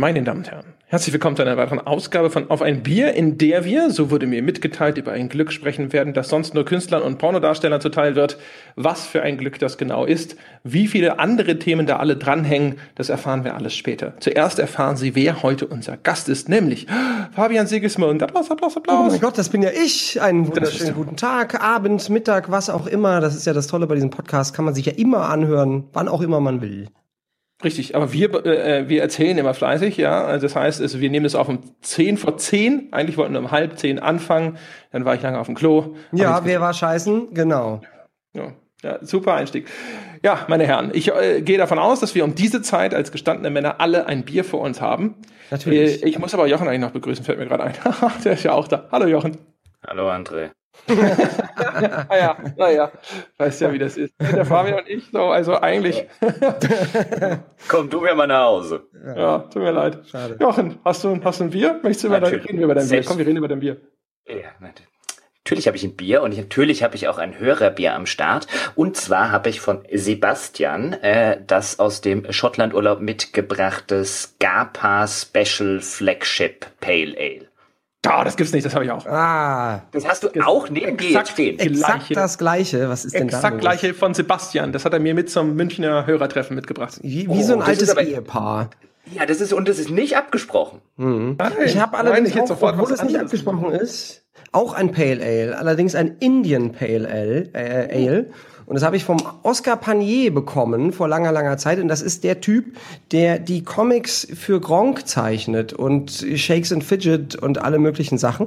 Meine Damen und Herren, herzlich willkommen zu einer weiteren Ausgabe von Auf ein Bier, in der wir, so wurde mir mitgeteilt, über ein Glück sprechen werden, das sonst nur Künstlern und Pornodarstellern zuteil wird. Was für ein Glück das genau ist, wie viele andere Themen da alle dranhängen, das erfahren wir alles später. Zuerst erfahren Sie, wer heute unser Gast ist, nämlich Fabian Sigismund. Applaus, Applaus, Applaus. Oh mein Gott, das bin ja ich. Einen wunderschönen guten Tag, Abend, Mittag, was auch immer. Das ist ja das Tolle bei diesem Podcast, kann man sich ja immer anhören, wann auch immer man will. Richtig, aber wir, äh, wir erzählen immer fleißig, ja. Also das heißt, also wir nehmen es auf um 10 vor 10. Eigentlich wollten wir um halb 10 anfangen. Dann war ich lange auf dem Klo. Ja, wer war scheißen? Genau. Ja, ja, super Einstieg. Ja, meine Herren, ich äh, gehe davon aus, dass wir um diese Zeit als gestandene Männer alle ein Bier vor uns haben. Natürlich. Äh, ich muss aber Jochen eigentlich noch begrüßen, fällt mir gerade ein. Der ist ja auch da. Hallo Jochen. Hallo André. Naja, naja, weißt ja, wie das ist. Der Fabian und ich, so, also eigentlich. Komm du mir mal nach Hause. Ja, ja tut mir leid. Schade. Jochen, hast du, hast du ein Bier? Möchtest du über dein, reden wir über dein Bier? Komm, wir reden über dein Bier. Ja, Natürlich habe ich ein Bier und natürlich habe ich auch ein Hörerbier am Start. Und zwar habe ich von Sebastian äh, das aus dem Schottlandurlaub mitgebrachte Scapa Special Flagship Pale Ale. Ah, oh, das gibt's nicht, das habe ich auch. Ah. Das hast du auch neben dir jetzt stehen. Exakt gleiche. das gleiche. Was ist denn da? Exakt gleiche von Sebastian. Das hat er mir mit zum Münchner Hörertreffen mitgebracht. Wie, wie oh, so ein altes aber, Ehepaar. Ja, das ist, und das ist nicht abgesprochen. Mhm. Nein, ich habe allerdings nein, ich auch, sofort, obwohl das nicht abgesprochen ist, auch ein Pale Ale. Allerdings ein Indian Pale Ale. Äh, Ale. Und das habe ich vom Oscar Panier bekommen vor langer, langer Zeit. Und das ist der Typ, der die Comics für Gronk zeichnet und Shakes and Fidget und alle möglichen Sachen.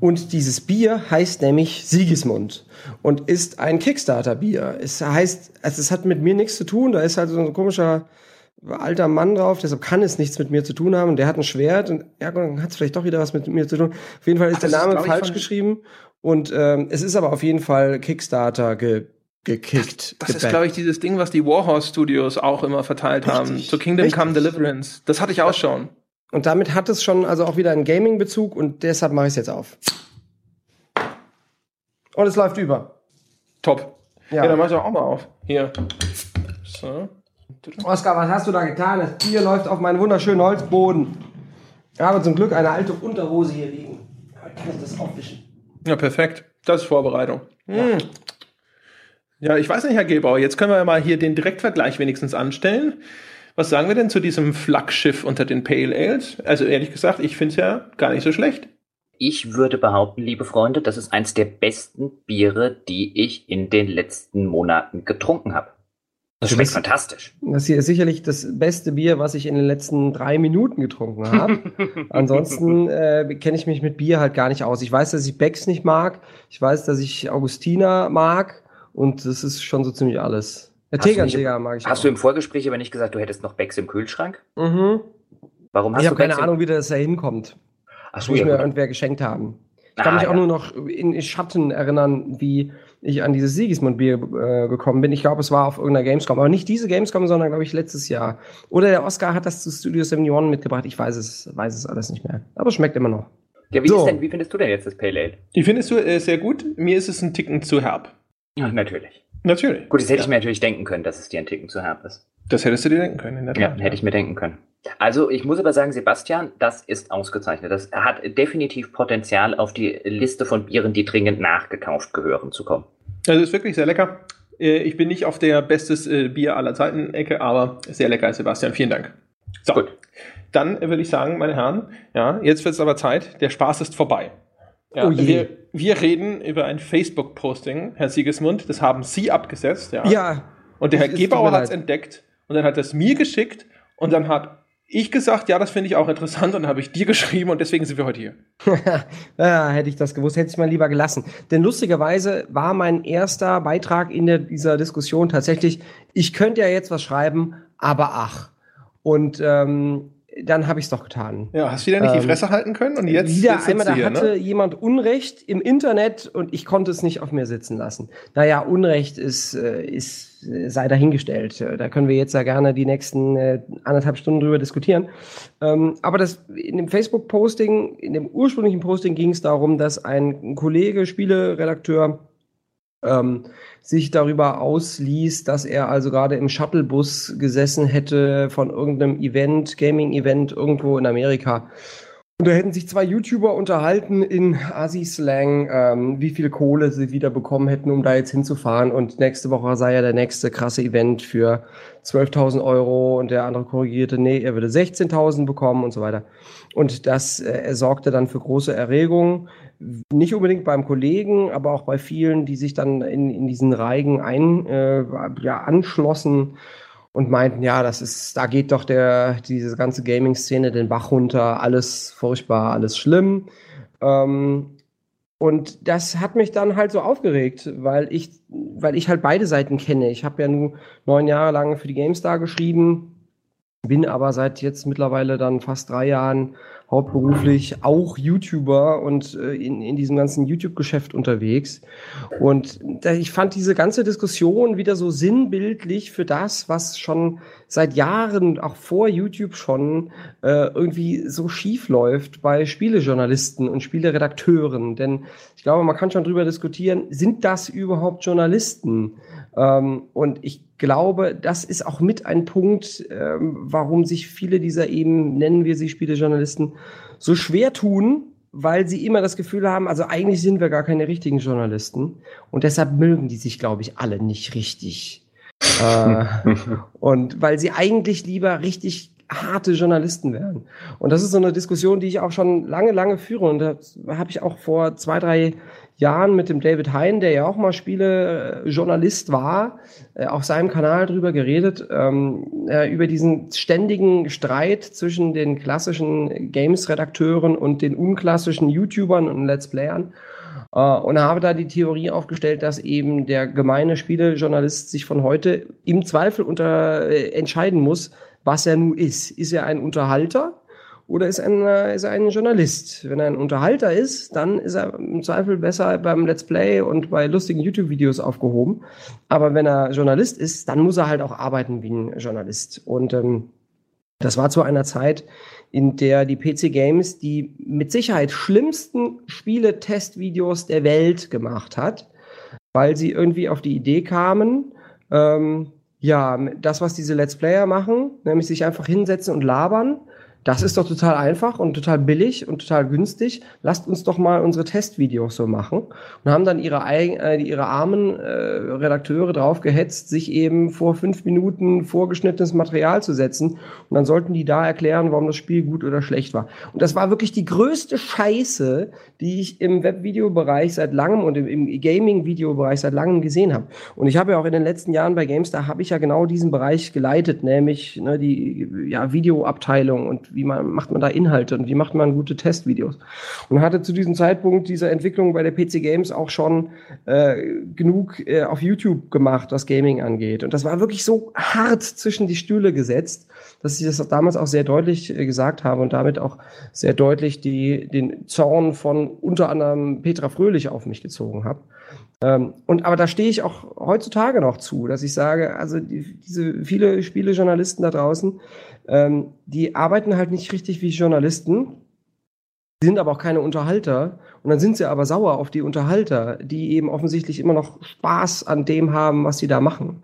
Und dieses Bier heißt nämlich Sigismund und ist ein Kickstarter-Bier. Es heißt, also es hat mit mir nichts zu tun. Da ist halt so ein komischer alter Mann drauf, deshalb kann es nichts mit mir zu tun haben. Und der hat ein Schwert und ja, dann hat es vielleicht doch wieder was mit mir zu tun. Auf jeden Fall ist Ach, der Name ist, falsch geschrieben. Und ähm, es ist aber auf jeden Fall Kickstarter ge gekickt. Das, das ist, glaube ich, dieses Ding, was die Warhorse Studios auch immer verteilt Richtig. haben. Zu Kingdom Richtig. Come Deliverance. Das hatte ich auch schon. Und damit hat es schon also auch wieder einen Gaming-Bezug und deshalb mache ich es jetzt auf. Und es läuft über. Top. Ja, ja dann mach ich auch mal auf. Hier. So. Oskar, was hast du da getan? Das Bier läuft auf meinen wunderschönen Holzboden. Ich habe zum Glück eine alte Unterhose hier liegen. Kann ich das aufwischen? Ja, perfekt. Das ist Vorbereitung. Ja. Hm. Ja, ich weiß nicht, Herr Gebauer, jetzt können wir ja mal hier den Direktvergleich wenigstens anstellen. Was sagen wir denn zu diesem Flaggschiff unter den Pale Ales? Also ehrlich gesagt, ich finde es ja gar nicht so schlecht. Ich würde behaupten, liebe Freunde, das ist eins der besten Biere, die ich in den letzten Monaten getrunken habe. Das schmeckt fantastisch. Das hier ist sicherlich das beste Bier, was ich in den letzten drei Minuten getrunken habe. Ansonsten äh, kenne ich mich mit Bier halt gar nicht aus. Ich weiß, dass ich Becks nicht mag. Ich weiß, dass ich Augustiner mag. Und das ist schon so ziemlich alles. Der Tegernseger mag ich Hast auch. du im Vorgespräch aber nicht gesagt, du hättest noch Becks im Kühlschrank? Mhm. Warum hast ich du habe keine Ahnung, wie das da hinkommt. Ach so, Muss ja, mir irgendwer geschenkt haben. Ich kann ah, mich auch ja. nur noch in Schatten erinnern, wie ich an dieses Sigismund-Bier äh, gekommen bin. Ich glaube, es war auf irgendeiner Gamescom. Aber nicht diese Gamescom, sondern, glaube ich, letztes Jahr. Oder der Oscar hat das zu Studio 71 mitgebracht. Ich weiß es, weiß es alles nicht mehr. Aber es schmeckt immer noch. Ja, wie, so. denn, wie findest du denn jetzt das Pale Ale? Die findest du äh, sehr gut. Mir ist es ein Ticken zu herb. Ja, natürlich. Natürlich. Gut, das hätte ja. ich mir natürlich denken können, dass es dir ein Ticken zu herb ist. Das hättest du dir denken können, in der Tat. Ja, hätte ich mir denken können. Also, ich muss aber sagen, Sebastian, das ist ausgezeichnet. Das hat definitiv Potenzial, auf die Liste von Bieren, die dringend nachgekauft gehören, zu kommen. Also, ist wirklich sehr lecker. Äh, ich bin nicht auf der bestes äh, Bier aller Zeiten Ecke, aber sehr lecker, Sebastian. Vielen Dank. So. Gut. Dann würde ich sagen, meine Herren, ja, jetzt wird es aber Zeit. Der Spaß ist vorbei. Ja, oh. Wir, wir reden über ein Facebook-Posting, Herr Siegesmund. Das haben Sie abgesetzt. Ja. ja und der Herr Gebauer hat es entdeckt und dann hat er es mir geschickt und dann hat ich gesagt, ja, das finde ich auch interessant und dann habe ich dir geschrieben und deswegen sind wir heute hier. ja, hätte ich das gewusst, hätte ich es mal lieber gelassen. Denn lustigerweise war mein erster Beitrag in der, dieser Diskussion tatsächlich, ich könnte ja jetzt was schreiben, aber ach. Und ähm, dann habe ich es doch getan. Ja, hast du wieder nicht ähm, die Fresse halten können und jetzt wieder jetzt einmal da hier, hatte ne? jemand Unrecht im Internet und ich konnte es nicht auf mir sitzen lassen. Naja, Unrecht ist äh, ist äh, sei dahingestellt. Da können wir jetzt ja gerne die nächsten äh, anderthalb Stunden drüber diskutieren. Ähm, aber das in dem Facebook-Posting, in dem ursprünglichen Posting ging es darum, dass ein Kollege, Spieleredakteur ähm, sich darüber ausließ, dass er also gerade im Shuttlebus gesessen hätte von irgendeinem Event, Gaming-Event irgendwo in Amerika. Und da hätten sich zwei YouTuber unterhalten in Asi-Slang, ähm, wie viel Kohle sie wieder bekommen hätten, um da jetzt hinzufahren. Und nächste Woche sei ja der nächste krasse Event für 12.000 Euro. Und der andere korrigierte, nee, er würde 16.000 bekommen und so weiter. Und das äh, sorgte dann für große Erregung nicht unbedingt beim Kollegen, aber auch bei vielen, die sich dann in, in diesen Reigen ein, äh, ja, anschlossen und meinten, ja, das ist, da geht doch der, diese ganze Gaming-Szene den Bach runter, alles furchtbar, alles schlimm. Ähm, und das hat mich dann halt so aufgeregt, weil ich, weil ich halt beide Seiten kenne. Ich habe ja nur neun Jahre lang für die GameStar geschrieben, bin aber seit jetzt mittlerweile dann fast drei Jahren hauptberuflich auch YouTuber und äh, in, in diesem ganzen YouTube-Geschäft unterwegs. Und da, ich fand diese ganze Diskussion wieder so sinnbildlich für das, was schon seit Jahren, auch vor YouTube schon, äh, irgendwie so schief läuft bei Spielejournalisten und Spieleredakteuren. Denn ich glaube, man kann schon drüber diskutieren, sind das überhaupt Journalisten? Ähm, und ich glaube, das ist auch mit ein Punkt, ähm, warum sich viele dieser eben, nennen wir sie Spielejournalisten, so schwer tun, weil sie immer das Gefühl haben, also eigentlich sind wir gar keine richtigen Journalisten. Und deshalb mögen die sich, glaube ich, alle nicht richtig. äh, und weil sie eigentlich lieber richtig harte Journalisten wären. Und das ist so eine Diskussion, die ich auch schon lange, lange führe. Und da habe ich auch vor zwei, drei Jahren mit dem David Hein, der ja auch mal Spielejournalist war, äh, auf seinem Kanal drüber geredet, ähm, äh, über diesen ständigen Streit zwischen den klassischen Games-Redakteuren und den unklassischen YouTubern und Let's Playern. Äh, und habe da die Theorie aufgestellt, dass eben der gemeine Spielejournalist sich von heute im Zweifel unter, äh, entscheiden muss, was er nun ist. Ist er ein Unterhalter? Oder ist, ein, äh, ist er ein Journalist? Wenn er ein Unterhalter ist, dann ist er im Zweifel besser beim Let's Play und bei lustigen YouTube-Videos aufgehoben. Aber wenn er Journalist ist, dann muss er halt auch arbeiten wie ein Journalist. Und ähm, das war zu einer Zeit, in der die PC Games die mit Sicherheit schlimmsten Spiele-Testvideos der Welt gemacht hat, weil sie irgendwie auf die Idee kamen, ähm, ja, das, was diese Let's Player machen, nämlich sich einfach hinsetzen und labern, das ist doch total einfach und total billig und total günstig. Lasst uns doch mal unsere Testvideos so machen. Und haben dann ihre, äh, ihre armen äh, Redakteure drauf gehetzt, sich eben vor fünf Minuten vorgeschnittenes Material zu setzen. Und dann sollten die da erklären, warum das Spiel gut oder schlecht war. Und das war wirklich die größte Scheiße, die ich im Webvideobereich seit langem und im, im Gaming-Videobereich seit langem gesehen habe. Und ich habe ja auch in den letzten Jahren bei GameStar habe ich ja genau diesen Bereich geleitet, nämlich ne, die ja, Videoabteilung und wie man, macht man da Inhalte und wie macht man gute Testvideos. Und hatte zu diesem Zeitpunkt dieser Entwicklung bei der PC Games auch schon äh, genug äh, auf YouTube gemacht, was Gaming angeht. Und das war wirklich so hart zwischen die Stühle gesetzt, dass ich das damals auch sehr deutlich äh, gesagt habe und damit auch sehr deutlich die, den Zorn von unter anderem Petra Fröhlich auf mich gezogen habe. Ähm, und aber da stehe ich auch heutzutage noch zu, dass ich sage, also die, diese viele Spielejournalisten da draußen, ähm, die arbeiten halt nicht richtig wie Journalisten, sind aber auch keine Unterhalter. Und dann sind sie aber sauer auf die Unterhalter, die eben offensichtlich immer noch Spaß an dem haben, was sie da machen.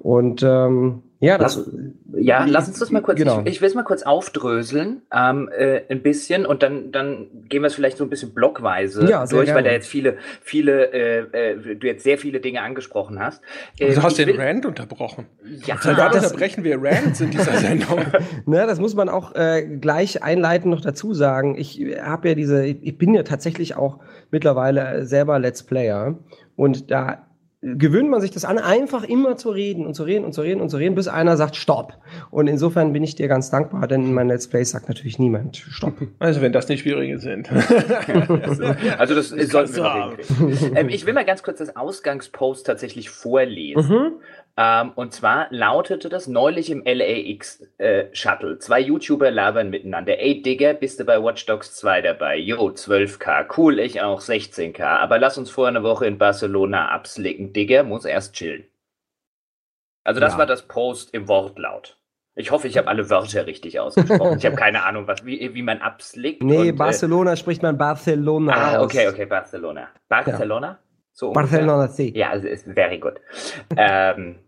Und ähm, ja, das, lass, ja, lass uns das mal kurz, genau. ich, ich will es mal kurz aufdröseln, ähm, äh, ein bisschen und dann, dann gehen wir es vielleicht so ein bisschen blockweise ja, durch, gerne. weil da jetzt viele, viele, äh, äh, du jetzt sehr viele Dinge angesprochen hast. Äh, du hast den will, Rand unterbrochen. Ja, da unterbrechen wir Rand in dieser Sendung. Na, das muss man auch äh, gleich einleitend noch dazu sagen. Ich habe ja diese, ich bin ja tatsächlich auch mittlerweile selber Let's Player und da gewöhnt man sich das an, einfach immer zu reden und zu reden und zu reden und zu reden, bis einer sagt Stopp. Und insofern bin ich dir ganz dankbar, denn in meinen Let's Plays sagt natürlich niemand Stopp. Also wenn das nicht schwierige sind. also das, das sollten wir noch ähm, Ich will mal ganz kurz das Ausgangspost tatsächlich vorlesen. Mhm. Ähm, und zwar lautete das neulich im LAX-Shuttle. Äh, Zwei YouTuber labern miteinander. Ey, Digger, bist du bei Watch Dogs 2 dabei? Jo, 12k. Cool, ich auch 16k. Aber lass uns vor einer Woche in Barcelona abslicken. Digger muss erst chillen. Also das ja. war das Post im Wortlaut. Ich hoffe, ich habe alle Wörter richtig ausgesprochen. Ich habe keine Ahnung, was, wie, wie man abslickt. Nee, und, äh, Barcelona äh, spricht man Barcelona. Ah, okay, okay, Barcelona. Barcelona? So Barcelona C. Ja, ist very good. ähm,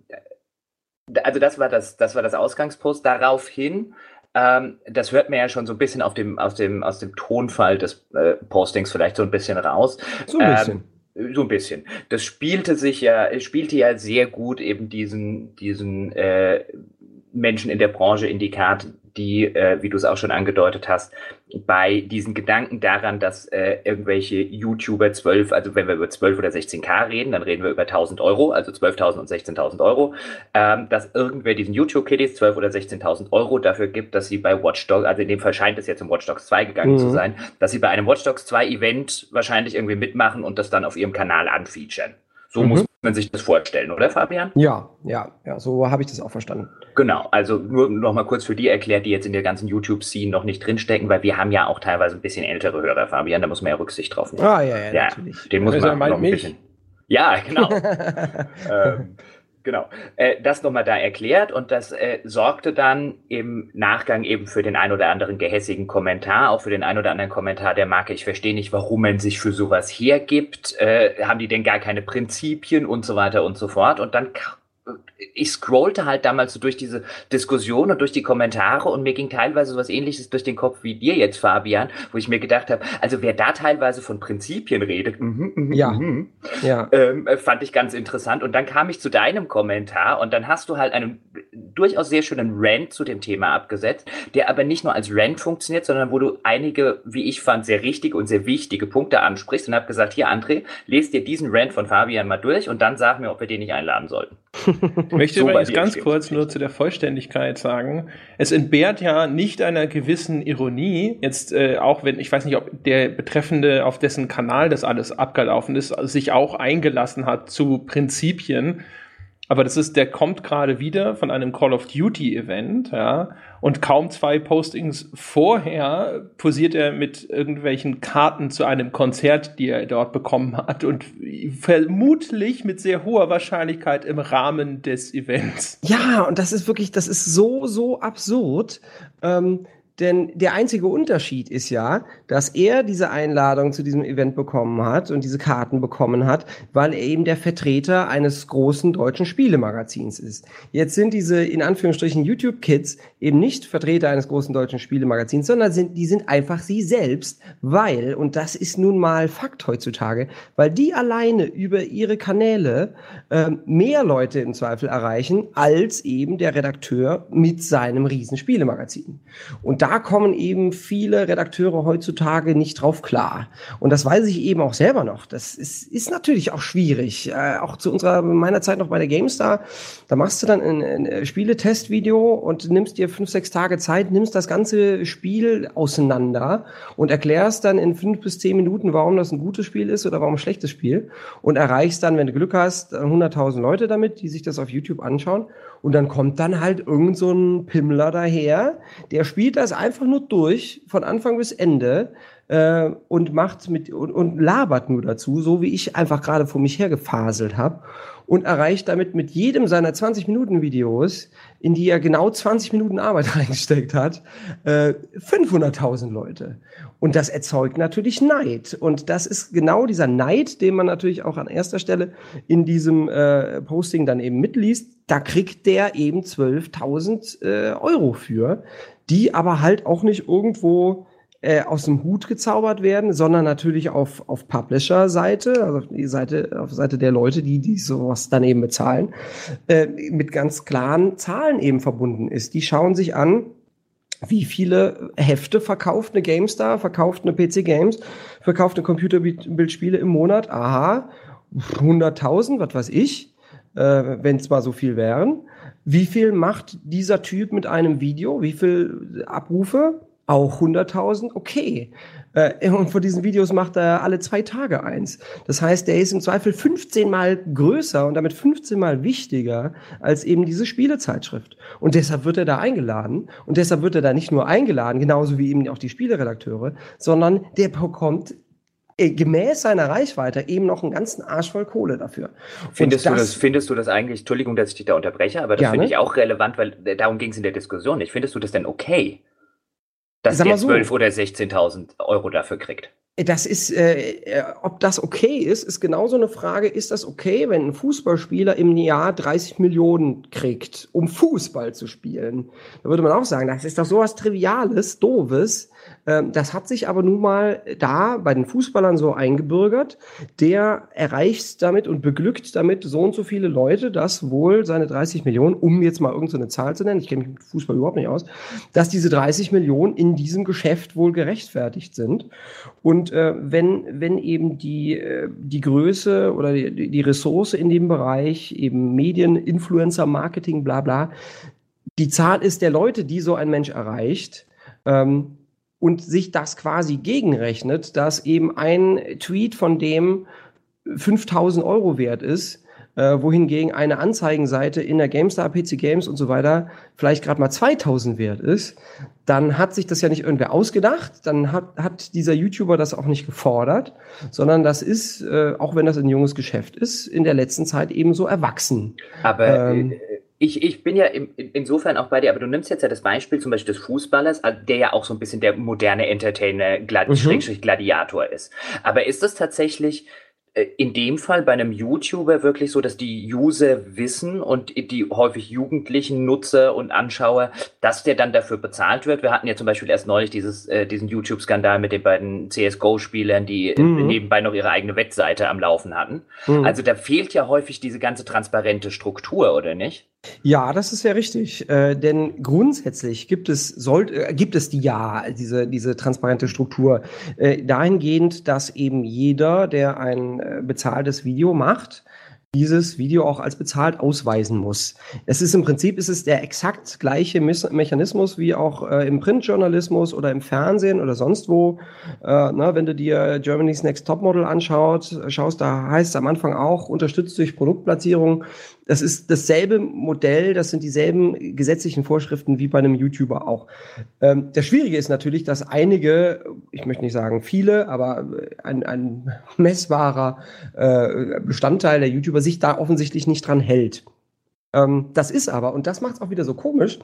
also das war das, das war das Ausgangspost. Daraufhin, ähm, das hört man ja schon so ein bisschen auf dem, aus dem, aus dem Tonfall des äh, Postings vielleicht so ein bisschen raus. So ein bisschen. Ähm, so ein bisschen. Das spielte sich ja, spielte ja sehr gut eben diesen, diesen äh, Menschen in der Branche in die Karte, die, äh, wie du es auch schon angedeutet hast, bei diesen Gedanken daran, dass äh, irgendwelche YouTuber 12, also wenn wir über 12 oder 16k reden, dann reden wir über 1000 Euro, also 12.000 und 16.000 Euro, ähm, dass irgendwer diesen YouTube-Kiddies 12 oder 16.000 Euro dafür gibt, dass sie bei Watch Dogs, also in dem Fall scheint es jetzt um Watch Dogs 2 gegangen mhm. zu sein, dass sie bei einem Watch Dogs 2 Event wahrscheinlich irgendwie mitmachen und das dann auf ihrem Kanal anfeaturen. So mhm. muss man sich das vorstellen, oder Fabian? Ja, ja, ja, so habe ich das auch verstanden. Genau, also nur noch mal kurz für die erklärt, die jetzt in der ganzen YouTube-Scene noch nicht drinstecken, weil wir haben ja auch teilweise ein bisschen ältere Hörer, Fabian, da muss man ja Rücksicht drauf nehmen. Ah, ja, ja, ja natürlich. Den muss also man noch ein bisschen. Ja, genau. ähm, Genau. Äh, das nochmal da erklärt und das äh, sorgte dann im Nachgang eben für den ein oder anderen gehässigen Kommentar, auch für den ein oder anderen Kommentar der Marke, ich verstehe nicht, warum man sich für sowas hergibt, äh, haben die denn gar keine Prinzipien und so weiter und so fort. Und dann ich scrollte halt damals so durch diese Diskussion und durch die Kommentare und mir ging teilweise sowas ähnliches durch den Kopf wie dir jetzt, Fabian, wo ich mir gedacht habe, also wer da teilweise von Prinzipien redet, mm, mm, ja. Mm, ja. Ähm, äh, fand ich ganz interessant. Und dann kam ich zu deinem Kommentar und dann hast du halt einen durchaus sehr schönen Rant zu dem Thema abgesetzt, der aber nicht nur als Rant funktioniert, sondern wo du einige, wie ich fand, sehr richtige und sehr wichtige Punkte ansprichst und habe gesagt, hier André, lest dir diesen Rant von Fabian mal durch und dann sag mir, ob wir den nicht einladen sollten. Ich möchte so übrigens ganz kurz nur zu der Vollständigkeit sagen, es entbehrt ja nicht einer gewissen Ironie, jetzt äh, auch wenn, ich weiß nicht, ob der Betreffende, auf dessen Kanal das alles abgelaufen ist, sich auch eingelassen hat zu Prinzipien, aber das ist, der kommt gerade wieder von einem Call of Duty Event, ja, und kaum zwei Postings vorher posiert er mit irgendwelchen Karten zu einem Konzert, die er dort bekommen hat und vermutlich mit sehr hoher Wahrscheinlichkeit im Rahmen des Events. Ja, und das ist wirklich, das ist so, so absurd. Ähm, denn der einzige Unterschied ist ja, dass er diese Einladung zu diesem Event bekommen hat und diese Karten bekommen hat, weil er eben der Vertreter eines großen deutschen Spielemagazins ist. Jetzt sind diese in Anführungsstrichen YouTube-Kids eben nicht Vertreter eines großen deutschen Spielemagazins, sondern sind, die sind einfach sie selbst, weil, und das ist nun mal Fakt heutzutage, weil die alleine über ihre Kanäle äh, mehr Leute im Zweifel erreichen, als eben der Redakteur mit seinem riesen Spielemagazin. Und da kommen eben viele Redakteure heutzutage nicht drauf klar. Und das weiß ich eben auch selber noch. Das ist, ist natürlich auch schwierig. Äh, auch zu unserer, meiner Zeit noch bei der GameStar, da machst du dann ein, ein Spieletestvideo und nimmst dir fünf, sechs Tage Zeit, nimmst das ganze Spiel auseinander und erklärst dann in fünf bis zehn Minuten, warum das ein gutes Spiel ist oder warum ein schlechtes Spiel und erreichst dann, wenn du Glück hast, 100.000 Leute damit, die sich das auf YouTube anschauen. Und dann kommt dann halt irgend so ein Pimmler daher, der spielt das einfach nur durch, von Anfang bis Ende, äh, und macht mit und, und labert nur dazu, so wie ich einfach gerade vor mich hergefaselt habe und erreicht damit mit jedem seiner 20 Minuten Videos, in die er genau 20 Minuten Arbeit reingesteckt hat, äh, 500.000 Leute. Und das erzeugt natürlich Neid. Und das ist genau dieser Neid, den man natürlich auch an erster Stelle in diesem äh, Posting dann eben mitliest. Da kriegt der eben 12.000 äh, Euro für, die aber halt auch nicht irgendwo äh, aus dem Hut gezaubert werden, sondern natürlich auf, auf Publisher-Seite, also die Seite, auf Seite der Leute, die, die sowas dann eben bezahlen, äh, mit ganz klaren Zahlen eben verbunden ist. Die schauen sich an, wie viele Hefte verkauft eine GameStar, verkauft eine PC Games, verkauft eine Computerbildspiele im Monat. Aha, 100.000, was weiß ich, äh, wenn es mal so viel wären. Wie viel macht dieser Typ mit einem Video? Wie viel Abrufe? Auch 100.000? Okay. Äh, und von diesen Videos macht er alle zwei Tage eins. Das heißt, der ist im Zweifel 15 mal größer und damit 15 mal wichtiger als eben diese Spielezeitschrift. Und deshalb wird er da eingeladen. Und deshalb wird er da nicht nur eingeladen, genauso wie eben auch die Spieleredakteure, sondern der bekommt äh, gemäß seiner Reichweite eben noch einen ganzen Arsch voll Kohle dafür. Findest das, du das, findest du das eigentlich, Entschuldigung, dass ich dich da unterbreche, aber das finde ich auch relevant, weil äh, darum ging es in der Diskussion nicht. Findest du das denn okay? Dass der 12.000 so. oder 16.000 Euro dafür kriegt. das ist, äh, äh, ob das okay ist, ist genauso eine Frage, ist das okay, wenn ein Fußballspieler im Jahr 30 Millionen kriegt, um Fußball zu spielen? Da würde man auch sagen, das ist doch sowas Triviales, Doofes. Ähm, das hat sich aber nun mal da bei den Fußballern so eingebürgert. Der erreicht damit und beglückt damit so und so viele Leute, dass wohl seine 30 Millionen, um jetzt mal irgendeine Zahl zu nennen, ich kenne mich mit Fußball überhaupt nicht aus, dass diese 30 Millionen in diesem Geschäft wohl gerechtfertigt sind. Und äh, wenn, wenn eben die, äh, die Größe oder die, die Ressource in dem Bereich, eben Medien, Influencer, Marketing, bla bla, die Zahl ist der Leute, die so ein Mensch erreicht, ähm, und sich das quasi gegenrechnet, dass eben ein Tweet von dem 5000 Euro wert ist, äh, wohingegen eine Anzeigenseite in der GameStar, PC Games und so weiter vielleicht gerade mal 2000 wert ist, dann hat sich das ja nicht irgendwer ausgedacht, dann hat, hat dieser YouTuber das auch nicht gefordert, sondern das ist, äh, auch wenn das ein junges Geschäft ist, in der letzten Zeit eben so erwachsen. Aber ähm, äh, ich, ich bin ja im, insofern auch bei dir, aber du nimmst jetzt ja das Beispiel zum Beispiel des Fußballers, der ja auch so ein bisschen der moderne Entertainer, Gladi mhm. Gladiator ist. Aber ist das tatsächlich äh, in dem Fall bei einem YouTuber wirklich so, dass die User wissen und die häufig jugendlichen Nutzer und Anschauer, dass der dann dafür bezahlt wird. Wir hatten ja zum Beispiel erst neulich dieses, äh, diesen YouTube-Skandal mit den beiden CSGO-Spielern, die mhm. nebenbei noch ihre eigene Wettseite am Laufen hatten. Mhm. Also da fehlt ja häufig diese ganze transparente Struktur, oder nicht? Ja, das ist ja richtig. Äh, denn grundsätzlich gibt es, soll, äh, gibt es die ja, diese, diese transparente Struktur, äh, dahingehend, dass eben jeder, der ein äh, bezahltes Video macht, dieses Video auch als bezahlt ausweisen muss. Es ist im Prinzip ist es der exakt gleiche Mechanismus wie auch äh, im Printjournalismus oder im Fernsehen oder sonst wo. Äh, na, wenn du dir Germany's Next Topmodel anschaut, schaust, da heißt es am Anfang auch unterstützt durch Produktplatzierung. Das ist dasselbe Modell, das sind dieselben gesetzlichen Vorschriften wie bei einem YouTuber auch. Ähm, das Schwierige ist natürlich, dass einige, ich möchte nicht sagen viele, aber ein, ein messbarer äh, Bestandteil der YouTuber sich da offensichtlich nicht dran hält. Ähm, das ist aber, und das macht es auch wieder so komisch,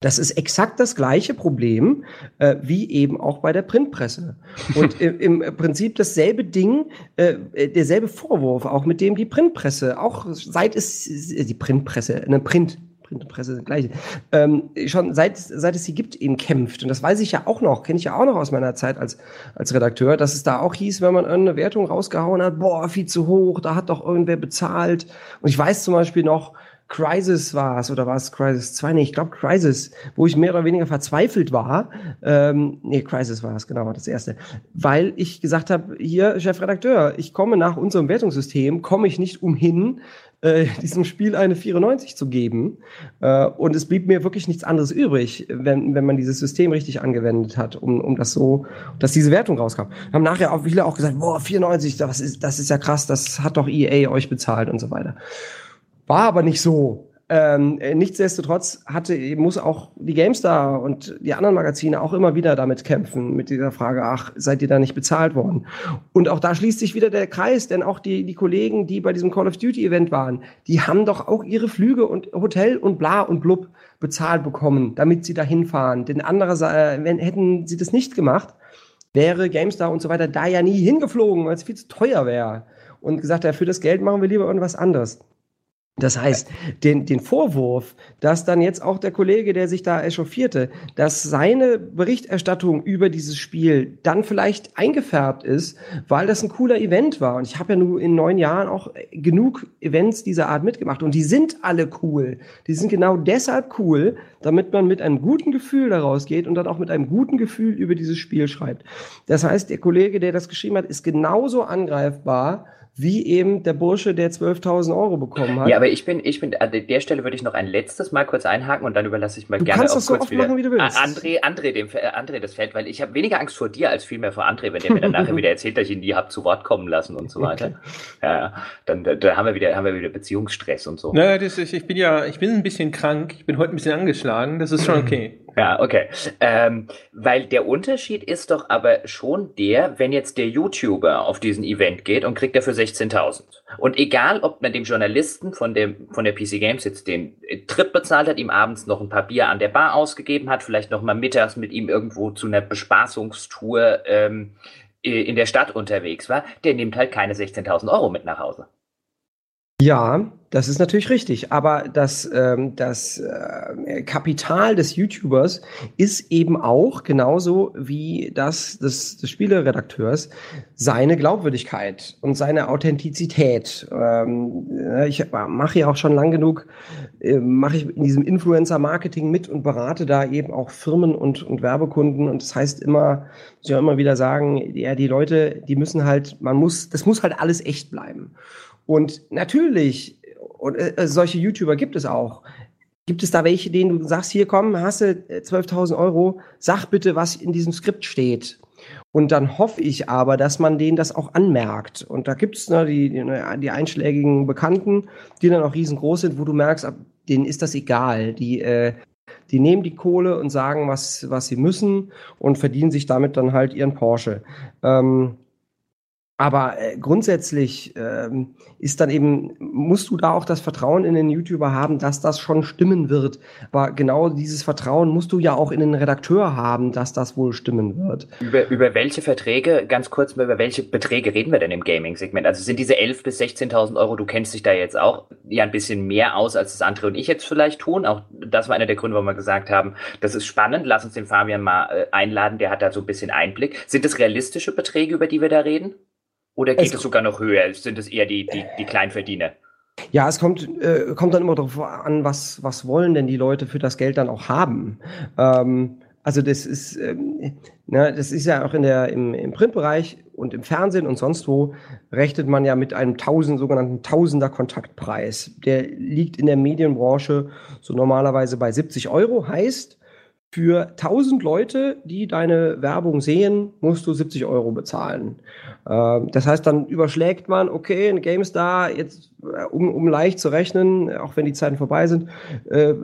das ist exakt das gleiche Problem äh, wie eben auch bei der Printpresse. Und im, im Prinzip dasselbe Ding, äh, derselbe Vorwurf, auch mit dem die Printpresse, auch seit es die Printpresse, eine Print Printpresse das gleiche, ähm, schon seit, seit es sie gibt, eben kämpft. Und das weiß ich ja auch noch, kenne ich ja auch noch aus meiner Zeit als, als Redakteur, dass es da auch hieß, wenn man eine Wertung rausgehauen hat, boah, viel zu hoch, da hat doch irgendwer bezahlt. Und ich weiß zum Beispiel noch, Crisis war es oder war es Crisis 2? Nee, ich glaube Crisis, wo ich mehr oder weniger verzweifelt war. Ähm, nee, Crisis war es, genau, das erste. Weil ich gesagt habe, hier, Chefredakteur, ich komme nach unserem Wertungssystem, komme ich nicht umhin, äh, diesem Spiel eine 94 zu geben. Äh, und es blieb mir wirklich nichts anderes übrig, wenn, wenn man dieses System richtig angewendet hat, um, um das so, dass diese Wertung rauskam. Haben nachher auch viele auch gesagt, boah, 94, das ist, das ist ja krass, das hat doch EA euch bezahlt und so weiter. War aber nicht so. Ähm, nichtsdestotrotz hatte, muss auch die GameStar und die anderen Magazine auch immer wieder damit kämpfen, mit dieser Frage, ach, seid ihr da nicht bezahlt worden? Und auch da schließt sich wieder der Kreis, denn auch die, die Kollegen, die bei diesem Call of Duty Event waren, die haben doch auch ihre Flüge und Hotel und bla und blub bezahlt bekommen, damit sie da hinfahren. Denn andere, äh, wenn, hätten sie das nicht gemacht, wäre GameStar und so weiter da ja nie hingeflogen, weil es viel zu teuer wäre. Und gesagt, ja, für das Geld machen wir lieber irgendwas anderes. Das heißt, den, den Vorwurf, dass dann jetzt auch der Kollege, der sich da echauffierte, dass seine Berichterstattung über dieses Spiel dann vielleicht eingefärbt ist, weil das ein cooler Event war. Und ich habe ja nur in neun Jahren auch genug Events dieser Art mitgemacht. Und die sind alle cool. Die sind genau deshalb cool, damit man mit einem guten Gefühl daraus geht und dann auch mit einem guten Gefühl über dieses Spiel schreibt. Das heißt, der Kollege, der das geschrieben hat, ist genauso angreifbar wie eben der Bursche, der 12.000 Euro bekommen hat. Ja, aber ich bin, ich bin, an der Stelle würde ich noch ein letztes Mal kurz einhaken und dann überlasse ich mal du gerne kannst auch das so oft machen, wie du willst. André, André, dem, äh, André das Feld, weil ich habe weniger Angst vor dir als vielmehr vor André, wenn der mir dann nachher wieder erzählt, dass ich ihn nie hab zu Wort kommen lassen und so weiter. Okay. Ja, dann, da haben wir wieder, haben wir wieder Beziehungsstress und so. Naja, das ist, ich bin ja, ich bin ein bisschen krank, ich bin heute ein bisschen angeschlagen, das ist schon okay. Ja, okay. Ähm, weil der Unterschied ist doch aber schon der, wenn jetzt der YouTuber auf diesen Event geht und kriegt dafür 16.000. Und egal, ob man dem Journalisten von, dem, von der PC Games jetzt den Trip bezahlt hat, ihm abends noch ein paar Bier an der Bar ausgegeben hat, vielleicht noch mal mittags mit ihm irgendwo zu einer Bespaßungstour ähm, äh, in der Stadt unterwegs war, der nimmt halt keine 16.000 Euro mit nach Hause. Ja, das ist natürlich richtig. Aber das, ähm, das äh, Kapital des YouTubers ist eben auch genauso wie das des, des Spieleredakteurs seine Glaubwürdigkeit und seine Authentizität. Ähm, ich mache ja auch schon lang genug, äh, mache ich in diesem Influencer-Marketing mit und berate da eben auch Firmen und, und Werbekunden. Und das heißt immer, muss ich auch immer wieder sagen, ja, die Leute, die müssen halt, man muss, das muss halt alles echt bleiben. Und natürlich, und äh, äh solche YouTuber gibt es auch. Gibt es da welche, denen du sagst, hier komm, hast du 12.000 äh, Euro, sag bitte, was in diesem Skript steht. Und dann hoffe ich aber, dass man denen das auch anmerkt. Und da gibt es ne, die, ne, die einschlägigen Bekannten, die dann auch riesengroß sind, wo du merkst, denen ist das egal. Die, äh, die nehmen die Kohle und sagen, was, was sie müssen und verdienen sich damit dann halt ihren Porsche. Ähm, aber äh, grundsätzlich ähm, ist dann eben, musst du da auch das Vertrauen in den YouTuber haben, dass das schon stimmen wird. Aber genau dieses Vertrauen musst du ja auch in den Redakteur haben, dass das wohl stimmen wird. Über, über welche Verträge, ganz kurz, über welche Beträge reden wir denn im Gaming-Segment? Also sind diese 11.000 bis 16.000 Euro, du kennst dich da jetzt auch ja ein bisschen mehr aus, als das andere und ich jetzt vielleicht tun. Auch das war einer der Gründe, warum wir gesagt haben, das ist spannend, lass uns den Fabian mal äh, einladen, der hat da so ein bisschen Einblick. Sind das realistische Beträge, über die wir da reden? Oder geht es, es sogar noch höher? Sind es eher die, die, die Kleinverdiener? Ja, es kommt, äh, kommt dann immer darauf an, was, was wollen denn die Leute für das Geld dann auch haben. Ähm, also das ist, ähm, ne, das ist ja auch in der, im, im Printbereich und im Fernsehen und sonst wo rechnet man ja mit einem tausend, sogenannten Tausender Kontaktpreis. Der liegt in der Medienbranche so normalerweise bei 70 Euro. Heißt, für 1000 Leute, die deine Werbung sehen, musst du 70 Euro bezahlen. Ähm, das heißt, dann überschlägt man, okay, ein GameStar, jetzt, äh, um, um leicht zu rechnen, auch wenn die Zeiten vorbei sind, äh,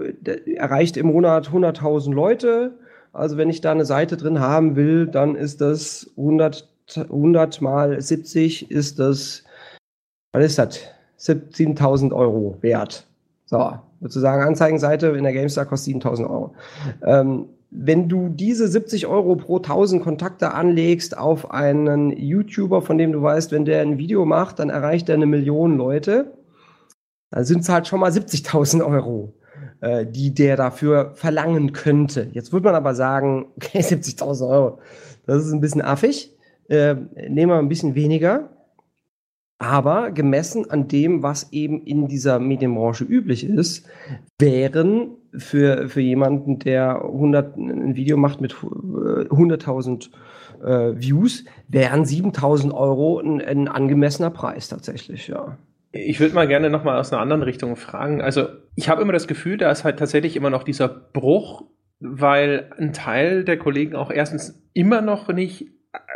erreicht im Monat 100.000 Leute. Also wenn ich da eine Seite drin haben will, dann ist das 100, 100 mal 70 ist das, was ist das? 7.000 Euro wert. So, sozusagen Anzeigenseite in der GameStar kostet 7000 Euro. Ähm, wenn du diese 70 Euro pro 1000 Kontakte anlegst auf einen YouTuber, von dem du weißt, wenn der ein Video macht, dann erreicht er eine Million Leute, dann sind es halt schon mal 70.000 Euro, äh, die der dafür verlangen könnte. Jetzt würde man aber sagen, okay, 70.000 Euro, das ist ein bisschen affig. Äh, nehmen wir ein bisschen weniger. Aber gemessen an dem, was eben in dieser Medienbranche üblich ist, wären für, für jemanden, der 100, ein Video macht mit 100.000 äh, Views, wären 7.000 Euro ein, ein angemessener Preis tatsächlich, ja. Ich würde mal gerne nochmal aus einer anderen Richtung fragen. Also ich habe immer das Gefühl, da ist halt tatsächlich immer noch dieser Bruch, weil ein Teil der Kollegen auch erstens immer noch nicht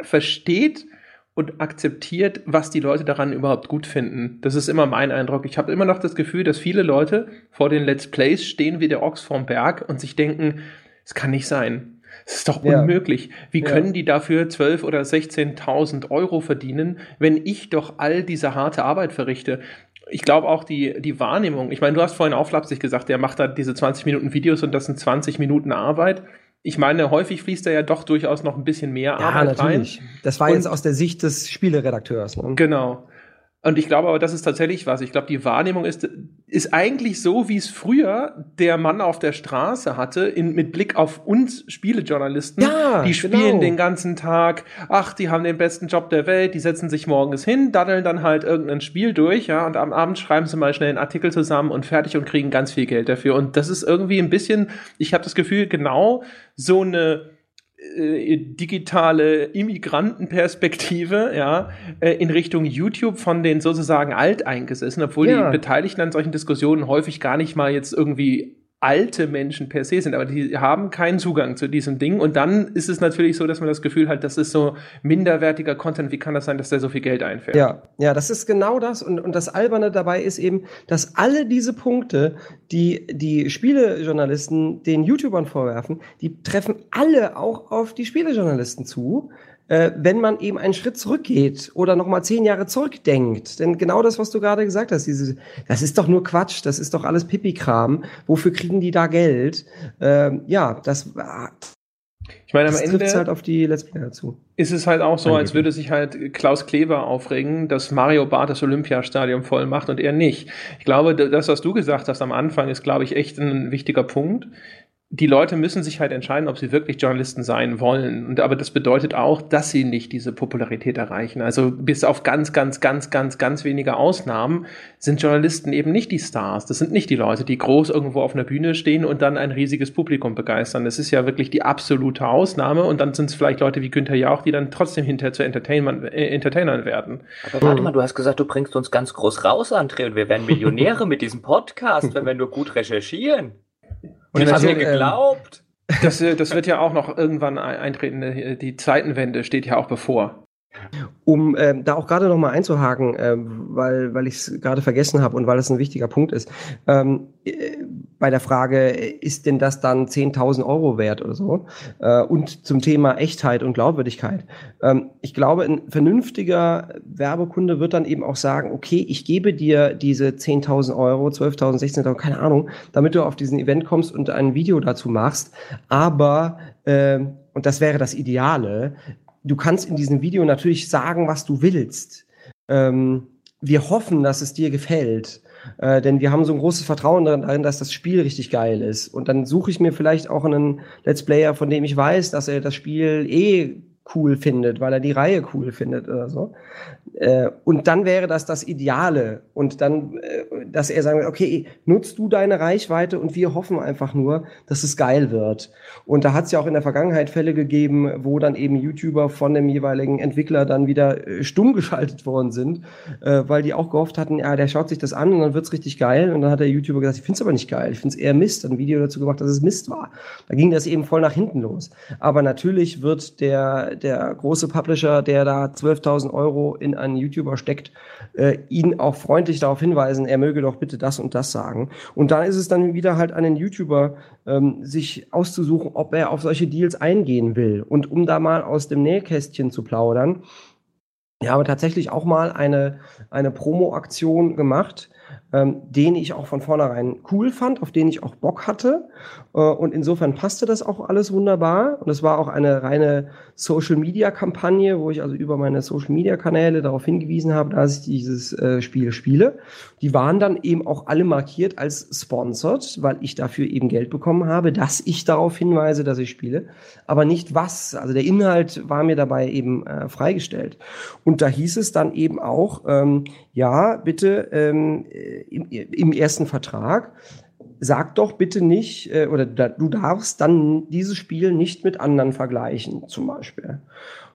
versteht, und akzeptiert, was die Leute daran überhaupt gut finden. Das ist immer mein Eindruck. Ich habe immer noch das Gefühl, dass viele Leute vor den Let's Plays stehen wie der Ochs vorm Berg und sich denken, es kann nicht sein. Es ist doch ja. unmöglich. Wie ja. können die dafür 12.000 oder 16.000 Euro verdienen, wenn ich doch all diese harte Arbeit verrichte? Ich glaube auch die, die Wahrnehmung. Ich meine, du hast vorhin auch flapsig gesagt, der macht da diese 20 Minuten Videos und das sind 20 Minuten Arbeit ich meine, häufig fließt da ja doch durchaus noch ein bisschen mehr ja, Arbeit natürlich. rein. Das war und, jetzt aus der Sicht des Spieleredakteurs. Ne? Genau. Und ich glaube aber, das ist tatsächlich was. Ich glaube, die Wahrnehmung ist, ist eigentlich so, wie es früher der Mann auf der Straße hatte, in, mit Blick auf uns Spielejournalisten. Ja, die spielen genau. den ganzen Tag. Ach, die haben den besten Job der Welt. Die setzen sich morgens hin, daddeln dann halt irgendein Spiel durch, ja, und am Abend schreiben sie mal schnell einen Artikel zusammen und fertig und kriegen ganz viel Geld dafür. Und das ist irgendwie ein bisschen, ich habe das Gefühl, genau so eine, äh, digitale Immigrantenperspektive, ja, äh, in Richtung YouTube von den sozusagen Alteingesessen, obwohl ja. die Beteiligten an solchen Diskussionen häufig gar nicht mal jetzt irgendwie alte Menschen per se sind, aber die haben keinen Zugang zu diesem Ding. Und dann ist es natürlich so, dass man das Gefühl hat, das ist so minderwertiger Content. Wie kann das sein, dass der so viel Geld einfährt? Ja, ja, das ist genau das. Und, und das Alberne dabei ist eben, dass alle diese Punkte, die die Spielejournalisten den YouTubern vorwerfen, die treffen alle auch auf die Spielejournalisten zu äh, wenn man eben einen Schritt zurückgeht oder noch mal zehn Jahre zurückdenkt. Denn genau das, was du gerade gesagt hast, diese, das ist doch nur Quatsch, das ist doch alles Pipi-Kram. Wofür kriegen die da Geld? Ähm, ja, das Ich meine, am das Ende halt auf die Let's Player zu. Ist es halt auch so, als würde sich halt Klaus Kleber aufregen, dass Mario Barth das Olympiastadion voll macht und er nicht. Ich glaube, das, was du gesagt hast am Anfang, ist, glaube ich, echt ein wichtiger Punkt die Leute müssen sich halt entscheiden, ob sie wirklich Journalisten sein wollen. Und aber das bedeutet auch, dass sie nicht diese Popularität erreichen. Also bis auf ganz, ganz, ganz, ganz, ganz wenige Ausnahmen sind Journalisten eben nicht die Stars. Das sind nicht die Leute, die groß irgendwo auf einer Bühne stehen und dann ein riesiges Publikum begeistern. Das ist ja wirklich die absolute Ausnahme. Und dann sind es vielleicht Leute wie Günther Jauch, die dann trotzdem hinterher zu äh, Entertainern werden. Aber warte mal, du hast gesagt, du bringst uns ganz groß raus, André, und wir werden Millionäre mit diesem Podcast, wenn wir nur gut recherchieren. Und ich habe mir geglaubt. Das, äh, das wird ja auch noch irgendwann eintreten. Die Zeitenwende steht ja auch bevor. Um ähm, da auch gerade noch mal einzuhaken, äh, weil, weil ich es gerade vergessen habe und weil es ein wichtiger Punkt ist. Ähm, äh, bei der Frage, ist denn das dann 10.000 Euro wert oder so? Äh, und zum Thema Echtheit und Glaubwürdigkeit. Ähm, ich glaube, ein vernünftiger Werbekunde wird dann eben auch sagen, okay, ich gebe dir diese 10.000 Euro, 12.000, 16.000, keine Ahnung, damit du auf diesen Event kommst und ein Video dazu machst. Aber äh, und das wäre das Ideale du kannst in diesem Video natürlich sagen, was du willst. Ähm, wir hoffen, dass es dir gefällt. Äh, denn wir haben so ein großes Vertrauen darin, dass das Spiel richtig geil ist. Und dann suche ich mir vielleicht auch einen Let's Player, von dem ich weiß, dass er das Spiel eh cool findet, weil er die Reihe cool findet oder so. Äh, und dann wäre das das Ideale. Und dann, äh, dass er sagen, okay, nutzt du deine Reichweite und wir hoffen einfach nur, dass es geil wird. Und da hat es ja auch in der Vergangenheit Fälle gegeben, wo dann eben YouTuber von dem jeweiligen Entwickler dann wieder äh, stumm geschaltet worden sind, äh, weil die auch gehofft hatten, ja, der schaut sich das an und dann wird's richtig geil. Und dann hat der YouTuber gesagt, ich find's aber nicht geil, ich find's eher Mist. Ein Video dazu gemacht, dass es Mist war. Da ging das eben voll nach hinten los. Aber natürlich wird der, der große Publisher, der da 12.000 Euro in einen YouTuber steckt, äh, ihn auch freundlich darauf hinweisen, er möge doch bitte das und das sagen. Und da ist es dann wieder halt an den YouTuber, ähm, sich auszusuchen, ob er auf solche Deals eingehen will. Und um da mal aus dem Nähkästchen zu plaudern, ich habe tatsächlich auch mal eine, eine Promo-Aktion gemacht, ähm, den ich auch von vornherein cool fand, auf den ich auch Bock hatte. Äh, und insofern passte das auch alles wunderbar. Und es war auch eine reine Social-Media-Kampagne, wo ich also über meine Social-Media-Kanäle darauf hingewiesen habe, dass ich dieses äh, Spiel spiele. Die waren dann eben auch alle markiert als sponsored, weil ich dafür eben Geld bekommen habe, dass ich darauf hinweise, dass ich spiele, aber nicht was. Also der Inhalt war mir dabei eben äh, freigestellt. Und da hieß es dann eben auch, ähm, ja, bitte ähm, im, im ersten Vertrag sag doch bitte nicht, äh, oder du darfst dann dieses Spiel nicht mit anderen vergleichen, zum Beispiel.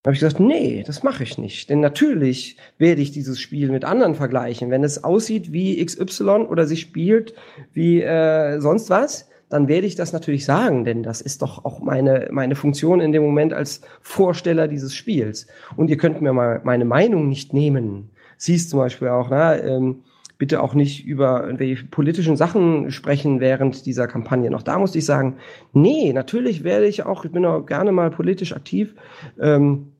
Da habe ich gesagt, nee, das mache ich nicht. Denn natürlich werde ich dieses Spiel mit anderen vergleichen. Wenn es aussieht wie XY oder sich spielt wie äh, sonst was, dann werde ich das natürlich sagen, denn das ist doch auch meine, meine Funktion in dem Moment als Vorsteller dieses Spiels. Und ihr könnt mir mal meine Meinung nicht nehmen. Siehst zum Beispiel auch, na, ähm, bitte auch nicht über irgendwelche politischen Sachen sprechen während dieser Kampagne. Noch da musste ich sagen, nee, natürlich werde ich auch, ich bin auch gerne mal politisch aktiv. Ähm,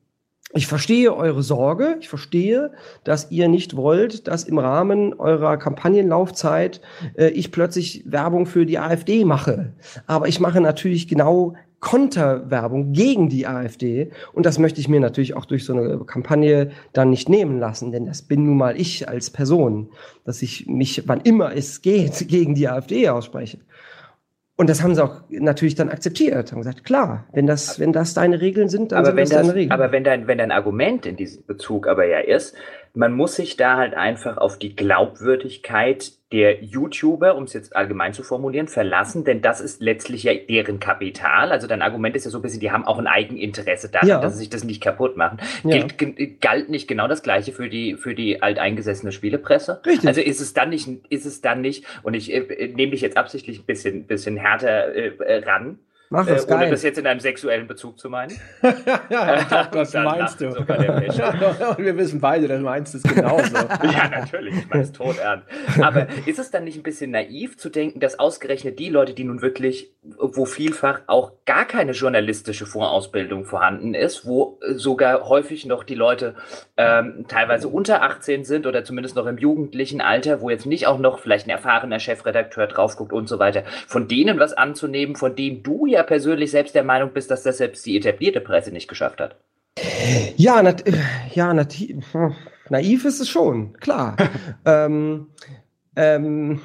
ich verstehe eure Sorge. Ich verstehe, dass ihr nicht wollt, dass im Rahmen eurer Kampagnenlaufzeit äh, ich plötzlich Werbung für die AfD mache. Aber ich mache natürlich genau Konterwerbung gegen die AfD. Und das möchte ich mir natürlich auch durch so eine Kampagne dann nicht nehmen lassen, denn das bin nun mal ich als Person, dass ich mich, wann immer es geht, gegen die AfD ausspreche. Und das haben sie auch natürlich dann akzeptiert. Haben gesagt, klar, wenn das, wenn das deine Regeln sind, dann aber sind wenn das deine Regeln. Aber wenn dein, wenn dein Argument in diesem Bezug aber ja ist, man muss sich da halt einfach auf die Glaubwürdigkeit der YouTuber, um es jetzt allgemein zu formulieren, verlassen, denn das ist letztlich ja deren Kapital. Also dein Argument ist ja so ein bisschen, die haben auch ein Eigeninteresse daran, ja. dass sie sich das nicht kaputt machen. Ja. Gilt, galt nicht genau das Gleiche für die, für die alteingesessene Spielepresse? Richtig. Also ist es dann nicht, ist es dann nicht, und ich äh, nehme dich jetzt absichtlich ein bisschen, bisschen härter äh, ran, Mach es, äh, ohne geil. das jetzt in einem sexuellen Bezug zu meinen. ja, doch, das meinst du. Und wir wissen beide, das meinst du es genauso. ja, natürlich, ich meine es tot ernst. Aber ist es dann nicht ein bisschen naiv zu denken, dass ausgerechnet die Leute, die nun wirklich, wo vielfach auch gar keine journalistische Vorausbildung vorhanden ist, wo sogar häufig noch die Leute ähm, teilweise unter 18 sind oder zumindest noch im jugendlichen Alter, wo jetzt nicht auch noch vielleicht ein erfahrener Chefredakteur drauf guckt und so weiter, von denen was anzunehmen, von denen du ja ja persönlich selbst der Meinung bist, dass das selbst die etablierte Presse nicht geschafft hat. Ja, nat ja nat naiv ist es schon, klar. ähm, ähm,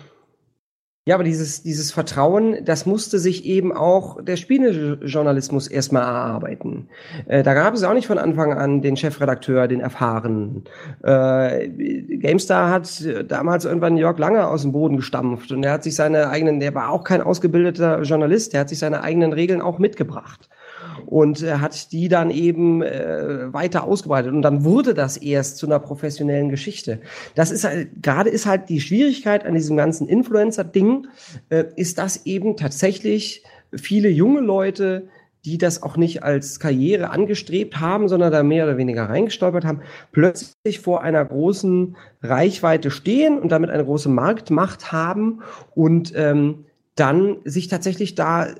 ja, aber dieses, dieses Vertrauen, das musste sich eben auch der Spielejournalismus erstmal erarbeiten. Äh, da gab es auch nicht von Anfang an den Chefredakteur, den erfahrenen. Äh, GameStar hat damals irgendwann Jörg Lange aus dem Boden gestampft und er hat sich seine eigenen, der war auch kein ausgebildeter Journalist, der hat sich seine eigenen Regeln auch mitgebracht und äh, hat die dann eben äh, weiter ausgebreitet und dann wurde das erst zu einer professionellen Geschichte. Das ist halt, gerade ist halt die Schwierigkeit an diesem ganzen Influencer-Ding, äh, ist das eben tatsächlich viele junge Leute, die das auch nicht als Karriere angestrebt haben, sondern da mehr oder weniger reingestolpert haben, plötzlich vor einer großen Reichweite stehen und damit eine große Marktmacht haben und ähm, dann sich tatsächlich da äh,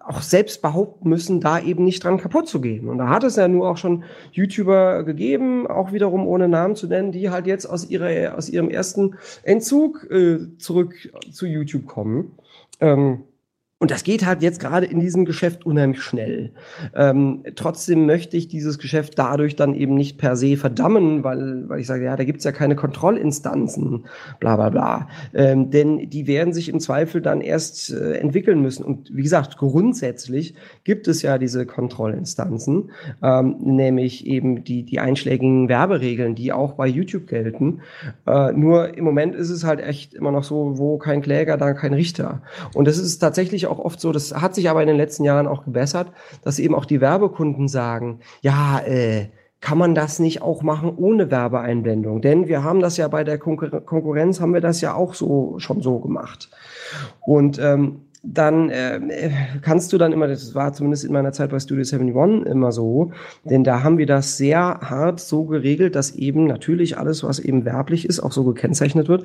auch selbst behaupten müssen, da eben nicht dran kaputt zu gehen. Und da hat es ja nur auch schon YouTuber gegeben, auch wiederum ohne Namen zu nennen, die halt jetzt aus, ihrer, aus ihrem ersten Entzug äh, zurück zu YouTube kommen. Ähm, und das geht halt jetzt gerade in diesem Geschäft unheimlich schnell. Ähm, trotzdem möchte ich dieses Geschäft dadurch dann eben nicht per se verdammen, weil, weil ich sage, ja, da gibt's ja keine Kontrollinstanzen, bla bla bla. Ähm, denn die werden sich im Zweifel dann erst äh, entwickeln müssen. Und wie gesagt, grundsätzlich gibt es ja diese Kontrollinstanzen, ähm, nämlich eben die, die einschlägigen Werberegeln, die auch bei YouTube gelten. Äh, nur im Moment ist es halt echt immer noch so, wo kein Kläger, da kein Richter. Und das ist tatsächlich auch oft so, das hat sich aber in den letzten Jahren auch gebessert, dass eben auch die Werbekunden sagen, ja, äh, kann man das nicht auch machen ohne Werbeeinblendung? Denn wir haben das ja bei der Konkur Konkurrenz, haben wir das ja auch so schon so gemacht. Und ähm, dann äh, kannst du dann immer, das war zumindest in meiner Zeit bei Studio 71 immer so, denn da haben wir das sehr hart so geregelt, dass eben natürlich alles, was eben werblich ist, auch so gekennzeichnet wird,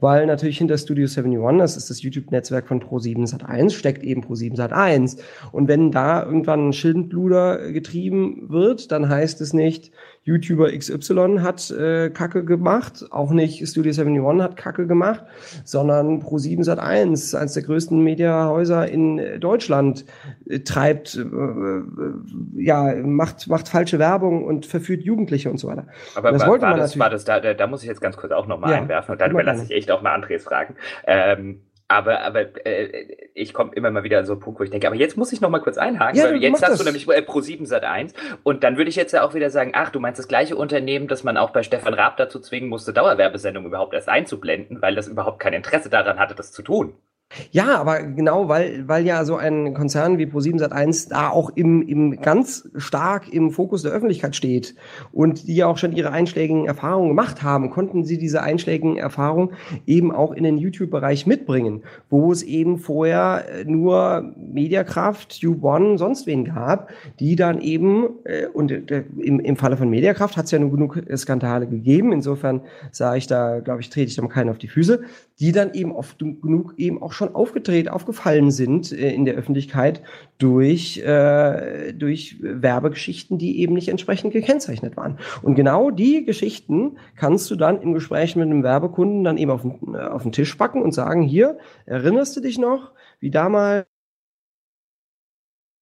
weil natürlich hinter Studio 71, das ist das YouTube-Netzwerk von Pro7 Sat1, steckt eben Pro7 Sat1 und wenn da irgendwann ein Schildbluder getrieben wird, dann heißt es nicht, YouTuber XY hat äh, Kacke gemacht, auch nicht Studio 71 hat Kacke gemacht, sondern Pro7 Sat1, eines der größten Mediahäuser in äh, Deutschland, äh, treibt, äh, äh, ja, macht, macht falsche Werbung und verführt Jugendliche und so weiter. Aber das war, wollte war man das, war das da, da, muss ich jetzt ganz kurz auch nochmal ja, einwerfen und dann überlasse ich echt auch mal Andres Fragen. Ähm, aber, aber äh, ich komme immer mal wieder an so einen Punkt, wo ich denke, aber jetzt muss ich noch mal kurz einhaken, ja, weil jetzt hast das. du nämlich äh, Pro7 Sat 1 und dann würde ich jetzt ja auch wieder sagen, ach, du meinst das gleiche Unternehmen, das man auch bei Stefan Raab dazu zwingen musste, Dauerwerbesendungen überhaupt erst einzublenden, weil das überhaupt kein Interesse daran hatte, das zu tun. Ja, aber genau, weil, weil ja so ein Konzern wie Pro7 Sat1 da auch im, im ganz stark im Fokus der Öffentlichkeit steht und die ja auch schon ihre einschlägigen Erfahrungen gemacht haben, konnten sie diese einschlägigen Erfahrungen eben auch in den YouTube-Bereich mitbringen, wo es eben vorher äh, nur Mediakraft, U1, sonst wen gab, die dann eben, äh, und äh, im, im Falle von Mediakraft hat es ja nur genug Skandale gegeben, insofern sage ich da, glaube ich, trete ich da keinen auf die Füße, die dann eben oft genug eben auch schon aufgedreht, aufgefallen sind äh, in der Öffentlichkeit durch, äh, durch Werbegeschichten, die eben nicht entsprechend gekennzeichnet waren. Und genau die Geschichten kannst du dann im Gespräch mit einem Werbekunden dann eben auf den, äh, auf den Tisch packen und sagen, hier, erinnerst du dich noch, wie damals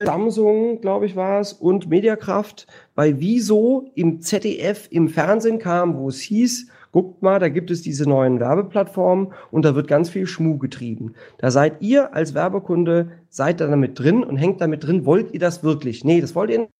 Samsung, glaube ich, war es, und Mediakraft bei Wieso im ZDF im Fernsehen kam, wo es hieß, guckt mal, da gibt es diese neuen Werbeplattformen und da wird ganz viel Schmuh getrieben. Da seid ihr als Werbekunde, seid da damit drin und hängt damit drin, wollt ihr das wirklich? Nee, das wollt ihr nicht.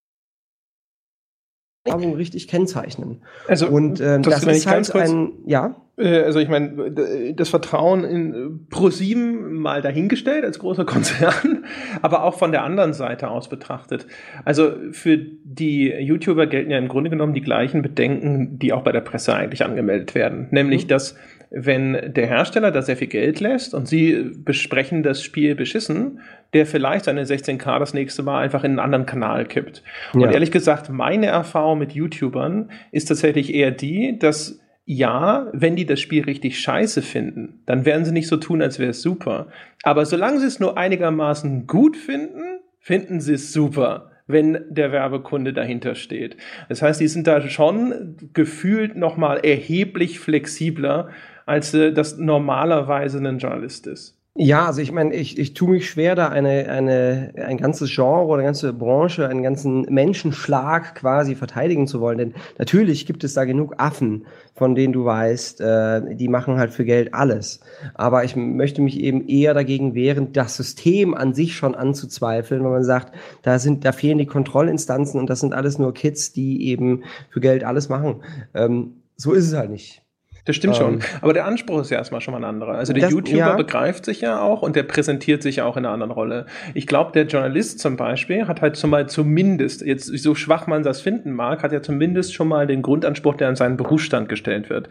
Werbung richtig kennzeichnen. Also, und ähm, das, das ist halt ein, ja. Äh, also ich meine, das Vertrauen in ProSieben mal dahingestellt als großer Konzern, aber auch von der anderen Seite aus betrachtet. Also für die YouTuber gelten ja im Grunde genommen die gleichen Bedenken, die auch bei der Presse eigentlich angemeldet werden. Nämlich, mhm. dass wenn der Hersteller da sehr viel Geld lässt und sie besprechen das Spiel beschissen, der vielleicht seine 16K das nächste Mal einfach in einen anderen Kanal kippt. Ja. Und ehrlich gesagt, meine Erfahrung mit YouTubern ist tatsächlich eher die, dass ja, wenn die das Spiel richtig scheiße finden, dann werden sie nicht so tun, als wäre es super. Aber solange sie es nur einigermaßen gut finden, finden sie es super wenn der Werbekunde dahinter steht. Das heißt, die sind da schon gefühlt nochmal erheblich flexibler als äh, das normalerweise ein Journalist ist. Ja, also ich meine, ich, ich tue mich schwer, da eine, eine, ein ganzes Genre oder eine ganze Branche, einen ganzen Menschenschlag quasi verteidigen zu wollen. Denn natürlich gibt es da genug Affen, von denen du weißt, äh, die machen halt für Geld alles. Aber ich möchte mich eben eher dagegen wehren, das System an sich schon anzuzweifeln, wenn man sagt, da sind, da fehlen die Kontrollinstanzen und das sind alles nur Kids, die eben für Geld alles machen. Ähm, so ist es halt nicht. Das stimmt schon. Ähm, Aber der Anspruch ist ja erstmal schon mal ein anderer. Also der das, YouTuber ja. begreift sich ja auch und der präsentiert sich ja auch in einer anderen Rolle. Ich glaube, der Journalist zum Beispiel hat halt zumal zumindest, jetzt so schwach man das finden mag, hat ja zumindest schon mal den Grundanspruch, der an seinen Berufsstand gestellt wird.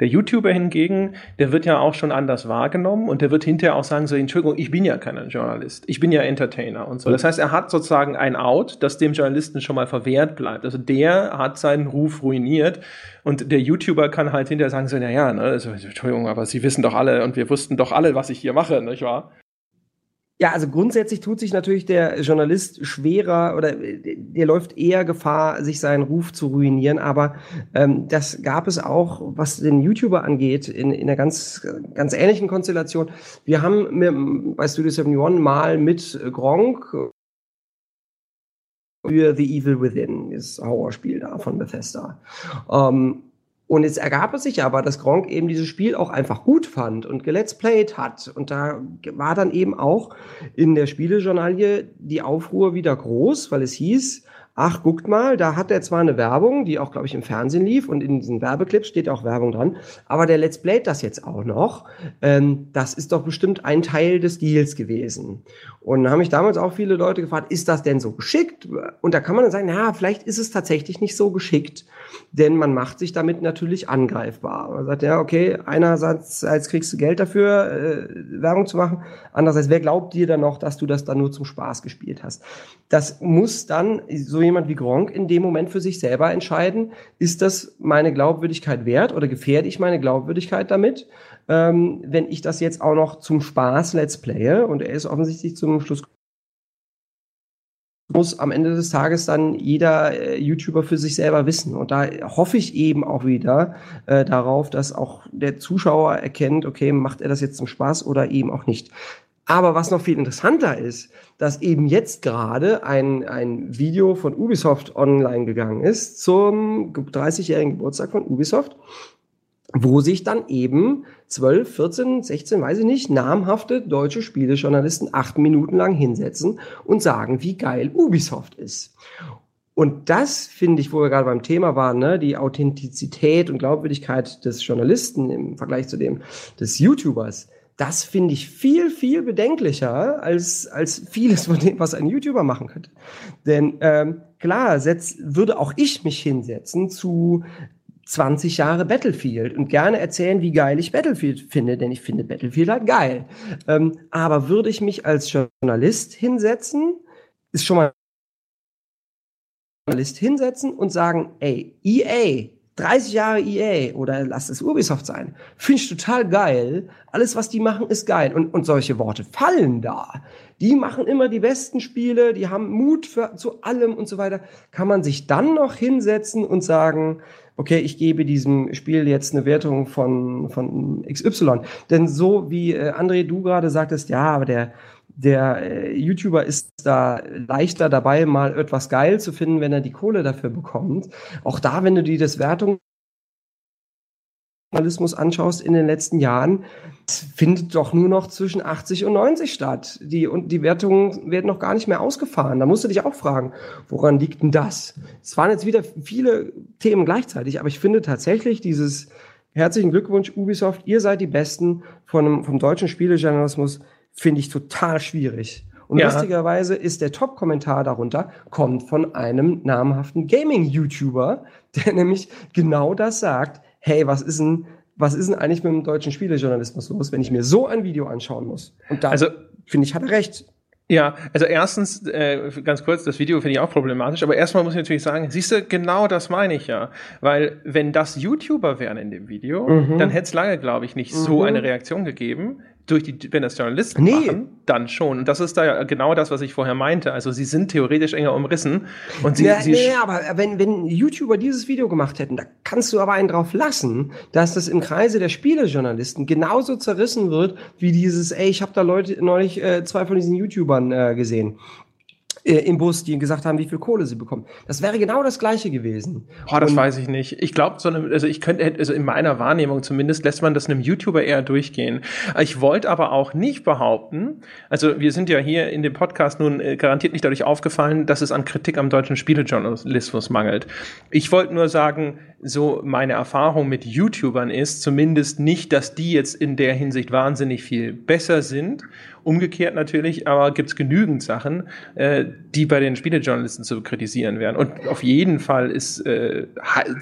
Der YouTuber hingegen, der wird ja auch schon anders wahrgenommen und der wird hinterher auch sagen, so, Entschuldigung, ich bin ja kein Journalist, ich bin ja Entertainer und so. Das heißt, er hat sozusagen ein Out, das dem Journalisten schon mal verwehrt bleibt. Also der hat seinen Ruf ruiniert und der YouTuber kann halt hinterher sagen, so, na ja, ne, also, Entschuldigung, aber Sie wissen doch alle und wir wussten doch alle, was ich hier mache, nicht wahr? Ja, also grundsätzlich tut sich natürlich der Journalist schwerer oder der läuft eher Gefahr, sich seinen Ruf zu ruinieren. Aber ähm, das gab es auch, was den YouTuber angeht, in, in einer ganz, ganz ähnlichen Konstellation. Wir haben mit, bei Studio 71 mal mit Gronk für The Evil Within, das Horrorspiel da von Bethesda. Ähm, und jetzt ergab es sich aber, dass Gronk eben dieses Spiel auch einfach gut fand und gelet's played hat. Und da war dann eben auch in der Spielejournalie die Aufruhr wieder groß, weil es hieß, ach, guckt mal, da hat er zwar eine Werbung, die auch, glaube ich, im Fernsehen lief und in diesen Werbeclips steht auch Werbung dran, aber der Let's Play das jetzt auch noch. Ähm, das ist doch bestimmt ein Teil des Deals gewesen. Und da haben mich damals auch viele Leute gefragt, ist das denn so geschickt? Und da kann man dann sagen, na, vielleicht ist es tatsächlich nicht so geschickt, denn man macht sich damit natürlich angreifbar. Man sagt, ja, okay, einerseits als kriegst du Geld dafür, äh, Werbung zu machen, andererseits, wer glaubt dir dann noch, dass du das dann nur zum Spaß gespielt hast? Das muss dann so jemand wie Gronk in dem Moment für sich selber entscheiden, ist das meine Glaubwürdigkeit wert oder gefährde ich meine Glaubwürdigkeit damit, ähm, wenn ich das jetzt auch noch zum Spaß let's playe und er ist offensichtlich zum Schluss muss am Ende des Tages dann jeder äh, YouTuber für sich selber wissen. Und da hoffe ich eben auch wieder äh, darauf, dass auch der Zuschauer erkennt, okay, macht er das jetzt zum Spaß oder eben auch nicht. Aber was noch viel interessanter ist, dass eben jetzt gerade ein, ein Video von Ubisoft online gegangen ist zum 30-jährigen Geburtstag von Ubisoft, wo sich dann eben 12, 14, 16, weiß ich nicht, namhafte deutsche Spielejournalisten acht Minuten lang hinsetzen und sagen, wie geil Ubisoft ist. Und das finde ich, wo wir gerade beim Thema waren, ne, die Authentizität und Glaubwürdigkeit des Journalisten im Vergleich zu dem des YouTubers, das finde ich viel, viel bedenklicher als, als vieles von dem, was ein YouTuber machen könnte. Denn ähm, klar, setz, würde auch ich mich hinsetzen zu 20 Jahre Battlefield und gerne erzählen, wie geil ich Battlefield finde, denn ich finde Battlefield halt geil. Ähm, aber würde ich mich als Journalist hinsetzen, ist schon mal Journalist hinsetzen und sagen, ey, EA, 30 Jahre EA oder lass es Ubisoft sein. Finde ich total geil. Alles, was die machen, ist geil. Und, und solche Worte fallen da. Die machen immer die besten Spiele, die haben Mut für, zu allem und so weiter. Kann man sich dann noch hinsetzen und sagen, okay, ich gebe diesem Spiel jetzt eine Wertung von, von XY. Denn so wie äh, André, du gerade sagtest, ja, aber der, der äh, YouTuber ist da leichter dabei, mal etwas geil zu finden, wenn er die Kohle dafür bekommt. Auch da, wenn du dir das Wertung Journalismus anschaust in den letzten Jahren, findet doch nur noch zwischen 80 und 90 statt. Die, und die Wertungen werden noch gar nicht mehr ausgefahren. Da musst du dich auch fragen, woran liegt denn das? Es waren jetzt wieder viele Themen gleichzeitig, aber ich finde tatsächlich dieses herzlichen Glückwunsch Ubisoft, ihr seid die Besten von, vom deutschen Spielejournalismus finde ich total schwierig. Und ja. lustigerweise ist der Top-Kommentar darunter, kommt von einem namhaften Gaming-YouTuber, der nämlich genau das sagt. Hey, was ist denn, was ist denn eigentlich mit dem deutschen Spielejournalismus los, wenn ich mir so ein Video anschauen muss? Und da also, finde ich, hat er recht. Ja, also erstens, äh, ganz kurz, das Video finde ich auch problematisch, aber erstmal muss ich natürlich sagen, siehst du, genau das meine ich ja. Weil wenn das YouTuber wären in dem Video, mhm. dann hätte es lange, glaube ich, nicht mhm. so eine Reaktion gegeben durch die, wenn das Journalisten Nee. machen, dann schon. Und das ist da ja genau das, was ich vorher meinte. Also sie sind theoretisch enger umrissen und sie, ja, sie nee, aber wenn, wenn YouTuber dieses Video gemacht hätten, da kannst du aber einen drauf lassen, dass das im Kreise der Spielejournalisten genauso zerrissen wird, wie dieses, ey, ich habe da Leute neulich äh, zwei von diesen YouTubern äh, gesehen. Äh, Im Bus, die gesagt haben, wie viel Kohle sie bekommen. Das wäre genau das gleiche gewesen. Boah, das Und- weiß ich nicht. Ich glaube, so also ich könnte, also in meiner Wahrnehmung zumindest lässt man das einem YouTuber eher durchgehen. Ich wollte aber auch nicht behaupten, also wir sind ja hier in dem Podcast nun äh, garantiert nicht dadurch aufgefallen, dass es an Kritik am deutschen Spielejournalismus mangelt. Ich wollte nur sagen, so meine Erfahrung mit YouTubern ist zumindest nicht, dass die jetzt in der Hinsicht wahnsinnig viel besser sind. Umgekehrt natürlich, aber gibt es genügend Sachen, äh, die bei den Spielejournalisten zu kritisieren wären. Und auf jeden Fall ist äh,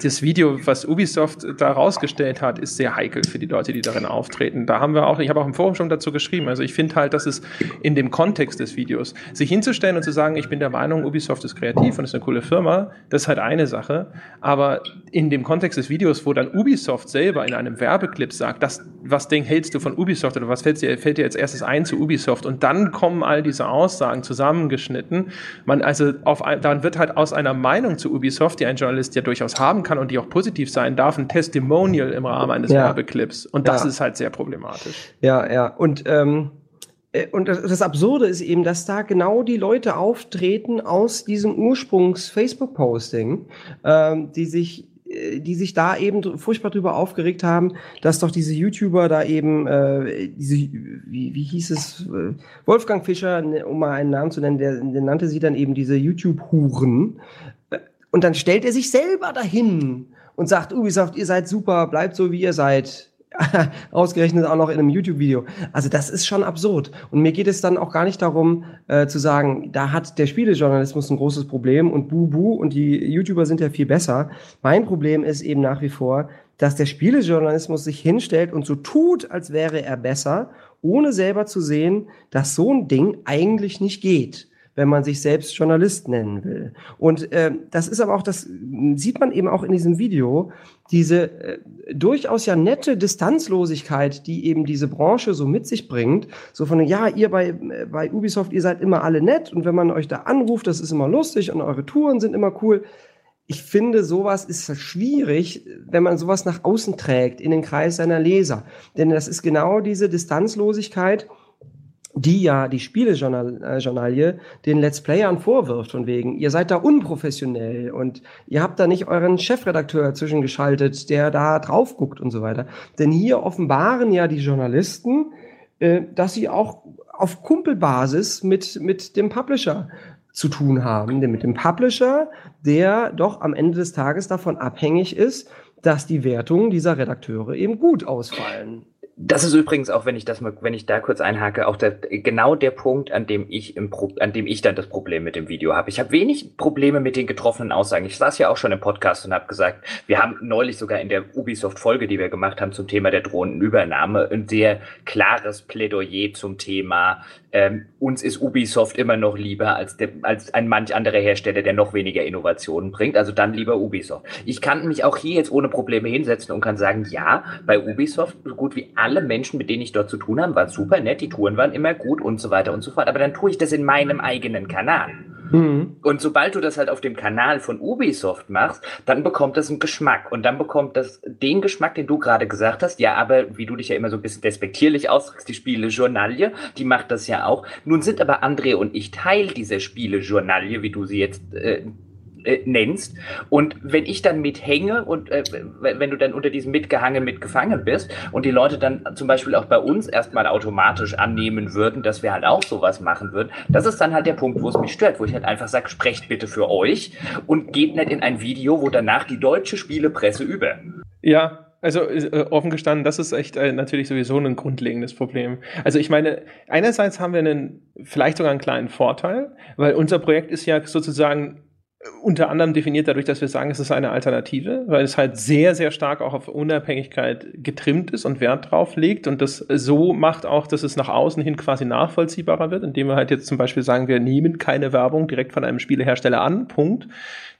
das Video, was Ubisoft da rausgestellt hat, ist sehr heikel für die Leute, die darin auftreten. Da haben wir auch, ich habe auch im Forum schon dazu geschrieben. Also ich finde halt, dass es in dem Kontext des Videos, sich hinzustellen und zu sagen, ich bin der Meinung, Ubisoft ist kreativ und ist eine coole Firma, das ist halt eine Sache. Aber in dem Kontext des Videos, wo dann Ubisoft selber in einem Werbeclip sagt, das, was denk, hältst du von Ubisoft oder was fällt dir, fällt dir als erstes ein zu Ubisoft? Und dann kommen all diese Aussagen zusammengeschnitten. Man, also auf, ein- dann wird halt aus einer Meinung zu Ubisoft, die ein Journalist ja durchaus haben kann und die auch positiv sein darf, ein Testimonial im Rahmen eines Ja. Werbeclips. Und das Ja. ist halt sehr problematisch. Ja, ja. Und, ähm, äh, und das, Absurde ist eben, dass da genau die Leute auftreten aus diesem Ursprungs-Facebook-Posting, ähm, die sich die sich da eben furchtbar drüber aufgeregt haben, dass doch diese YouTuber da eben, äh, diese, wie, wie hieß es, äh, Wolfgang Fischer, ne, um mal einen Namen zu nennen, der, der nannte sie dann eben diese YouTube-Huren. Äh, Und dann stellt er sich selber dahin und sagt, Ubisoft, ihr seid super, bleibt so, wie ihr seid. Ausgerechnet auch noch in einem YouTube-Video. Also das ist schon absurd. Und mir geht es dann auch gar nicht darum, äh, zu sagen, da hat der Spielejournalismus ein großes Problem und buh und die YouTuber sind ja viel besser. Mein Problem ist eben nach wie vor, dass der Spielejournalismus sich hinstellt und so tut, als wäre er besser, ohne selber zu sehen, dass so ein Ding eigentlich nicht geht wenn man sich selbst Journalist nennen will. Und äh, das ist aber auch, das sieht man eben auch in diesem Video, diese äh, durchaus ja nette Distanzlosigkeit, die eben diese Branche so mit sich bringt. So von, ja, ihr bei, äh, bei Ubisoft, ihr seid immer alle nett und wenn man euch da anruft, das ist immer lustig und eure Touren sind immer cool. Ich finde, sowas ist schwierig, wenn man sowas nach außen trägt, in den Kreis seiner Leser. Denn das ist genau diese Distanzlosigkeit, die ja die Spielejournalie den Let's Playern vorwirft, von wegen, ihr seid da unprofessionell und ihr habt da nicht euren Chefredakteur zwischengeschaltet, der da drauf guckt und so weiter. Denn hier offenbaren ja die Journalisten, äh, dass sie auch auf Kumpelbasis mit, mit dem Publisher zu tun haben, mit dem Publisher, der doch am Ende des Tages davon abhängig ist, dass die Wertungen dieser Redakteure eben gut ausfallen. Das ist übrigens auch, wenn ich das mal, wenn ich da kurz einhake, auch der, genau der Punkt, an dem ich im Pro, an dem ich dann das Problem mit dem Video habe. Ich habe wenig Probleme mit den getroffenen Aussagen. Ich saß ja auch schon im Podcast und habe gesagt, wir haben neulich sogar in der Ubisoft-Folge, die wir gemacht haben zum Thema der drohenden Übernahme, ein sehr klares Plädoyer zum Thema. Ähm, uns ist Ubisoft immer noch lieber als, der, als ein manch anderer Hersteller, der noch weniger Innovationen bringt. Also dann lieber Ubisoft. Ich kann mich auch hier jetzt ohne Probleme hinsetzen und kann sagen, ja, bei Ubisoft so gut wie alle Menschen, mit denen ich dort zu tun habe, waren super nett, die Touren waren immer gut und so weiter und so fort. Aber dann tue ich das in meinem eigenen Kanal. Mhm. Und sobald du das halt auf dem Kanal von Ubisoft machst, dann bekommt das einen Geschmack. Und dann bekommt das den Geschmack, den du gerade gesagt hast. Ja, aber wie du dich ja immer so ein bisschen despektierlich ausdrückst, die Spiele Journalie, die macht das ja auch. Nun sind aber André und ich Teil dieser Spiele Journalie, wie du sie jetzt äh, äh, nennst. Und wenn ich dann mithänge und äh, wenn du dann unter diesem Mitgehangen mitgefangen bist und die Leute dann zum Beispiel auch bei uns erstmal automatisch annehmen würden, dass wir halt auch sowas machen würden, das ist dann halt der Punkt, wo es mich stört, wo ich halt einfach sage, sprecht bitte für euch und geht nicht in ein Video, wo danach die deutsche Spielepresse über. Ja, also äh, offen gestanden, das ist echt äh, natürlich sowieso ein grundlegendes Problem. Also ich meine, einerseits haben wir einen, vielleicht sogar einen kleinen Vorteil, weil unser Projekt ist ja sozusagen unter anderem definiert dadurch, dass wir sagen, es ist eine Alternative, weil es halt sehr, sehr stark auch auf Unabhängigkeit getrimmt ist und Wert drauf legt und das so macht auch, dass es nach außen hin quasi nachvollziehbarer wird, indem wir halt jetzt zum Beispiel sagen, wir nehmen keine Werbung direkt von einem Spielehersteller an, Punkt.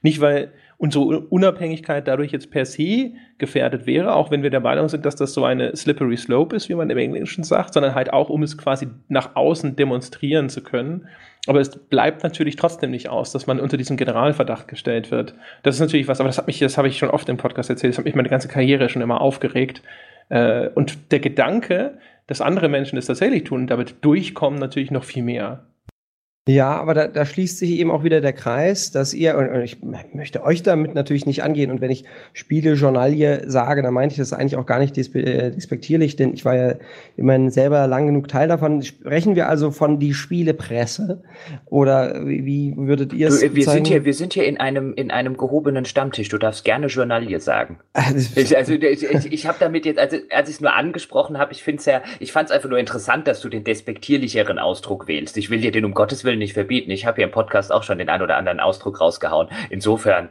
Nicht, weil unsere Unabhängigkeit dadurch jetzt per se gefährdet wäre, auch wenn wir der Meinung sind, dass das so eine slippery slope ist, wie man im Englischen sagt, sondern halt auch, um es quasi nach außen demonstrieren zu können. Aber es bleibt natürlich trotzdem nicht aus, dass man unter diesen Generalverdacht gestellt wird. Das ist natürlich was, aber das hat mich, das habe ich schon oft im Podcast erzählt, das hat mich meine ganze Karriere schon immer aufgeregt. Äh, und der Gedanke, dass andere Menschen es tatsächlich tun und damit durchkommen, natürlich noch viel mehr. Ja, aber da, da schließt sich eben auch wieder der Kreis, dass ihr, und ich möchte euch damit natürlich nicht angehen, und wenn ich Spielejournalie sage, dann meinte ich das eigentlich auch gar nicht äh, despektierlich, denn ich war ja immerhin selber lang genug Teil davon. Sprechen wir also von die Spielepresse? Oder wie würdet ihr es wir sind hier, Wir sind hier in einem, in einem gehobenen Stammtisch. Du darfst gerne Journalie sagen. ich, also ich, ich, ich habe damit jetzt, also als ich es nur angesprochen habe, ich finde es ja, ich fand es einfach nur interessant, dass du den despektierlicheren Ausdruck wählst. Ich will dir den um Gottes Willen nicht verbieten. Ich habe hier im Podcast auch schon den ein oder anderen Ausdruck rausgehauen. Insofern.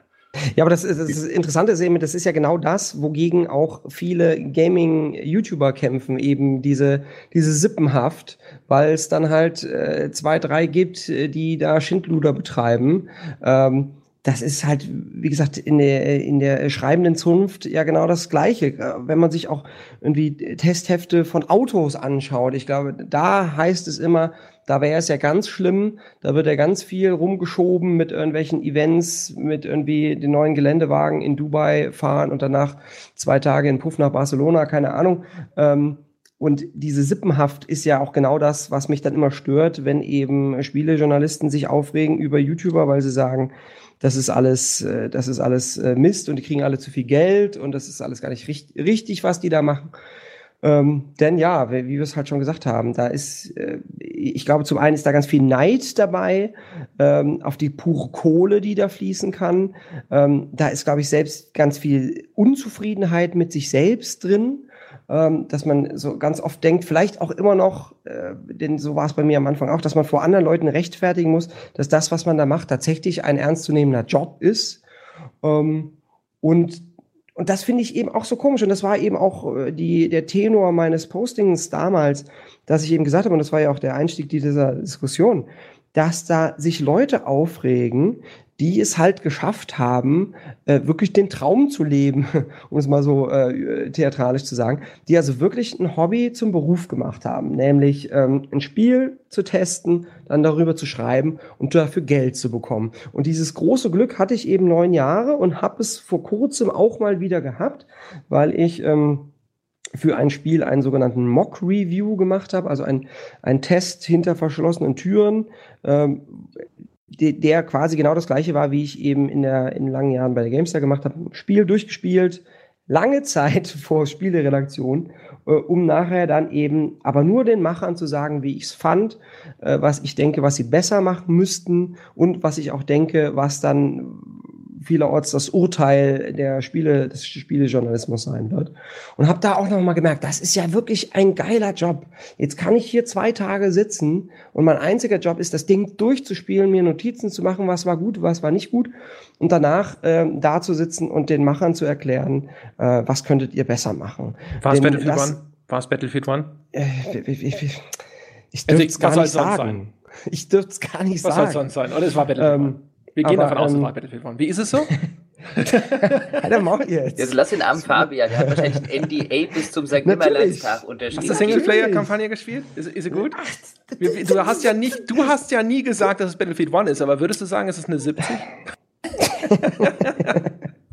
Ja, aber das, das, das Interessante ist eben, das ist ja genau das, wogegen auch viele Gaming-YouTuber kämpfen, eben diese, diese Sippenhaft, weil es dann halt äh, zwei, drei gibt, die da Schindluder betreiben. Ähm, das ist halt, wie gesagt, in der, in der schreibenden Zunft ja genau das Gleiche. Wenn man sich auch irgendwie Testhefte von Autos anschaut, ich glaube, da heißt es immer, da wäre es ja ganz schlimm. Da wird ja ganz viel rumgeschoben mit irgendwelchen Events, mit irgendwie den neuen Geländewagen in Dubai fahren und danach zwei Tage in Puff nach Barcelona, keine Ahnung. Ähm, und diese Sippenhaft ist ja auch genau das, was mich dann immer stört, wenn eben Spielejournalisten sich aufregen über YouTuber, weil sie sagen, das ist alles, äh, das ist alles äh, Mist und die kriegen alle zu viel Geld und das ist alles gar nicht richtig, was die da machen. Ähm, denn ja, wie, wir es halt schon gesagt haben, da ist, äh, ich glaube, zum einen ist da ganz viel Neid dabei ähm, auf die pure Kohle, die da fließen kann. Ähm, da ist, glaube ich, selbst ganz viel Unzufriedenheit mit sich selbst drin. Ähm, dass man so ganz oft denkt, vielleicht auch immer noch, äh, denn so war es bei mir am Anfang auch, dass man vor anderen Leuten rechtfertigen muss, dass das, was man da macht, tatsächlich ein ernstzunehmender Job ist. Ähm, und und das finde ich eben auch so komisch. Und das war eben auch äh, die, der Tenor meines Postings damals, dass ich eben gesagt habe, und das war ja auch der Einstieg dieser Diskussion, dass da sich Leute aufregen, die es halt geschafft haben, äh, wirklich den Traum zu leben, um es mal so äh, theatralisch zu sagen, die also wirklich ein Hobby zum Beruf gemacht haben, nämlich ähm, ein Spiel zu testen, dann darüber zu schreiben und dafür Geld zu bekommen. Und dieses große Glück hatte ich eben neun Jahre und habe es vor kurzem auch mal wieder gehabt, weil ich ähm, für ein Spiel einen sogenannten Mock-Review gemacht habe, also ein, ein Test hinter verschlossenen Türen, ähm, der quasi genau das gleiche war, wie ich eben in, der, in langen Jahren bei der GameStar gemacht habe. Spiel durchgespielt, lange Zeit vor Spieleredaktion, äh, um nachher dann eben aber nur den Machern zu sagen, wie ich es fand, äh, was ich denke, was sie besser machen müssten und was ich auch denke, was dann vielerorts das Urteil der Spiele, des Spielejournalismus sein wird. Und habe da auch noch mal gemerkt, das ist ja wirklich ein geiler Job. Jetzt kann ich hier zwei Tage sitzen und mein einziger Job ist, das Ding durchzuspielen, mir Notizen zu machen, was war gut, was war nicht gut und danach äh, da zu sitzen und den Machern zu erklären, äh, was könntet ihr besser machen. War es Battlefield das, One? War es Battlefield One? Äh, ich, ich, ich dürfte es gar nicht sagen. Ich dürfte es gar nicht was sagen. Was soll es sonst sein? Oder es war Battlefield ähm, One. Wir gehen aber, davon aus, ähm, war Battlefield One. Wie ist es so? Alter, mach jetzt. Jetzt lass den armen Fabian, der hat wahrscheinlich ein NDA bis zum St. Nimmerleinstag unterschrieben. Hast du Singleplayer-Kampagne gespielt? Ist, ist sie gut? Ach, du hast ja nicht, du hast ja nie gesagt, dass es Battlefield One ist, aber würdest du sagen, es ist eine 70?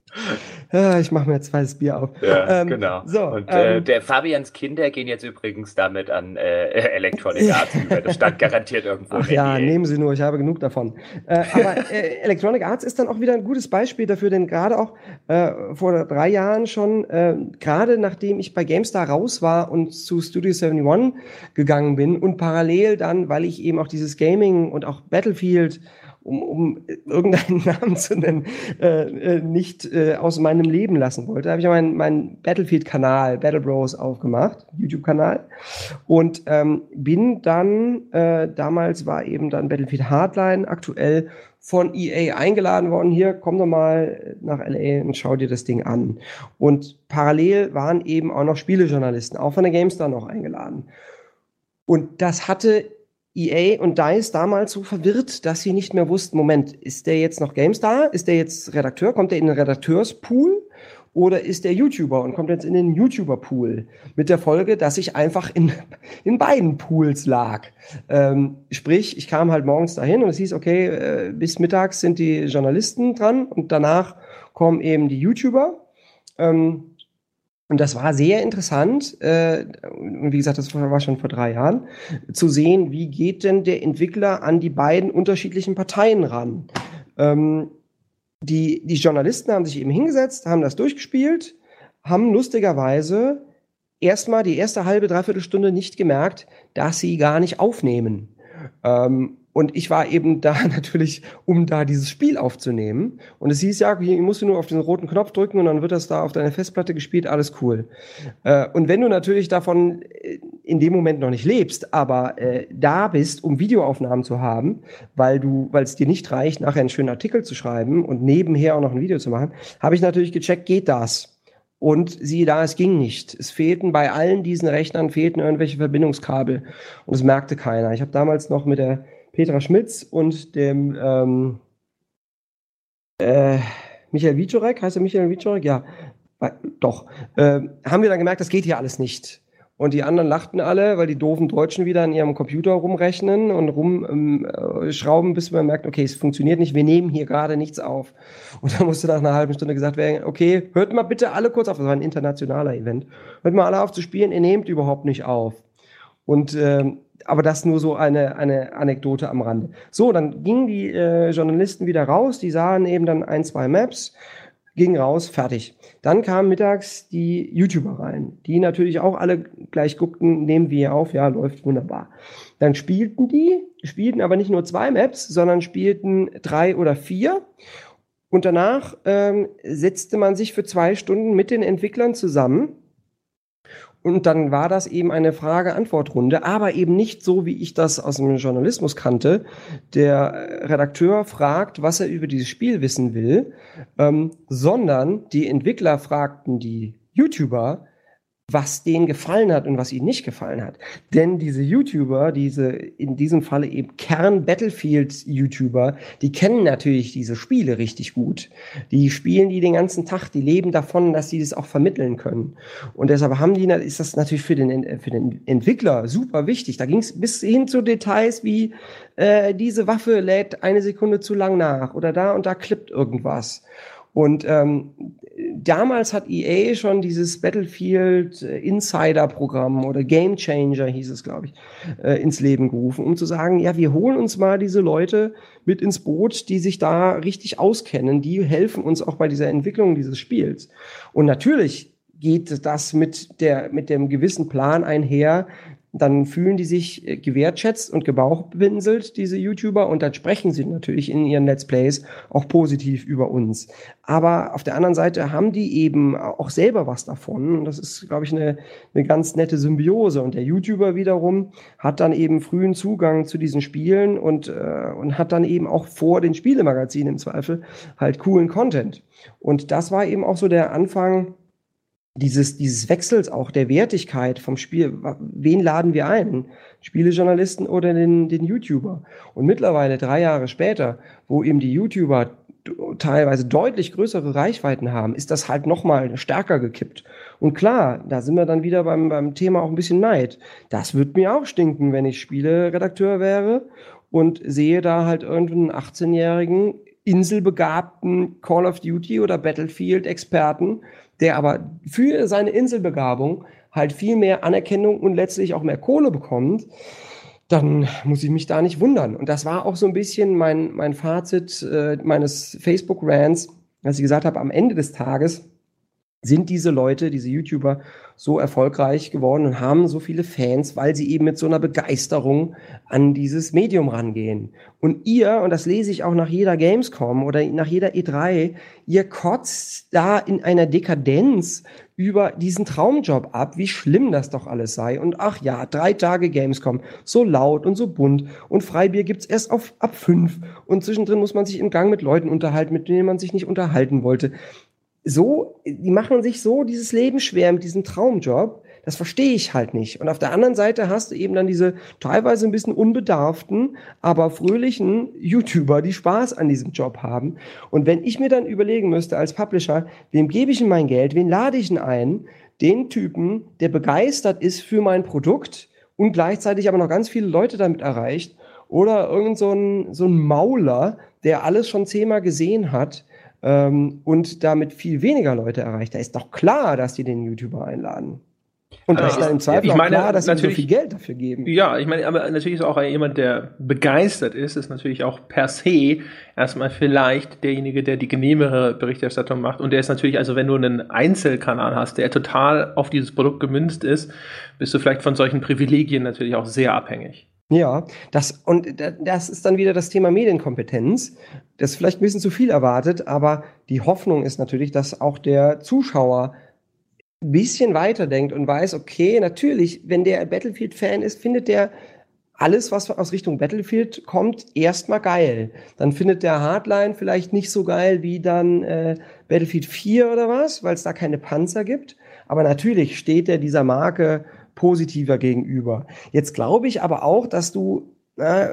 ich mache mir jetzt zweites Bier auf. Ja, ähm, genau. So, und äh, ähm, der Fabians Kinder gehen jetzt übrigens damit an äh, Electronic Arts über. Das stand garantiert irgendwo. Ach ja, nehmen Sie nur, ich habe genug davon. Äh, aber äh, Electronic Arts ist dann auch wieder ein gutes Beispiel dafür, denn gerade auch äh, vor drei Jahren schon, äh, gerade nachdem ich bei GameStar raus war und zu Studio 71 gegangen bin und parallel dann, weil ich eben auch dieses Gaming und auch Battlefield um, um irgendeinen Namen zu nennen, äh, äh, nicht äh, aus meinem Leben lassen wollte, habe ich meinen mein Battlefield-Kanal, Battle Bros, aufgemacht, YouTube-Kanal, und ähm, bin dann, äh, damals war eben dann Battlefield Hardline aktuell von EA eingeladen worden, hier, komm doch mal nach LA und schau dir das Ding an. Und parallel waren eben auch noch Spielejournalisten, auch von der GameStar noch eingeladen. Und das hatte EA und DICE damals so verwirrt, dass sie nicht mehr wussten, Moment, ist der jetzt noch GameStar? Ist der jetzt Redakteur? Kommt der in den Redakteurspool? Oder ist der YouTuber und kommt jetzt in den YouTuber-Pool? Mit der Folge, dass ich einfach in, in beiden Pools lag. Ähm, sprich, ich kam halt morgens dahin und es hieß, okay, äh, bis mittags sind die Journalisten dran und danach kommen eben die YouTuber. Ähm, und das war sehr interessant, äh, und wie gesagt, das war schon vor drei Jahren, zu sehen, wie geht denn der Entwickler an die beiden unterschiedlichen Parteien ran. Ähm, die, die Journalisten haben sich eben hingesetzt, haben das durchgespielt, haben lustigerweise erstmal die erste halbe, dreiviertel Stunde nicht gemerkt, dass sie gar nicht aufnehmen. Ähm, und ich war eben da natürlich, um da dieses Spiel aufzunehmen. Und es hieß ja, hier musst du nur auf den roten Knopf drücken und dann wird das da auf deiner Festplatte gespielt, alles cool. Äh, und wenn du natürlich davon äh, in dem Moment noch nicht lebst, aber äh, da bist, um Videoaufnahmen zu haben, weil du, weil es dir nicht reicht, nachher einen schönen Artikel zu schreiben und nebenher auch noch ein Video zu machen, habe ich natürlich gecheckt, geht das? Und siehe da, es ging nicht. Es fehlten bei allen diesen Rechnern fehlten irgendwelche Verbindungskabel und es merkte keiner. Ich habe damals noch mit der Petra Schmitz und dem ähm, äh, Michael Wiczorek, heißt er Michael Wiczorek? Ja, äh, doch. Äh, haben wir dann gemerkt, das geht hier alles nicht. Und die anderen lachten alle, weil die doofen Deutschen wieder an ihrem Computer rumrechnen und rumschrauben, ähm, bis man merkt, okay, es funktioniert nicht, wir nehmen hier gerade nichts auf. Und dann musste nach einer halben Stunde gesagt werden, okay, hört mal bitte alle kurz auf, das war ein internationaler Event, hört mal alle auf zu spielen, ihr nehmt überhaupt nicht auf. Und ähm, aber das nur so eine, eine Anekdote am Rande. So, dann gingen die äh, Journalisten wieder raus, die sahen eben dann ein, zwei Maps, gingen raus, fertig. Dann kamen mittags die YouTuber rein, die natürlich auch alle gleich guckten, nehmen wir auf, ja, läuft wunderbar. Dann spielten die, spielten aber nicht nur zwei Maps, sondern spielten drei oder vier. Und danach ähm, setzte man sich für zwei Stunden mit den Entwicklern zusammen und dann war das eben eine Frage-Antwort-Runde, aber eben nicht so, wie ich das aus dem Journalismus kannte. Der Redakteur fragt, was er über dieses Spiel wissen will, ähm, sondern die Entwickler fragten die YouTuber, was denen gefallen hat und was ihnen nicht gefallen hat. Denn diese YouTuber, diese in diesem Falle eben Kern-Battlefield-YouTuber, die kennen natürlich diese Spiele richtig gut. Die spielen die den ganzen Tag, die leben davon, dass sie das auch vermitteln können. Und deshalb haben die, ist das natürlich für den, für den Entwickler super wichtig. Da ging es bis hin zu Details wie, äh, diese Waffe lädt eine Sekunde zu lang nach oder da und da klippt irgendwas. Und ähm, damals hat EA schon dieses Battlefield äh, Insider Programm oder Game Changer hieß es, glaube ich, äh, ins Leben gerufen, um zu sagen, ja, wir holen uns mal diese Leute mit ins Boot, die sich da richtig auskennen, die helfen uns auch bei dieser Entwicklung dieses Spiels. Und natürlich geht das mit der mit dem gewissen Plan einher, dann fühlen die sich äh, gewertschätzt und gebauchbinselt, diese YouTuber, und dann sprechen sie natürlich in ihren Let's Plays auch positiv über uns. Aber auf der anderen Seite haben die eben auch selber was davon. Und das ist, glaube ich, eine, eine ganz nette Symbiose. Und der YouTuber wiederum hat dann eben frühen Zugang zu diesen Spielen und, äh, und hat dann eben auch vor den Spielemagazinen im Zweifel halt coolen Content. Und das war eben auch so der Anfang, dieses, dieses Wechsels auch der Wertigkeit vom Spiel. Wen laden wir ein? Spielejournalisten oder den, den YouTuber? Und mittlerweile, drei Jahre später, wo eben die YouTuber teilweise deutlich größere Reichweiten haben, ist das halt nochmal stärker gekippt. Und klar, da sind wir dann wieder beim, beim Thema auch ein bisschen Neid. Das wird mir auch stinken, wenn ich Spieleredakteur wäre und sehe da halt irgendeinen 18-jährigen inselbegabten Call of Duty oder Battlefield Experten, der aber für seine Inselbegabung halt viel mehr Anerkennung und letztlich auch mehr Kohle bekommt, dann muss ich mich da nicht wundern. Und das war auch so ein bisschen mein, mein Fazit äh, meines Facebook-Rants, als ich gesagt habe, am Ende des Tages sind diese Leute, diese YouTuber so erfolgreich geworden und haben so viele Fans, weil sie eben mit so einer Begeisterung an dieses Medium rangehen. Und ihr, und das lese ich auch nach jeder Gamescom oder nach jeder E3, ihr kotzt da in einer Dekadenz über diesen Traumjob ab, wie schlimm das doch alles sei. Und ach ja, drei Tage Gamescom, so laut und so bunt. Und Freibier gibt's erst auf, ab fünf. Und zwischendrin muss man sich im Gang mit Leuten unterhalten, mit denen man sich nicht unterhalten wollte so, die machen sich so dieses Leben schwer mit diesem Traumjob, das verstehe ich halt nicht. Und auf der anderen Seite hast du eben dann diese teilweise ein bisschen unbedarften, aber fröhlichen YouTuber, die Spaß an diesem Job haben. Und wenn ich mir dann überlegen müsste als Publisher, wem gebe ich denn mein Geld, wen lade ich denn ein, den Typen, der begeistert ist für mein Produkt und gleichzeitig aber noch ganz viele Leute damit erreicht, oder irgend so ein, so ein Mauler, der alles schon zehnmal gesehen hat, ähm, und damit viel weniger Leute erreicht. Da ist doch klar, dass die den YouTuber einladen. Und da ist dann im Zweifel ich meine, auch klar, dass sie so viel Geld dafür geben. Ja, ich meine, aber natürlich ist auch jemand, der begeistert ist, ist natürlich auch per se erstmal vielleicht derjenige, der die genehmere Berichterstattung macht. Und der ist natürlich, also wenn du einen Einzelkanal hast, der total auf dieses Produkt gemünzt ist, bist du vielleicht von solchen Privilegien natürlich auch sehr abhängig. Ja, das, und das ist dann wieder das Thema Medienkompetenz. Das ist vielleicht ein bisschen zu viel erwartet, aber die Hoffnung ist natürlich, dass auch der Zuschauer ein bisschen weiterdenkt und weiß, okay, natürlich, wenn der Battlefield-Fan ist, findet der alles, was aus Richtung Battlefield kommt, erstmal geil. Dann findet der Hardline vielleicht nicht so geil wie dann äh, Battlefield 4 oder was, weil es da keine Panzer gibt. Aber natürlich steht er dieser Marke positiver gegenüber. Jetzt glaube ich aber auch, dass du na,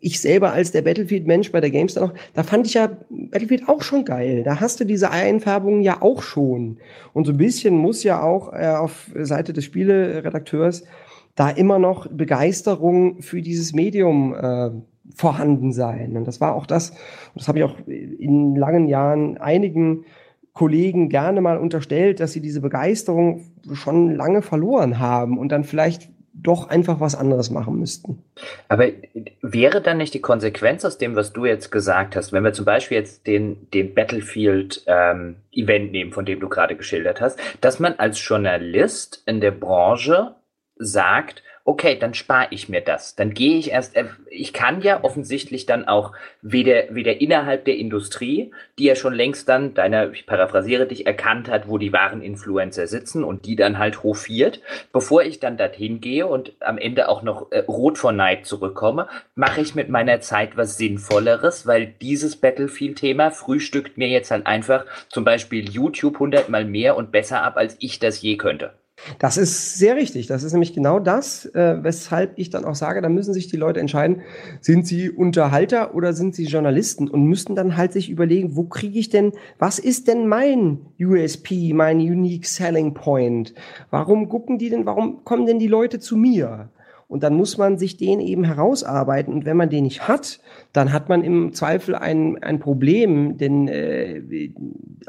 ich selber als der Battlefield-Mensch bei der GameStar noch, da fand ich ja Battlefield auch schon geil. Da hast du diese Einfärbungen ja auch schon. Und so ein bisschen muss ja auch äh, auf Seite des Spieleredakteurs da immer noch Begeisterung für dieses Medium äh, vorhanden sein. Und das war auch das, das habe ich auch in langen Jahren einigen Kollegen gerne mal unterstellt, dass sie diese Begeisterung schon lange verloren haben und dann vielleicht doch einfach was anderes machen müssten. Aber wäre dann nicht die Konsequenz aus dem, was du jetzt gesagt hast, wenn wir zum Beispiel jetzt den, den Battlefield-Event ähm, nehmen, von dem du gerade geschildert hast, dass man als Journalist in der Branche sagt, okay, dann spare ich mir das. Dann gehe ich erst, äh, ich kann ja offensichtlich dann auch weder, weder innerhalb der Industrie, die ja schon längst dann, deiner, ich paraphrasiere dich, erkannt hat, wo die wahren Influencer sitzen und die dann halt hofiert, bevor ich dann dorthin gehe und am Ende auch noch äh, rot vor Neid zurückkomme, mache ich mit meiner Zeit was Sinnvolleres, weil dieses Battlefield-Thema frühstückt mir jetzt halt einfach zum Beispiel YouTube hundertmal mehr und besser ab, als ich das je könnte. Das ist sehr richtig. Das ist nämlich genau das, äh, weshalb ich dann auch sage, da müssen sich die Leute entscheiden, sind sie Unterhalter oder sind sie Journalisten und müssten dann halt sich überlegen, wo kriege ich denn, was ist denn mein USP, mein Unique Selling Point? Warum gucken die denn, warum kommen denn die Leute zu mir? Und dann muss man sich den eben herausarbeiten. Und wenn man den nicht hat, dann hat man im Zweifel ein, ein Problem. Denn äh,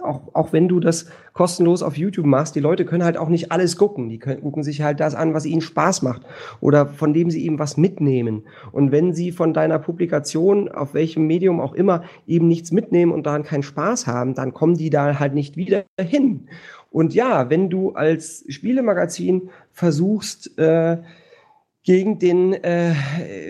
auch, auch wenn du das kostenlos auf YouTube machst, die Leute können halt auch nicht alles gucken. Die können, gucken sich halt das an, was ihnen Spaß macht oder von dem sie eben was mitnehmen. Und wenn sie von deiner Publikation, auf welchem Medium auch immer, eben nichts mitnehmen und daran keinen Spaß haben, dann kommen die da halt nicht wieder hin. Und ja, wenn du als Spielemagazin versuchst, äh, gegen den äh,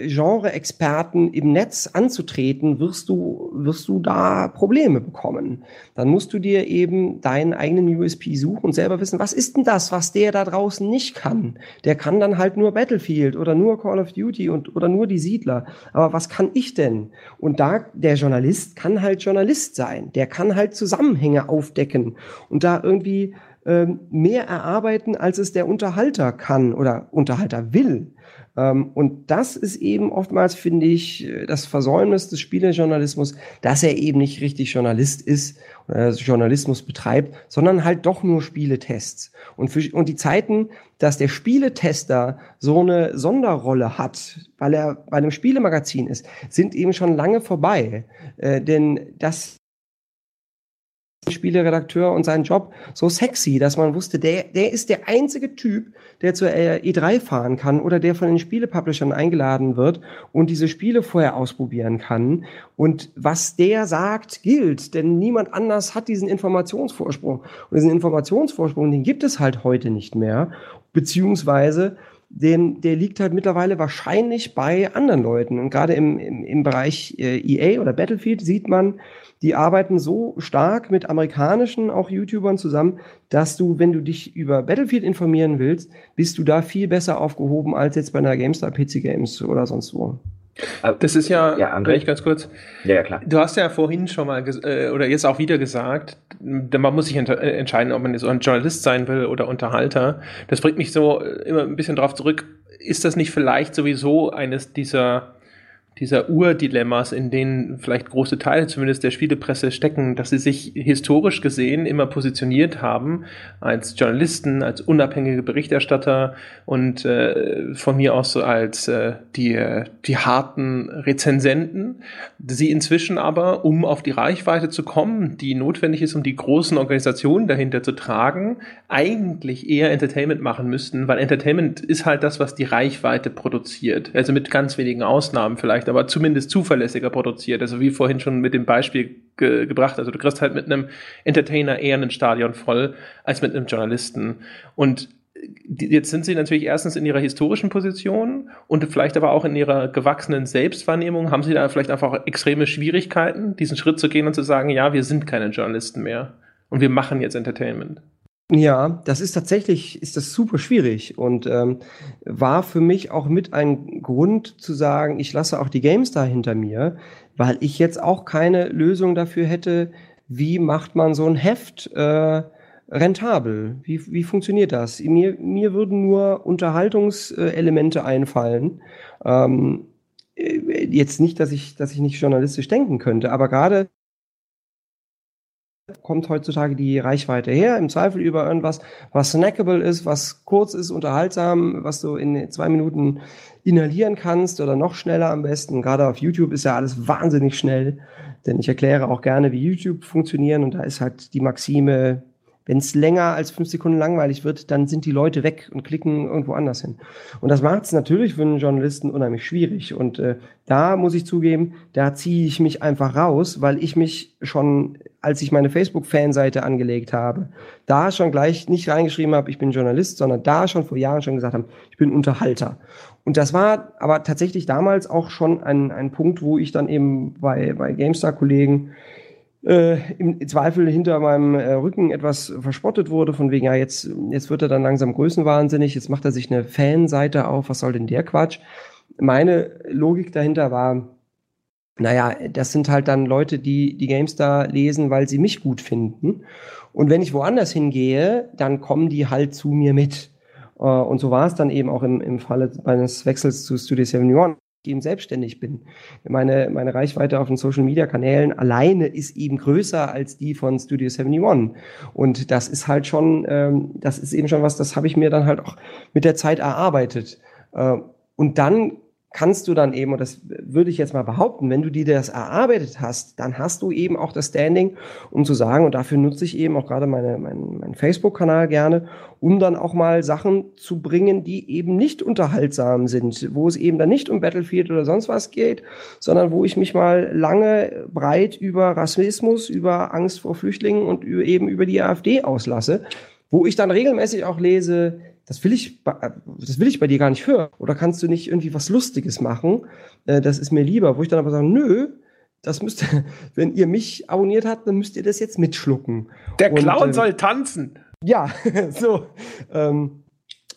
Genre-Experten im Netz anzutreten, wirst du, wirst du da Probleme bekommen. Dann musst du dir eben deinen eigenen USP suchen und selber wissen, was ist denn das, was der da draußen nicht kann? Der kann dann halt nur Battlefield oder nur Call of Duty und, oder nur die Siedler. Aber was kann ich denn? Und da, der Journalist kann halt Journalist sein. Der kann halt Zusammenhänge aufdecken und da irgendwie ähm, mehr erarbeiten, als es der Unterhalter kann oder Unterhalter will. Ähm, und das ist eben oftmals, finde ich, das Versäumnis des Spielejournalismus, dass er eben nicht richtig Journalist ist oder Journalismus betreibt, sondern halt doch nur Spieletests. Und, für, und die Zeiten, dass der Spieletester so eine Sonderrolle hat, weil er bei einem Spielemagazin ist, sind eben schon lange vorbei. Äh, denn das Spieleredakteur und seinen Job so sexy, dass man wusste, der, der ist der einzige Typ, der zur E3 fahren kann oder der von den Spielepublishern eingeladen wird und diese Spiele vorher ausprobieren kann. Und was der sagt, gilt, denn niemand anders hat diesen Informationsvorsprung. Und diesen Informationsvorsprung, den gibt es halt heute nicht mehr, beziehungsweise den, der liegt halt mittlerweile wahrscheinlich bei anderen Leuten. Und gerade im, im, im Bereich äh, EA oder Battlefield sieht man, die arbeiten so stark mit amerikanischen auch YouTubern zusammen, dass du, wenn du dich über Battlefield informieren willst, bist du da viel besser aufgehoben als jetzt bei einer GameStar, PC Games oder sonst wo. Das ist ja, ja André, ich ganz kurz. Ja, ja, klar. Du hast ja vorhin schon mal äh, oder jetzt auch wieder gesagt, man muss sich äh, entscheiden, ob man so ein Journalist sein will oder Unterhalter. Das bringt mich so äh, immer ein bisschen drauf zurück. Ist das nicht vielleicht sowieso eines dieser dieser Urdilemmas, in denen vielleicht große Teile zumindest der Spielepresse stecken, dass sie sich historisch gesehen immer positioniert haben als Journalisten, als unabhängige Berichterstatter und äh, von mir aus so als äh, die, die harten Rezensenten. Sie inzwischen aber, um auf die Reichweite zu kommen, die notwendig ist, um die großen Organisationen dahinter zu tragen, eigentlich eher Entertainment machen müssten, weil Entertainment ist halt das, was die Reichweite produziert. Also mit ganz wenigen Ausnahmen vielleicht, aber zumindest zuverlässiger produziert. Also wie vorhin schon mit dem Beispiel ge gebracht. Also du kriegst halt mit einem Entertainer eher ein Stadion voll als mit einem Journalisten. Und jetzt sind sie natürlich erstens in ihrer historischen Position und vielleicht aber auch in ihrer gewachsenen Selbstwahrnehmung. Haben sie da vielleicht einfach extreme Schwierigkeiten, diesen Schritt zu gehen und zu sagen, ja, wir sind keine Journalisten mehr und wir machen jetzt Entertainment? Ja, das ist tatsächlich, ist das super schwierig und ähm, war für mich auch mit ein Grund zu sagen, ich lasse auch die GameStar hinter mir, weil ich jetzt auch keine Lösung dafür hätte, wie macht man so ein Heft äh, rentabel? Wie, wie funktioniert das? Mir, mir würden nur Unterhaltungselemente einfallen. Ähm, äh, jetzt nicht, dass ich, dass ich nicht journalistisch denken könnte, aber gerade kommt heutzutage die Reichweite her, im Zweifel über irgendwas, was snackable ist, was kurz ist, unterhaltsam, was du in zwei Minuten inhalieren kannst oder noch schneller am besten. Gerade auf YouTube ist ja alles wahnsinnig schnell, denn ich erkläre auch gerne, wie YouTube funktionieren und da ist halt die Maxime, wenn es länger als fünf Sekunden langweilig wird, dann sind die Leute weg und klicken irgendwo anders hin. Und das macht es natürlich für einen Journalisten unheimlich schwierig. Und äh, da muss ich zugeben, da ziehe ich mich einfach raus, weil ich mich schon, als ich meine Facebook-Fanseite angelegt habe, da schon gleich nicht reingeschrieben habe, ich bin Journalist, sondern da schon vor Jahren schon gesagt habe, ich bin Unterhalter. Und das war aber tatsächlich damals auch schon ein, ein Punkt, wo ich dann eben bei, bei GameStar-Kollegen äh, im Zweifel hinter meinem äh, Rücken etwas verspottet wurde, von wegen, ja, jetzt, jetzt wird er dann langsam größenwahnsinnig, jetzt macht er sich eine Fanseite auf, was soll denn der Quatsch? Meine Logik dahinter war, naja, das sind halt dann Leute, die die GameStar lesen, weil sie mich gut finden. Und wenn ich woanders hingehe, dann kommen die halt zu mir mit. Äh, und so war es dann eben auch im, im Falle meines Wechsels zu Studio 71 eben selbstständig bin. Meine, meine Reichweite auf den Social Media Kanälen alleine ist eben größer als die von Studio 71. Und das ist halt schon, ähm, das ist eben schon was, das habe ich mir dann halt auch mit der Zeit erarbeitet. Äh, und dann kannst du dann eben, und das würde ich jetzt mal behaupten, wenn du dir das erarbeitet hast, dann hast du eben auch das Standing, um zu sagen, und dafür nutze ich eben auch gerade meine, meinen, meinen Facebook-Kanal gerne, um dann auch mal Sachen zu bringen, die eben nicht unterhaltsam sind, wo es eben dann nicht um Battlefield oder sonst was geht, sondern wo ich mich mal lange breit über Rassismus, über Angst vor Flüchtlingen und eben über die AfD auslasse, wo ich dann regelmäßig auch lese, das will ich, das will ich bei dir gar nicht hören. Oder kannst du nicht irgendwie was Lustiges machen? Äh, das ist mir lieber. Wo ich dann aber sage, nö, das müsst ihr, wenn ihr mich abonniert habt, dann müsst ihr das jetzt mitschlucken. Der Clown und, äh, soll tanzen. Ja, so. Ähm,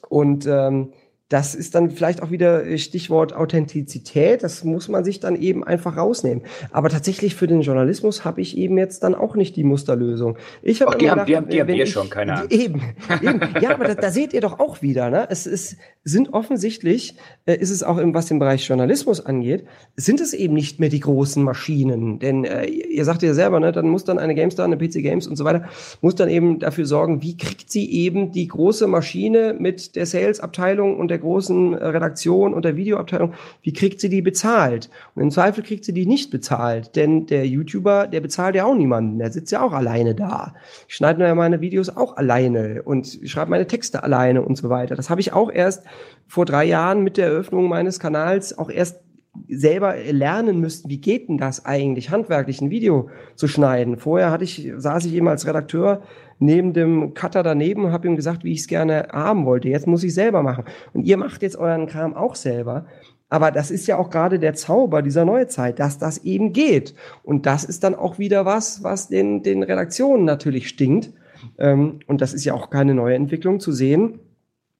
und ähm, das ist dann vielleicht auch wieder äh, Stichwort Authentizität. Das muss man sich dann eben einfach rausnehmen. Aber tatsächlich für den Journalismus habe ich eben jetzt dann auch nicht die Musterlösung. Ich habe die, gedacht, die haben, die haben wir schon, keine Ahnung. Eben, eben. Ja, aber da, da, seht ihr doch auch wieder. Ne? Es ist, sind offensichtlich, äh, ist es auch, im, was den Bereich Journalismus angeht, sind es eben nicht mehr die großen Maschinen. Denn äh, ihr sagt ja selber, ne, dann muss dann eine GameStar, eine PC Games und so weiter, muss dann eben dafür sorgen, wie kriegt sie eben die große Maschine mit der Sales-Abteilung und der großen äh, Redaktion und der Videoabteilung, wie kriegt sie die bezahlt? Und im Zweifel kriegt sie die nicht bezahlt, denn der YouTuber, der bezahlt ja auch niemanden, der sitzt ja auch alleine da. Ich schneide mir meine Videos auch alleine und schreibe meine Texte alleine und so weiter. Das habe ich auch erst vor drei Jahren mit der Eröffnung meines Kanals auch erst selber lernen müssten, wie geht denn das eigentlich, handwerklich ein Video zu schneiden. Vorher hatte ich, saß ich eben als Redakteur neben dem Cutter daneben und habe ihm gesagt, wie ich es gerne haben wollte. Jetzt muss ich selber machen. Und ihr macht jetzt euren Kram auch selber. Aber das ist ja auch gerade der Zauber dieser Neuzeit, dass das eben geht. Und das ist dann auch wieder was, was den, den Redaktionen natürlich stinkt. Ähm, und das ist ja auch keine neue Entwicklung zu sehen.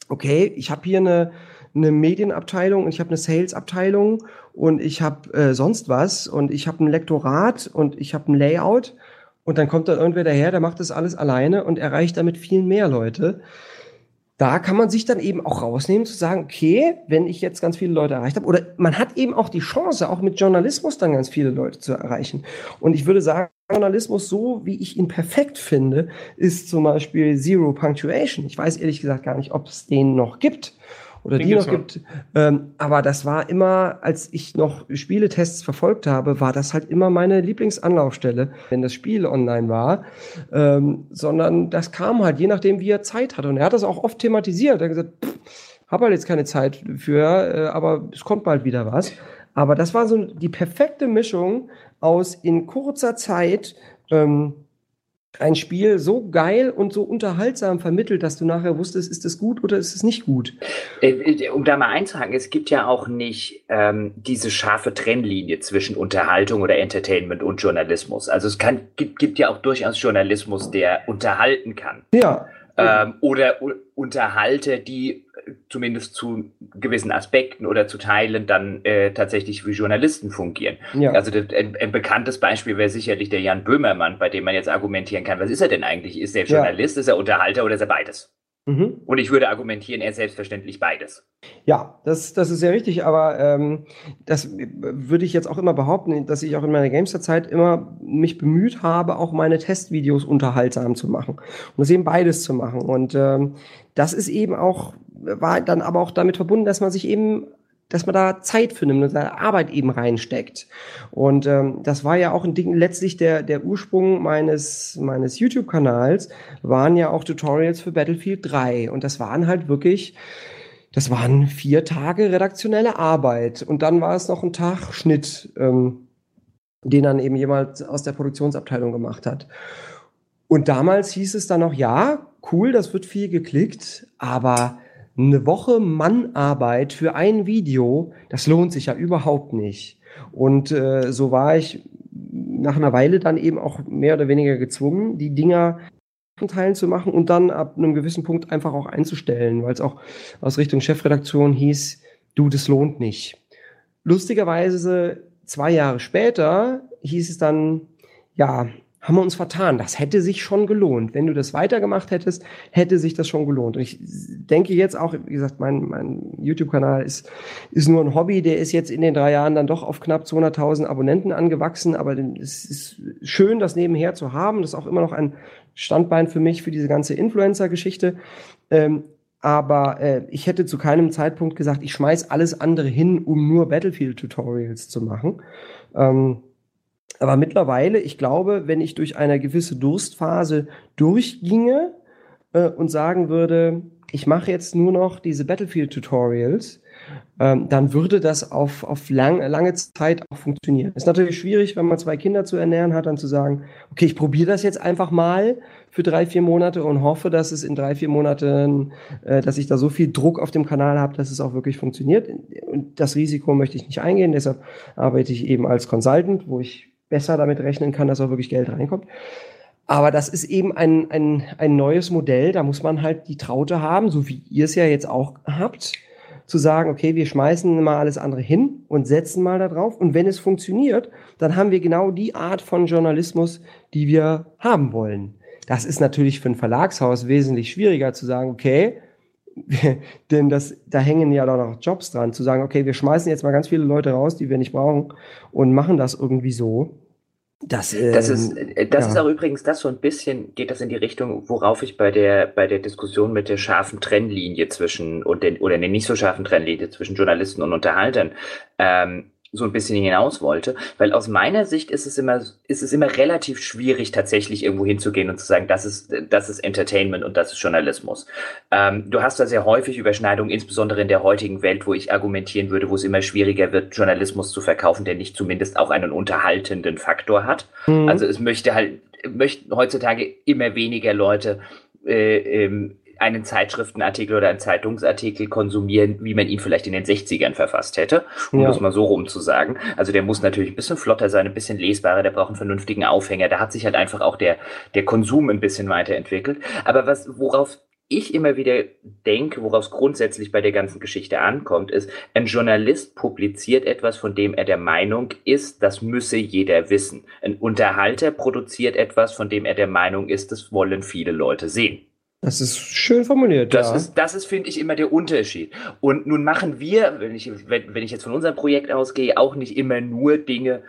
Okay, ich habe hier eine, eine Medienabteilung und ich habe eine Salesabteilung und ich habe äh, sonst was und ich habe ein Lektorat und ich habe ein Layout und dann kommt da irgendwer daher, der macht das alles alleine und erreicht damit viel mehr Leute da kann man sich dann eben auch rausnehmen zu sagen, okay, wenn ich jetzt ganz viele Leute erreicht habe, oder man hat eben auch die Chance, auch mit Journalismus dann ganz viele Leute zu erreichen. Und ich würde sagen, Journalismus, so wie ich ihn perfekt finde, ist zum Beispiel Zero Punctuation. Ich weiß ehrlich gesagt gar nicht, ob es den noch gibt oder den die noch gibt. Ähm, aber das war immer, als ich noch Spieletests verfolgt habe, war das halt immer meine Lieblingsanlaufstelle, wenn das Spiel online war. Ähm, sondern das kam halt, je nachdem, wie er Zeit hatte. Und er hat das auch oft thematisiert. Er hat gesagt, pff, hab halt jetzt keine Zeit für, äh, aber es kommt bald wieder was. Aber das war so die perfekte Mischung aus in kurzer Zeit ähm, ein Spiel so geil und so unterhaltsam vermittelt, dass du nachher wusstest, ist es gut oder ist es nicht gut? Äh, äh, um da mal einzuhaken, es gibt ja auch nicht ähm, diese scharfe Trennlinie zwischen Unterhaltung oder Entertainment und Journalismus. Also es kann, gibt, gibt ja auch durchaus Journalismus, der unterhalten kann. Ja. Ähm, oder Unterhalte, die zumindest zu gewissen Aspekten oder zu Teilen dann äh, tatsächlich wie Journalisten fungieren. Ja. Also das, ein, ein, bekanntes Beispiel wäre sicherlich der Jan Böhmermann, bei dem man jetzt argumentieren kann, was ist er denn eigentlich? Ist er Journalist, ja. ist er Unterhalter oder ist er beides? Mhm. Und ich würde argumentieren, er ist selbstverständlich beides. Ja, das, das ist sehr richtig, aber ähm, das würde ich jetzt auch immer behaupten, dass ich auch in meiner Gamester-Zeit immer mich bemüht habe, auch meine Testvideos unterhaltsam zu machen. Und das eben beides zu machen. Und ähm, das ist eben auch war dann aber auch damit verbunden, dass man sich eben dass man da Zeit für nimmt und seine Arbeit eben reinsteckt. Und ähm, das war ja auch ein Ding, letztlich der, der Ursprung meines, meines YouTube-Kanals, waren ja auch Tutorials für Battlefield 3. Und das waren halt wirklich, das waren vier Tage redaktionelle Arbeit. Und dann war es noch ein Tag Schnitt, ähm, den dann eben jemand aus der Produktionsabteilung gemacht hat. Und damals hieß es dann noch, ja, cool, das wird viel geklickt, aber eine Woche Mannarbeit für ein Video, das lohnt sich ja überhaupt nicht. Und äh, so war ich nach einer Weile dann eben auch mehr oder weniger gezwungen, die Dinger Teilen zu machen und dann ab einem gewissen Punkt einfach auch einzustellen, weil es auch aus Richtung Chefredaktion hieß, du, das lohnt nicht. Lustigerweise zwei Jahre später hieß es dann, ja, haben wir uns vertan. Das hätte sich schon gelohnt. Wenn du das weitergemacht hättest, hätte sich das schon gelohnt. Und ich denke jetzt auch, wie gesagt, mein, mein YouTube-Kanal ist, ist nur ein Hobby. Der ist jetzt in den drei Jahren dann doch auf knapp 200.000 Abonnenten angewachsen. Aber es ist schön, das nebenher zu haben. Das ist auch immer noch ein Standbein für mich, für diese ganze Influencer-Geschichte. Ähm, aber äh, ich hätte zu keinem Zeitpunkt gesagt, ich schmeiß alles andere hin, um nur Battlefield-Tutorials zu machen. Ähm, aber mittlerweile, ich glaube, wenn ich durch eine gewisse Durstphase durchginge äh, und sagen würde, ich mache jetzt nur noch diese Battlefield-Tutorials, ähm, dann würde das auf, auf lang, lange Zeit auch funktionieren. Ist natürlich schwierig, wenn man zwei Kinder zu ernähren hat, dann zu sagen, okay, ich probiere das jetzt einfach mal für drei, vier Monate und hoffe, dass es in drei, vier Monaten, äh, dass ich da so viel Druck auf dem Kanal habe, dass es auch wirklich funktioniert. Und das Risiko möchte ich nicht eingehen, deshalb arbeite ich eben als Consultant, wo ich besser damit rechnen kann, dass auch wirklich Geld reinkommt. Aber das ist eben ein, ein, ein neues Modell. Da muss man halt die Traute haben, so wie ihr es ja jetzt auch habt, zu sagen, okay, wir schmeißen mal alles andere hin und setzen mal da drauf. Und wenn es funktioniert, dann haben wir genau die Art von Journalismus, die wir haben wollen. Das ist natürlich für ein Verlagshaus wesentlich schwieriger zu sagen, okay, denn das, da hängen ja doch noch Jobs dran, zu sagen, okay, wir schmeißen jetzt mal ganz viele Leute raus, die wir nicht brauchen und machen das irgendwie so. Das, ähm, das ist, äh, das ja. ist auch übrigens das so ein bisschen, geht das in die Richtung, worauf ich bei der, bei der Diskussion mit der scharfen Trennlinie zwischen, und den, oder der nicht so scharfen Trennlinie zwischen Journalisten und Unterhaltern, ähm, so ein bisschen hinaus wollte, weil aus meiner Sicht ist es immer, ist es immer relativ schwierig, tatsächlich irgendwo hinzugehen und zu sagen, das ist, das ist Entertainment und das ist Journalismus. Ähm, du hast da sehr häufig Überschneidungen, insbesondere in der heutigen Welt, wo ich argumentieren würde, wo es immer schwieriger wird, Journalismus zu verkaufen, der nicht zumindest auch einen unterhaltenden Faktor hat. Mhm. Also es möchte halt, möchten heutzutage immer weniger Leute äh, ähm, einen Zeitschriftenartikel oder einen Zeitungsartikel konsumieren, wie man ihn vielleicht in den 60ern verfasst hätte, um ja. das mal so rum zu sagen. Also der muss natürlich ein bisschen flotter sein, ein bisschen lesbarer, der braucht einen vernünftigen Aufhänger. Da hat sich halt einfach auch der, der Konsum ein bisschen weiterentwickelt. Aber was, worauf ich immer wieder denke, worauf es grundsätzlich bei der ganzen Geschichte ankommt, ist, ein Journalist publiziert etwas, von dem er der Meinung ist, das müsse jeder wissen. Ein Unterhalter produziert etwas, von dem er der Meinung ist, das wollen viele Leute sehen. Das ist schön formuliert. Das ja. ist, das ist, finde ich, immer der Unterschied. Und nun machen wir, wenn ich, wenn, wenn ich jetzt von unserem Projekt ausgehe, auch nicht immer nur Dinge,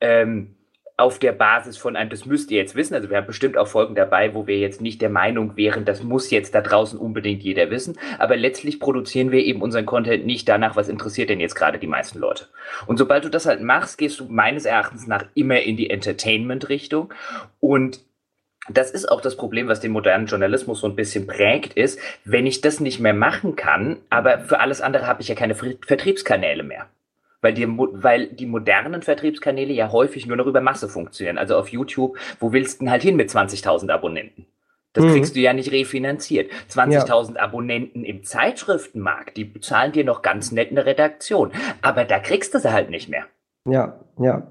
ähm, auf der Basis von einem, das müsst ihr jetzt wissen, also wir haben bestimmt auch Folgen dabei, wo wir jetzt nicht der Meinung wären, das muss jetzt da draußen unbedingt jeder wissen, aber letztlich produzieren wir eben unseren Content nicht danach, was interessiert denn jetzt gerade die meisten Leute. Und sobald du das halt machst, gehst du meines Erachtens nach immer in die Entertainment-Richtung und das ist auch das Problem, was den modernen Journalismus so ein bisschen prägt, ist, wenn ich das nicht mehr machen kann, aber für alles andere habe ich ja keine Vertriebskanäle mehr weil die, weil die modernen Vertriebskanäle ja häufig nur noch über Masse funktionieren. Also auf YouTube, wo willst du denn halt hin mit 20.000 Abonnenten? Das mhm. kriegst du ja nicht refinanziert. 20.000 ja. Abonnenten im Zeitschriftenmarkt, die bezahlen dir noch ganz nett eine Redaktion. Aber da kriegst du sie halt nicht mehr. Ja, ja.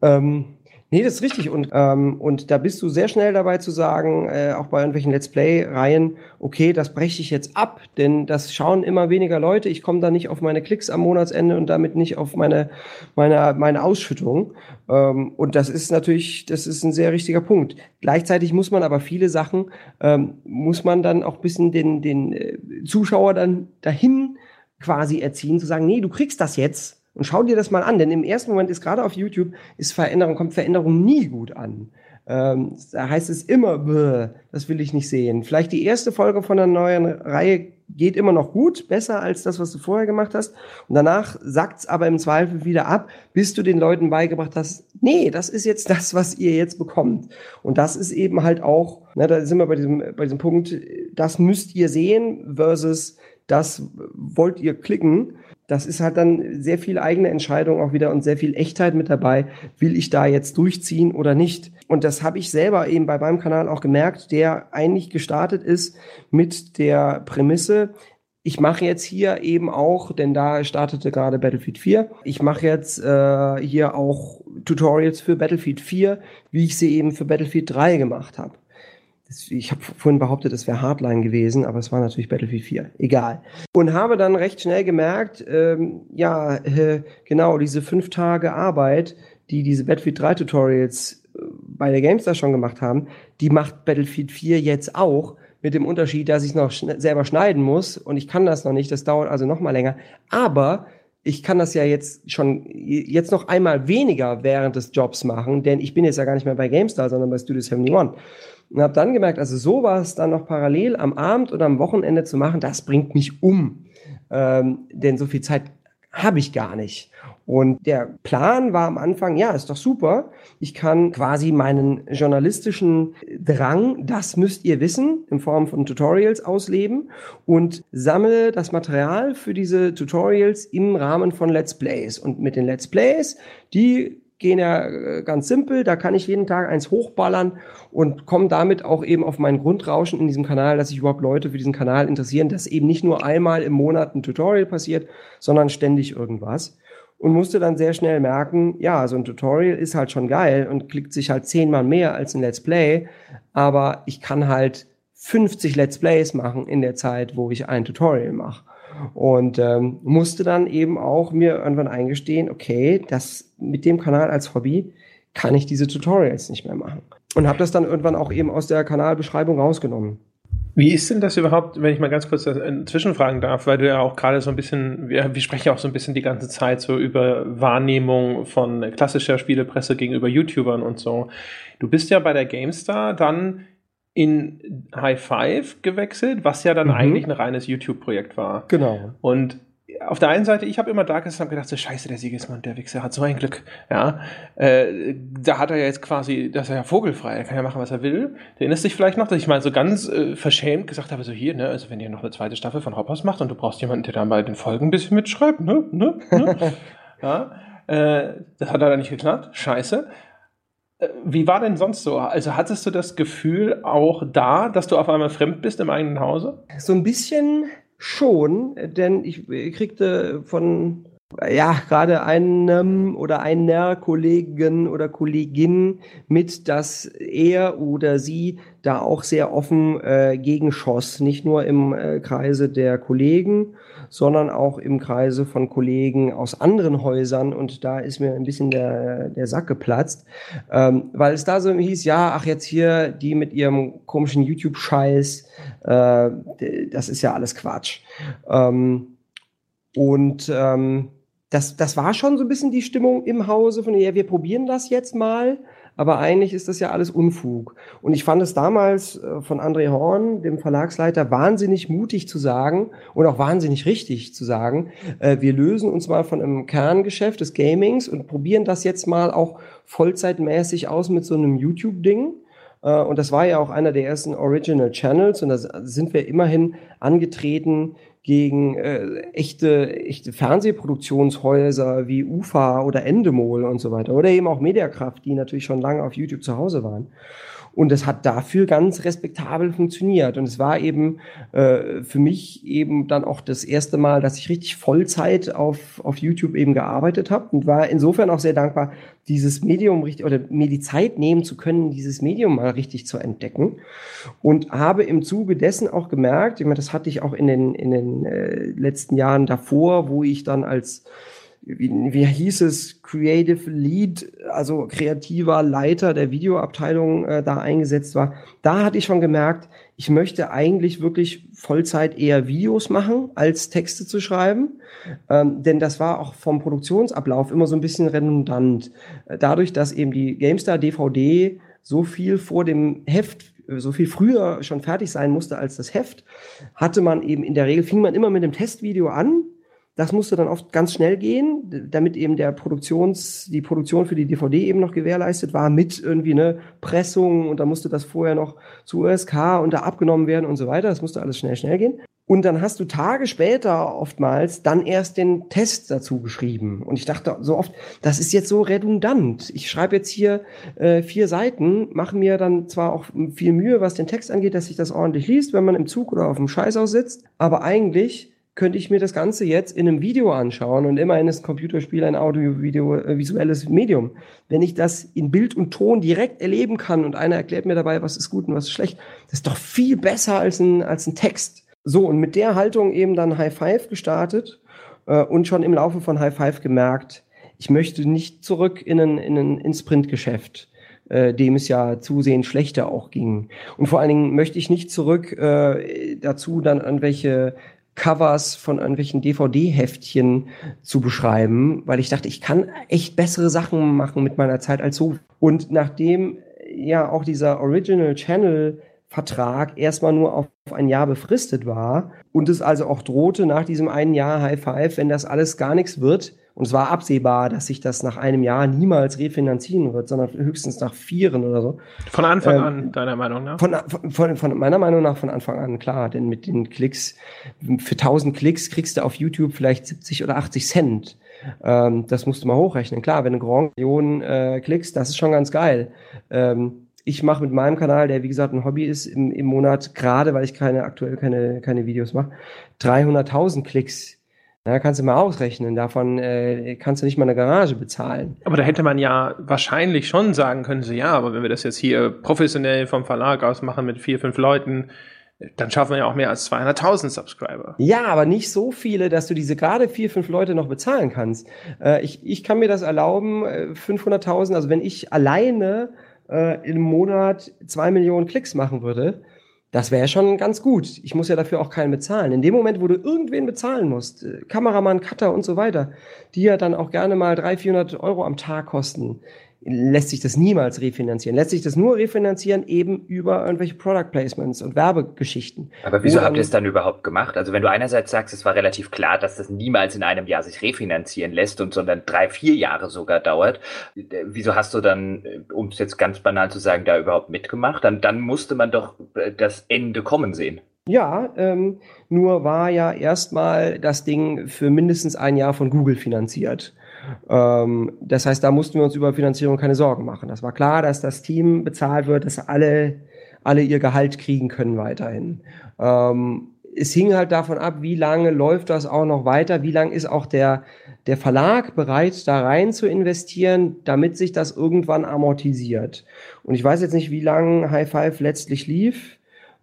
Ähm, Nee, das ist richtig. Und, ähm, und da bist du sehr schnell dabei zu sagen, äh, auch bei irgendwelchen Let's Play-Reihen, okay, das breche ich jetzt ab, denn das schauen immer weniger Leute. Ich komme da nicht auf meine Klicks am Monatsende und damit nicht auf meine, meine, meine Ausschüttung. Ähm, und das ist natürlich, das ist ein sehr richtiger Punkt. Gleichzeitig muss man aber viele Sachen, ähm, muss man dann auch bisschen den, den äh, Zuschauer dann dahin quasi erziehen, zu sagen, nee, du kriegst das jetzt und schau dir das mal an, denn im ersten Moment ist gerade auf YouTube ist Veränderung, kommt Veränderung nie gut an. Ähm, da heißt es immer, das will ich nicht sehen. Vielleicht die erste Folge von einer neuen Reihe geht immer noch gut, besser als das, was du vorher gemacht hast. Und danach sackt's aber im Zweifel wieder ab, bis du den Leuten beigebracht hast, nee, das ist jetzt das, was ihr jetzt bekommt. Und das ist eben halt auch, na, da sind wir bei diesem, bei diesem Punkt, das müsst ihr sehen versus das wollt ihr klicken das ist halt dann sehr viel eigene Entscheidung auch wieder und sehr viel Echtheit mit dabei. Will ich da jetzt durchziehen oder nicht? Und das habe ich selber eben bei meinem Kanal auch gemerkt, der eigentlich gestartet ist mit der Prämisse, ich mache jetzt hier eben auch, denn da startete gerade Battlefield 4, ich mache jetzt äh, hier auch Tutorials für Battlefield 4, wie ich sie eben für Battlefield 3 gemacht habe ich habe vorhin behauptet, es wäre Hardline gewesen, aber es war natürlich Battlefield 4. Egal. Und habe dann recht schnell gemerkt, ähm, ja, äh, genau, diese fünf Tage Arbeit, die diese Battlefield 3 Tutorials äh, bei der GameStar schon gemacht haben, die macht Battlefield 4 jetzt auch. Mit dem Unterschied, dass ich es noch schn selber schneiden muss und ich kann das noch nicht, das dauert also noch mal länger. Aber ich kann das ja jetzt schon jetzt noch einmal weniger während des Jobs machen, denn ich bin jetzt ja gar nicht mehr bei GameStar, sondern bei Studio 71. Und habe dann gemerkt, also sowas dann noch parallel am Abend oder am Wochenende zu machen, das bringt mich um. Ähm, denn so viel Zeit habe ich gar nicht. Und der Plan war am Anfang, ja, ist doch super. Ich kann quasi meinen journalistischen Drang, das müsst ihr wissen, in Form von Tutorials ausleben und sammle das Material für diese Tutorials im Rahmen von Let's Plays. Und mit den Let's Plays, die gehen ja äh, ganz simpel. Da kann ich jeden Tag eins hochballern und komme damit auch eben auf mein Grundrauschen in diesem Kanal, dass sich überhaupt Leute für diesen Kanal interessieren, dass eben nicht nur einmal im Monat ein Tutorial passiert, sondern ständig irgendwas. Und musste dann sehr schnell merken, ja, so ein Tutorial ist halt schon geil und klickt sich halt zehnmal mehr als ein Let's Play, aber ich kann halt 50 Let's Plays machen in der Zeit, wo ich ein Tutorial mache. Und ähm, musste dann eben auch mir irgendwann eingestehen, okay, das mit dem Kanal als Hobby kann ich diese Tutorials nicht mehr machen. Und habe das dann irgendwann auch eben aus der Kanalbeschreibung rausgenommen. Wie ist denn das überhaupt, wenn ich mal ganz kurz zwischenfragen darf, weil du ja auch gerade so ein bisschen, wir, wir sprechen ja auch so ein bisschen die ganze Zeit so über Wahrnehmung von klassischer Spielepresse gegenüber YouTubern und so. Du bist ja bei der GameStar dann in High Five gewechselt, was ja dann mhm. eigentlich ein reines YouTube-Projekt war. Genau. Und auf der einen Seite, ich habe immer da gesessen und gedacht, so scheiße, der Siegesmann, der Wichser hat so ein Glück. Ja, äh, da hat er ja jetzt quasi, das ist er ja vogelfrei, er kann ja machen, was er will. Du erinnerst dich vielleicht noch, dass ich mal so ganz äh, verschämt gesagt habe, so hier, ne, also wenn ihr noch eine zweite Staffel von Hoppers macht und du brauchst jemanden, der da mal den Folgen ein bisschen mitschreibt, ne, ne, ne. ja, äh, das hat leider nicht geklappt, scheiße. Äh, wie war denn sonst so? Also hattest du das Gefühl auch da, dass du auf einmal fremd bist im eigenen Hause? So ein bisschen schon, denn ich kriegte von ja, gerade einem oder einer Kollegen oder Kollegin mit, dass er oder sie da auch sehr offen äh, gegenschoss. Nicht nur im äh, Kreise der Kollegen, sondern auch im Kreise von Kollegen aus anderen Häusern. Und da ist mir ein bisschen der, der Sack geplatzt, ähm, weil es da so hieß, ja, ach jetzt hier die mit ihrem komischen YouTube-Scheiß, äh, das ist ja alles Quatsch. Ähm, und ähm, das, das war schon so ein bisschen die Stimmung im Hause von, ja, wir probieren das jetzt mal, aber eigentlich ist das ja alles Unfug. Und ich fand es damals äh, von André Horn, dem Verlagsleiter, wahnsinnig mutig zu sagen und auch wahnsinnig richtig zu sagen, äh, wir lösen uns mal von einem Kerngeschäft des Gamings und probieren das jetzt mal auch vollzeitmäßig aus mit so einem YouTube-Ding. Äh, und das war ja auch einer der ersten Original Channels und da sind wir immerhin angetreten gegen äh, echte, echte Fernsehproduktionshäuser wie UFA oder Endemol und so weiter. Oder eben auch Mediakraft, die natürlich schon lange auf YouTube zu Hause waren. Und es hat dafür ganz respektabel funktioniert. Und es war eben äh, für mich eben dann auch das erste Mal, dass ich richtig Vollzeit auf, auf YouTube eben gearbeitet habe und war insofern auch sehr dankbar, dieses Medium richtig oder mir die Zeit nehmen zu können, dieses Medium mal richtig zu entdecken. Und habe im Zuge dessen auch gemerkt, ich meine, das hatte ich auch in den, in den äh, letzten Jahren davor, wo ich dann als wie, wie hieß es, Creative Lead, also kreativer Leiter der Videoabteilung äh, da eingesetzt war, da hatte ich schon gemerkt, ich möchte eigentlich wirklich Vollzeit eher Videos machen, als Texte zu schreiben. Ähm, denn das war auch vom Produktionsablauf immer so ein bisschen redundant. Äh, dadurch, dass eben die GameStar DVD so viel vor dem Heft so viel früher schon fertig sein musste als das Heft, hatte man eben in der Regel, fing man immer mit dem Testvideo an, das musste dann oft ganz schnell gehen, damit eben der Produktions, die Produktion für die DVD eben noch gewährleistet war mit irgendwie eine Pressung und da musste das vorher noch zu USK und da abgenommen werden und so weiter. Das musste alles schnell, schnell gehen. Und dann hast du Tage später oftmals dann erst den Test dazu geschrieben. Und ich dachte so oft, das ist jetzt so redundant. Ich schreibe jetzt hier äh, vier Seiten, mache mir dann zwar auch viel Mühe, was den Text angeht, dass sich das ordentlich liest, wenn man im Zug oder auf dem Scheißhaus sitzt. Aber eigentlich könnte ich mir das Ganze jetzt in einem Video anschauen und immerhin ist ein Computerspiel ein Audio-Video, äh, Medium. Wenn ich das in Bild und Ton direkt erleben kann und einer erklärt mir dabei, was ist gut und was ist schlecht, das ist doch viel besser als ein, als ein Text. So, und mit der Haltung eben dann High Five gestartet äh, und schon im Laufe von High Five gemerkt, ich möchte nicht zurück in ein, in ein ins Printgeschäft äh, dem es ja zusehends schlechter auch ging. Und vor allen Dingen möchte ich nicht zurück äh, dazu dann an welche Covers von irgendwelchen DVD-Heftchen zu beschreiben, weil ich dachte, ich kann echt bessere Sachen machen mit meiner Zeit als so. Und nachdem ja auch dieser Original Channel Vertrag erstmal nur auf ein Jahr befristet war und es also auch drohte nach diesem einen Jahr High Five, wenn das alles gar nichts wird, und es war absehbar, dass sich das nach einem Jahr niemals refinanzieren wird, sondern höchstens nach vieren oder so. Von Anfang ähm, an, deiner Meinung nach? Von, von, von, meiner Meinung nach von Anfang an, klar. Denn mit den Klicks, für 1000 Klicks kriegst du auf YouTube vielleicht 70 oder 80 Cent. Ähm, das musst du mal hochrechnen. Klar, wenn du Grand Millionen äh, Klicks, das ist schon ganz geil. Ähm, ich mache mit meinem Kanal, der wie gesagt ein Hobby ist, im, im Monat, gerade weil ich keine aktuell keine, keine Videos mache, 300.000 Klicks ja, kannst du mal ausrechnen. Davon äh, kannst du nicht mal eine Garage bezahlen. Aber da hätte man ja wahrscheinlich schon sagen können, so ja, aber wenn wir das jetzt hier professionell vom Verlag aus machen mit vier, fünf Leuten, dann schaffen wir ja auch mehr als 200.000 Subscriber. Ja, aber nicht so viele, dass du diese gerade vier, fünf Leute noch bezahlen kannst. Äh, ich, ich kann mir das erlauben, 500.000, äh, also wenn ich alleine äh, im Monat zwei Millionen Klicks machen würde, das wäre schon ganz gut. Ich muss ja dafür auch keinen bezahlen. In dem Moment, wo du irgendwen bezahlen musst, äh, Kameramann, Cutter und so weiter, die ja dann auch gerne mal 300, 400 Euro am Tag kosten, lässt sich das niemals refinanzieren. Lässt sich das nur refinanzieren eben über irgendwelche Product Placements und Werbegeschichten. Aber wieso habt ihr es dann überhaupt gemacht? Also wenn du einerseits sagst, es war relativ klar, dass das niemals in einem Jahr sich refinanzieren lässt und sondern drei, vier Jahre sogar dauert, wieso hast du dann, um es jetzt ganz banal zu sagen, da überhaupt mitgemacht? Dann, dann musste man doch äh, das Ende kommen sehen. Ja, ähm, nur war ja erstmal das Ding für mindestens ein Jahr von Google finanziert. Ähm, das heißt, da mussten wir uns über Finanzierung keine Sorgen machen. Das war klar, dass das Team bezahlt wird, dass alle, alle ihr Gehalt kriegen können weiterhin. Ähm, es hing halt davon ab, wie lange läuft das auch noch weiter, wie lange ist auch der, der Verlag bereit, da rein zu investieren, damit sich das irgendwann amortisiert. Und ich weiß jetzt nicht, wie lange High Five letztlich lief.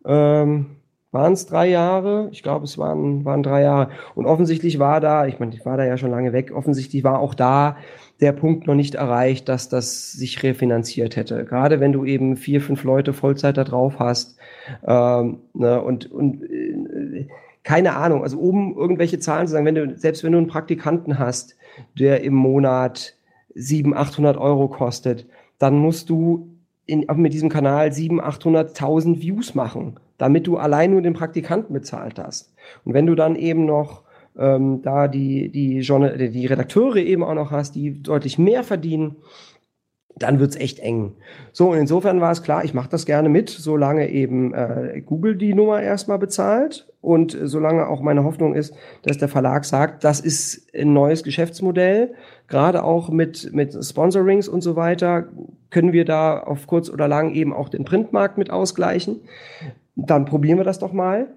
Ähm, waren es drei Jahre? Ich glaube, es waren, waren drei Jahre. Und offensichtlich war da, ich meine, ich war da ja schon lange weg, offensichtlich war auch da der Punkt noch nicht erreicht, dass das sich refinanziert hätte. Gerade wenn du eben vier, fünf Leute Vollzeit da drauf hast ähm, ne, und, und äh, keine Ahnung, also oben irgendwelche Zahlen zu sagen, wenn du, selbst wenn du einen Praktikanten hast, der im Monat 700, 800 Euro kostet, dann musst du in, mit diesem Kanal 700, 800.000 Views machen, damit du allein nur den Praktikanten bezahlt hast. Und wenn du dann eben noch ähm, da die, die, Journal die Redakteure eben auch noch hast, die deutlich mehr verdienen, dann wird's echt eng. So, und insofern war es klar, ich mache das gerne mit, solange eben äh, Google die Nummer erstmal bezahlt und äh, solange auch meine Hoffnung ist, dass der Verlag sagt, das ist ein neues Geschäftsmodell, gerade auch mit, mit Sponsorings und so weiter, können wir da auf kurz oder lang eben auch den Printmarkt mit ausgleichen. Dann probieren wir das doch mal.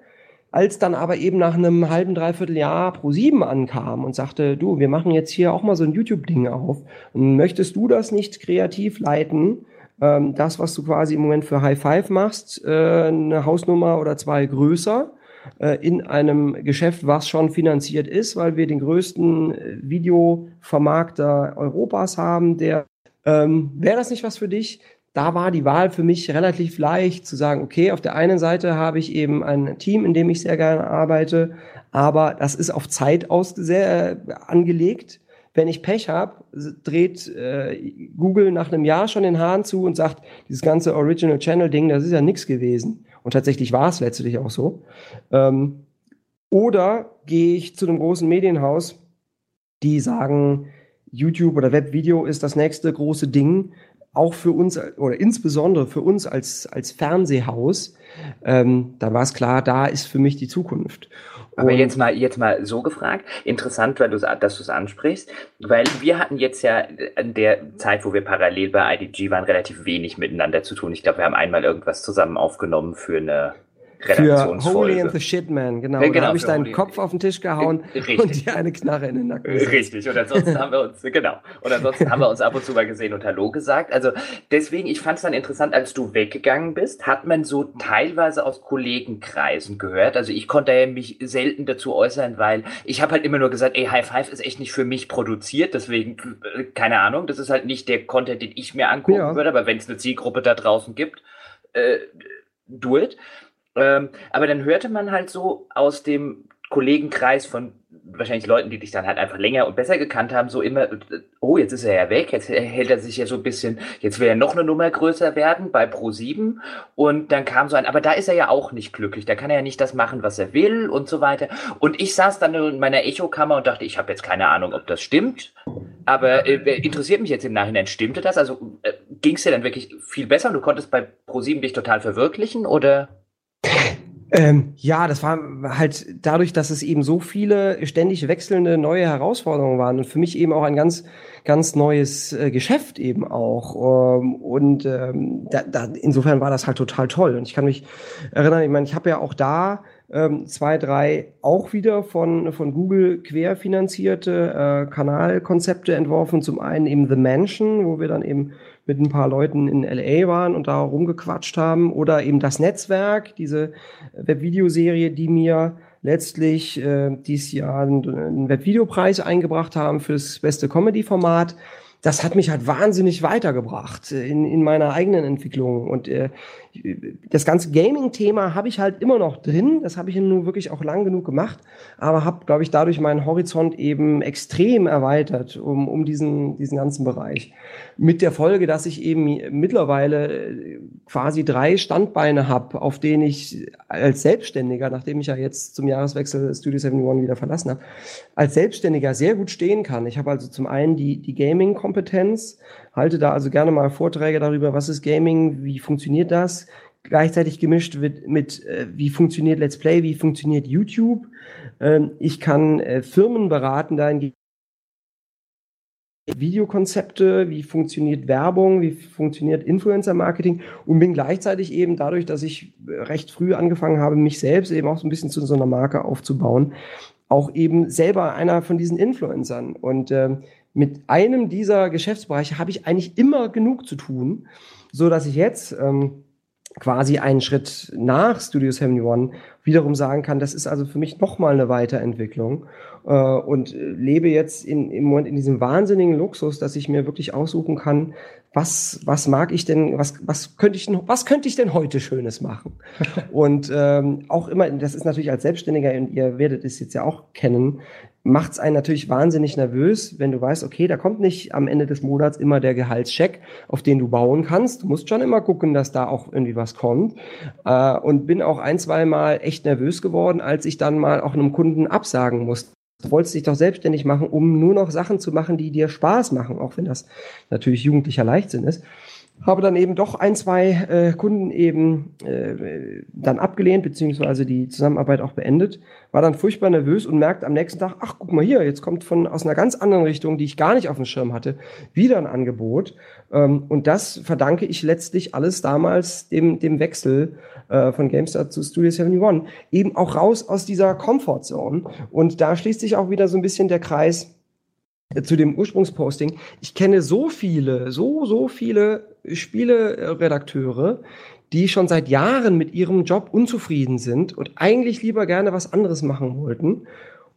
Als dann aber eben nach einem halben, dreiviertel Jahr Pro7 ankam und sagte, du, wir machen jetzt hier auch mal so ein YouTube-Ding auf. Möchtest du das nicht kreativ leiten? Ähm, das, was du quasi im Moment für High Five machst, äh, eine Hausnummer oder zwei größer äh, in einem Geschäft, was schon finanziert ist, weil wir den größten äh, Videovermarkter Europas haben, der ähm, Wäre das nicht was für dich? Da war die Wahl für mich relativ leicht zu sagen, okay, auf der einen Seite habe ich eben ein Team, in dem ich sehr gerne arbeite, aber das ist auf Zeit sehr äh, angelegt. Wenn ich Pech habe, dreht äh, Google nach einem Jahr schon den Hahn zu und sagt, dieses ganze Original Channel Ding, das ist ja nichts gewesen. Und tatsächlich war es letztlich auch so. Ähm, oder gehe ich zu einem großen Medienhaus, die sagen, YouTube oder Webvideo ist das nächste große Ding auch für uns oder insbesondere für uns als, als Fernsehhaus, ähm, da war es klar, da ist für mich die Zukunft. Aber und jetzt mal, jetzt mal so gefragt, interessant, weil du, dass du es ansprichst, weil wir hatten jetzt ja in der Zeit, wo wir parallel bei IDG waren, relativ wenig miteinander zu tun. Ich glaube, wir haben einmal irgendwas zusammen aufgenommen für eine für Holy and the Shit Man, genau. Ja, genau da habe ich deinen Kopf auf den Tisch gehauen Richtig. und dir eine Knarre in den Nacken gesetzt. Richtig, und ansonsten haben wir uns, genau, und ansonsten haben wir uns ab und zu mal gesehen und Hallo gesagt. Also deswegen, ich fand es dann interessant, als du weggegangen bist, hat man so teilweise aus Kollegenkreisen gehört. Also ich konnte ja mich selten dazu äußern, weil ich habe halt immer nur gesagt, ey, High Five ist echt nicht für mich produziert, deswegen, äh, keine Ahnung, das ist halt nicht der Content, den ich mir angucken ja. würde, aber wenn es eine Zielgruppe da draußen gibt, äh, do it. Ähm, aber dann hörte man halt so aus dem Kollegenkreis von wahrscheinlich Leuten, die dich dann halt einfach länger und besser gekannt haben, so immer, oh, jetzt ist er ja weg, jetzt hält er sich ja so ein bisschen, jetzt will er noch eine Nummer größer werden bei Pro7 und dann kam so ein, aber da ist er ja auch nicht glücklich, da kann er ja nicht das machen, was er will und so weiter. Und ich saß dann in meiner Echokammer und dachte, ich habe jetzt keine Ahnung, ob das stimmt, aber äh, interessiert mich jetzt im Nachhinein, stimmte das? Also äh, ging es dir dann wirklich viel besser und du konntest bei Pro7 dich total verwirklichen oder? Ähm, ja, das war halt dadurch, dass es eben so viele ständig wechselnde neue Herausforderungen waren und für mich eben auch ein ganz, ganz neues äh, Geschäft eben auch. Ähm, und ähm, da, da, insofern war das halt total toll. Und ich kann mich erinnern, ich meine, ich habe ja auch da ähm, zwei, drei auch wieder von, von Google querfinanzierte äh, Kanalkonzepte entworfen. Zum einen eben The Mansion, wo wir dann eben mit ein paar Leuten in LA waren und da rumgequatscht haben. Oder eben das Netzwerk, diese Webvideoserie, die mir letztlich äh, dieses Jahr einen Webvideopreis eingebracht haben fürs beste Comedy-Format das hat mich halt wahnsinnig weitergebracht in, in meiner eigenen Entwicklung. Und äh, das ganze Gaming-Thema habe ich halt immer noch drin. Das habe ich nun wirklich auch lang genug gemacht, aber habe, glaube ich, dadurch meinen Horizont eben extrem erweitert um, um diesen, diesen ganzen Bereich. Mit der Folge, dass ich eben mittlerweile äh, quasi drei Standbeine habe, auf denen ich als Selbstständiger, nachdem ich ja jetzt zum Jahreswechsel Studio 71 wieder verlassen habe, als Selbstständiger sehr gut stehen kann. Ich habe also zum einen die, die Gaming- Kompetenz, halte da also gerne mal Vorträge darüber, was ist Gaming, wie funktioniert das, gleichzeitig gemischt mit, mit äh, wie funktioniert Let's Play, wie funktioniert YouTube. Ähm, ich kann äh, Firmen beraten, dahingehend Videokonzepte, wie funktioniert Werbung, wie funktioniert Influencer-Marketing und bin gleichzeitig eben dadurch, dass ich recht früh angefangen habe, mich selbst eben auch so ein bisschen zu so einer Marke aufzubauen, auch eben selber einer von diesen Influencern. Und äh, mit einem dieser Geschäftsbereiche habe ich eigentlich immer genug zu tun, so dass ich jetzt ähm, quasi einen Schritt nach Studio 71 wiederum sagen kann, das ist also für mich nochmal eine Weiterentwicklung äh, und lebe jetzt in, im Moment in diesem wahnsinnigen Luxus, dass ich mir wirklich aussuchen kann, was, was mag ich denn, was, was könnte ich denn, was könnte ich denn heute Schönes machen? und ähm, auch immer, das ist natürlich als Selbstständiger, und ihr werdet es jetzt ja auch kennen, macht es einen natürlich wahnsinnig nervös, wenn du weißt, okay, da kommt nicht am Ende des Monats immer der Gehaltscheck, auf den du bauen kannst. Du musst schon immer gucken, dass da auch irgendwie was kommt. Äh, und bin auch ein, zwei Mal echt nervös geworden, als ich dann mal auch einem Kunden absagen musste. Du wolltest dich doch selbstständig machen, um nur noch Sachen zu machen, die dir Spaß machen, auch wenn das natürlich jugendlicher Leichtsinn ist habe dann eben doch ein, zwei äh, Kunden eben äh, dann abgelehnt, beziehungsweise die Zusammenarbeit auch beendet, war dann furchtbar nervös und merkt am nächsten Tag, ach, guck mal hier, jetzt kommt von aus einer ganz anderen Richtung, die ich gar nicht auf dem Schirm hatte, wieder ein Angebot. Ähm, und das verdanke ich letztlich alles damals dem, dem Wechsel äh, von GameStar zu Studio 71. Eben auch raus aus dieser Comfortzone. Und da schließt sich auch wieder so ein bisschen der Kreis, zu dem Ursprungsposting. Ich kenne so viele, so, so viele Spieleredakteure, die schon seit Jahren mit ihrem Job unzufrieden sind und eigentlich lieber gerne was anderes machen wollten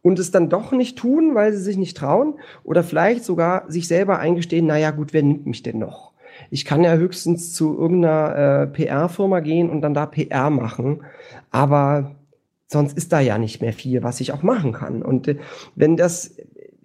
und es dann doch nicht tun, weil sie sich nicht trauen oder vielleicht sogar sich selber eingestehen, naja gut, wer nimmt mich denn noch? Ich kann ja höchstens zu irgendeiner äh, PR-Firma gehen und dann da PR machen, aber sonst ist da ja nicht mehr viel, was ich auch machen kann. Und äh, wenn das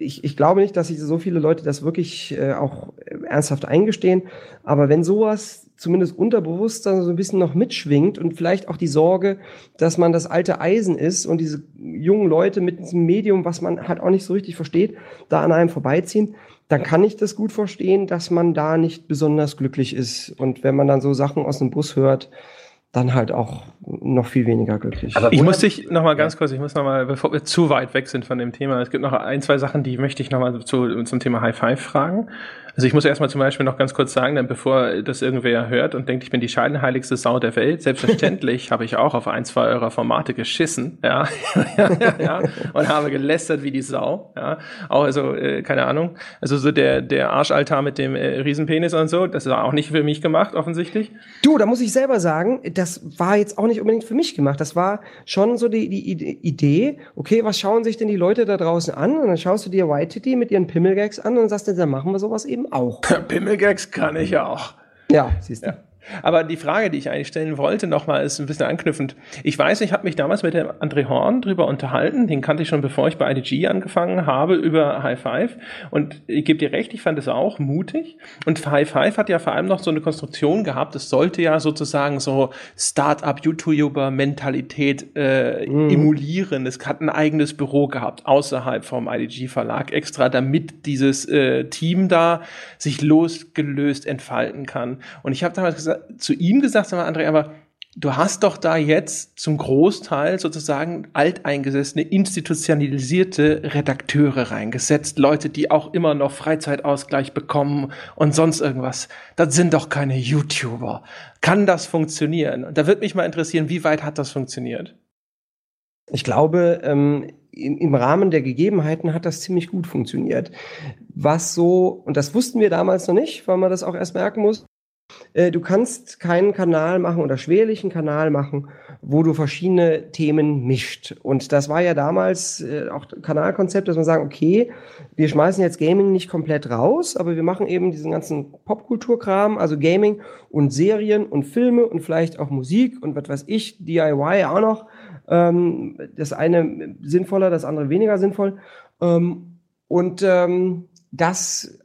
ich, ich glaube nicht, dass sich so viele Leute das wirklich äh, auch ernsthaft eingestehen. Aber wenn sowas zumindest unterbewusst dann so ein bisschen noch mitschwingt und vielleicht auch die Sorge, dass man das alte Eisen ist und diese jungen Leute mit diesem Medium, was man halt auch nicht so richtig versteht, da an einem vorbeiziehen, dann kann ich das gut verstehen, dass man da nicht besonders glücklich ist. Und wenn man dann so Sachen aus dem Bus hört, dann halt auch noch viel weniger glücklich. Aber ich muss dich noch mal ganz kurz, ich muss noch mal, bevor wir zu weit weg sind von dem Thema, es gibt noch ein, zwei Sachen, die möchte ich noch mal zu, zum Thema High Five fragen. Also ich muss erstmal zum Beispiel noch ganz kurz sagen, denn bevor das irgendwer hört und denkt, ich bin die scheidenheiligste Sau der Welt, selbstverständlich habe ich auch auf ein, zwei eurer Formate geschissen, ja, ja, und habe gelästert wie die Sau, ja, auch also äh, keine Ahnung, also so der der Arschaltar mit dem äh, Riesenpenis und so, das war auch nicht für mich gemacht offensichtlich. Du, da muss ich selber sagen, das war jetzt auch nicht unbedingt für mich gemacht, das war schon so die, die Idee, okay, was schauen sich denn die Leute da draußen an? Und dann schaust du dir White Titty mit ihren Pimmelgags an und sagst, dann machen wir sowas eben auch. Pimmelgags kann ich auch. Ja, siehst du. Ja. Aber die Frage, die ich eigentlich stellen wollte, nochmal ist ein bisschen anknüpfend. Ich weiß, ich habe mich damals mit dem André Horn drüber unterhalten. Den kannte ich schon, bevor ich bei IDG angefangen habe, über High Five. Und ich gebe dir recht, ich fand es auch mutig. Und High Five hat ja vor allem noch so eine Konstruktion gehabt. Es sollte ja sozusagen so Start-up-YouTuber-Mentalität äh, mm. emulieren. Es hat ein eigenes Büro gehabt, außerhalb vom IDG-Verlag, extra damit dieses äh, Team da sich losgelöst entfalten kann. Und ich habe damals gesagt, zu ihm gesagt, sag mal, André, aber du hast doch da jetzt zum Großteil sozusagen alteingesessene, institutionalisierte Redakteure reingesetzt, Leute, die auch immer noch Freizeitausgleich bekommen und sonst irgendwas. Das sind doch keine YouTuber. Kann das funktionieren? Da würde mich mal interessieren, wie weit hat das funktioniert? Ich glaube, ähm, im, im Rahmen der Gegebenheiten hat das ziemlich gut funktioniert. Was so, und das wussten wir damals noch nicht, weil man das auch erst merken muss, du kannst keinen Kanal machen oder schwerlichen Kanal machen, wo du verschiedene Themen mischt. Und das war ja damals äh, auch Kanalkonzept, dass man sagen, okay, wir schmeißen jetzt Gaming nicht komplett raus, aber wir machen eben diesen ganzen Popkulturkram, also Gaming und Serien und Filme und vielleicht auch Musik und was weiß ich, DIY auch noch. Ähm, das eine sinnvoller, das andere weniger sinnvoll. Ähm, und ähm, das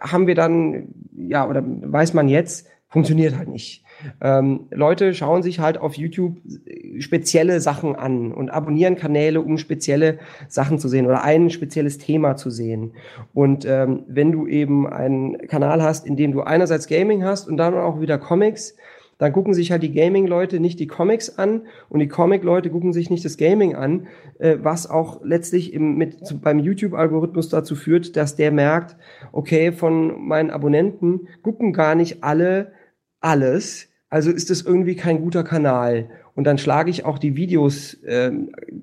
haben wir dann, ja, oder weiß man jetzt, funktioniert halt nicht. Ähm, Leute schauen sich halt auf YouTube spezielle Sachen an und abonnieren Kanäle, um spezielle Sachen zu sehen oder ein spezielles Thema zu sehen. Und ähm, wenn du eben einen Kanal hast, in dem du einerseits Gaming hast und dann auch wieder Comics, dann gucken sich halt die Gaming-Leute nicht die Comics an und die Comic-Leute gucken sich nicht das Gaming an, äh, was auch letztlich im, mit, beim YouTube-Algorithmus dazu führt, dass der merkt, okay, von meinen Abonnenten gucken gar nicht alle alles, also ist es irgendwie kein guter Kanal. Und dann schlage ich auch die Videos äh,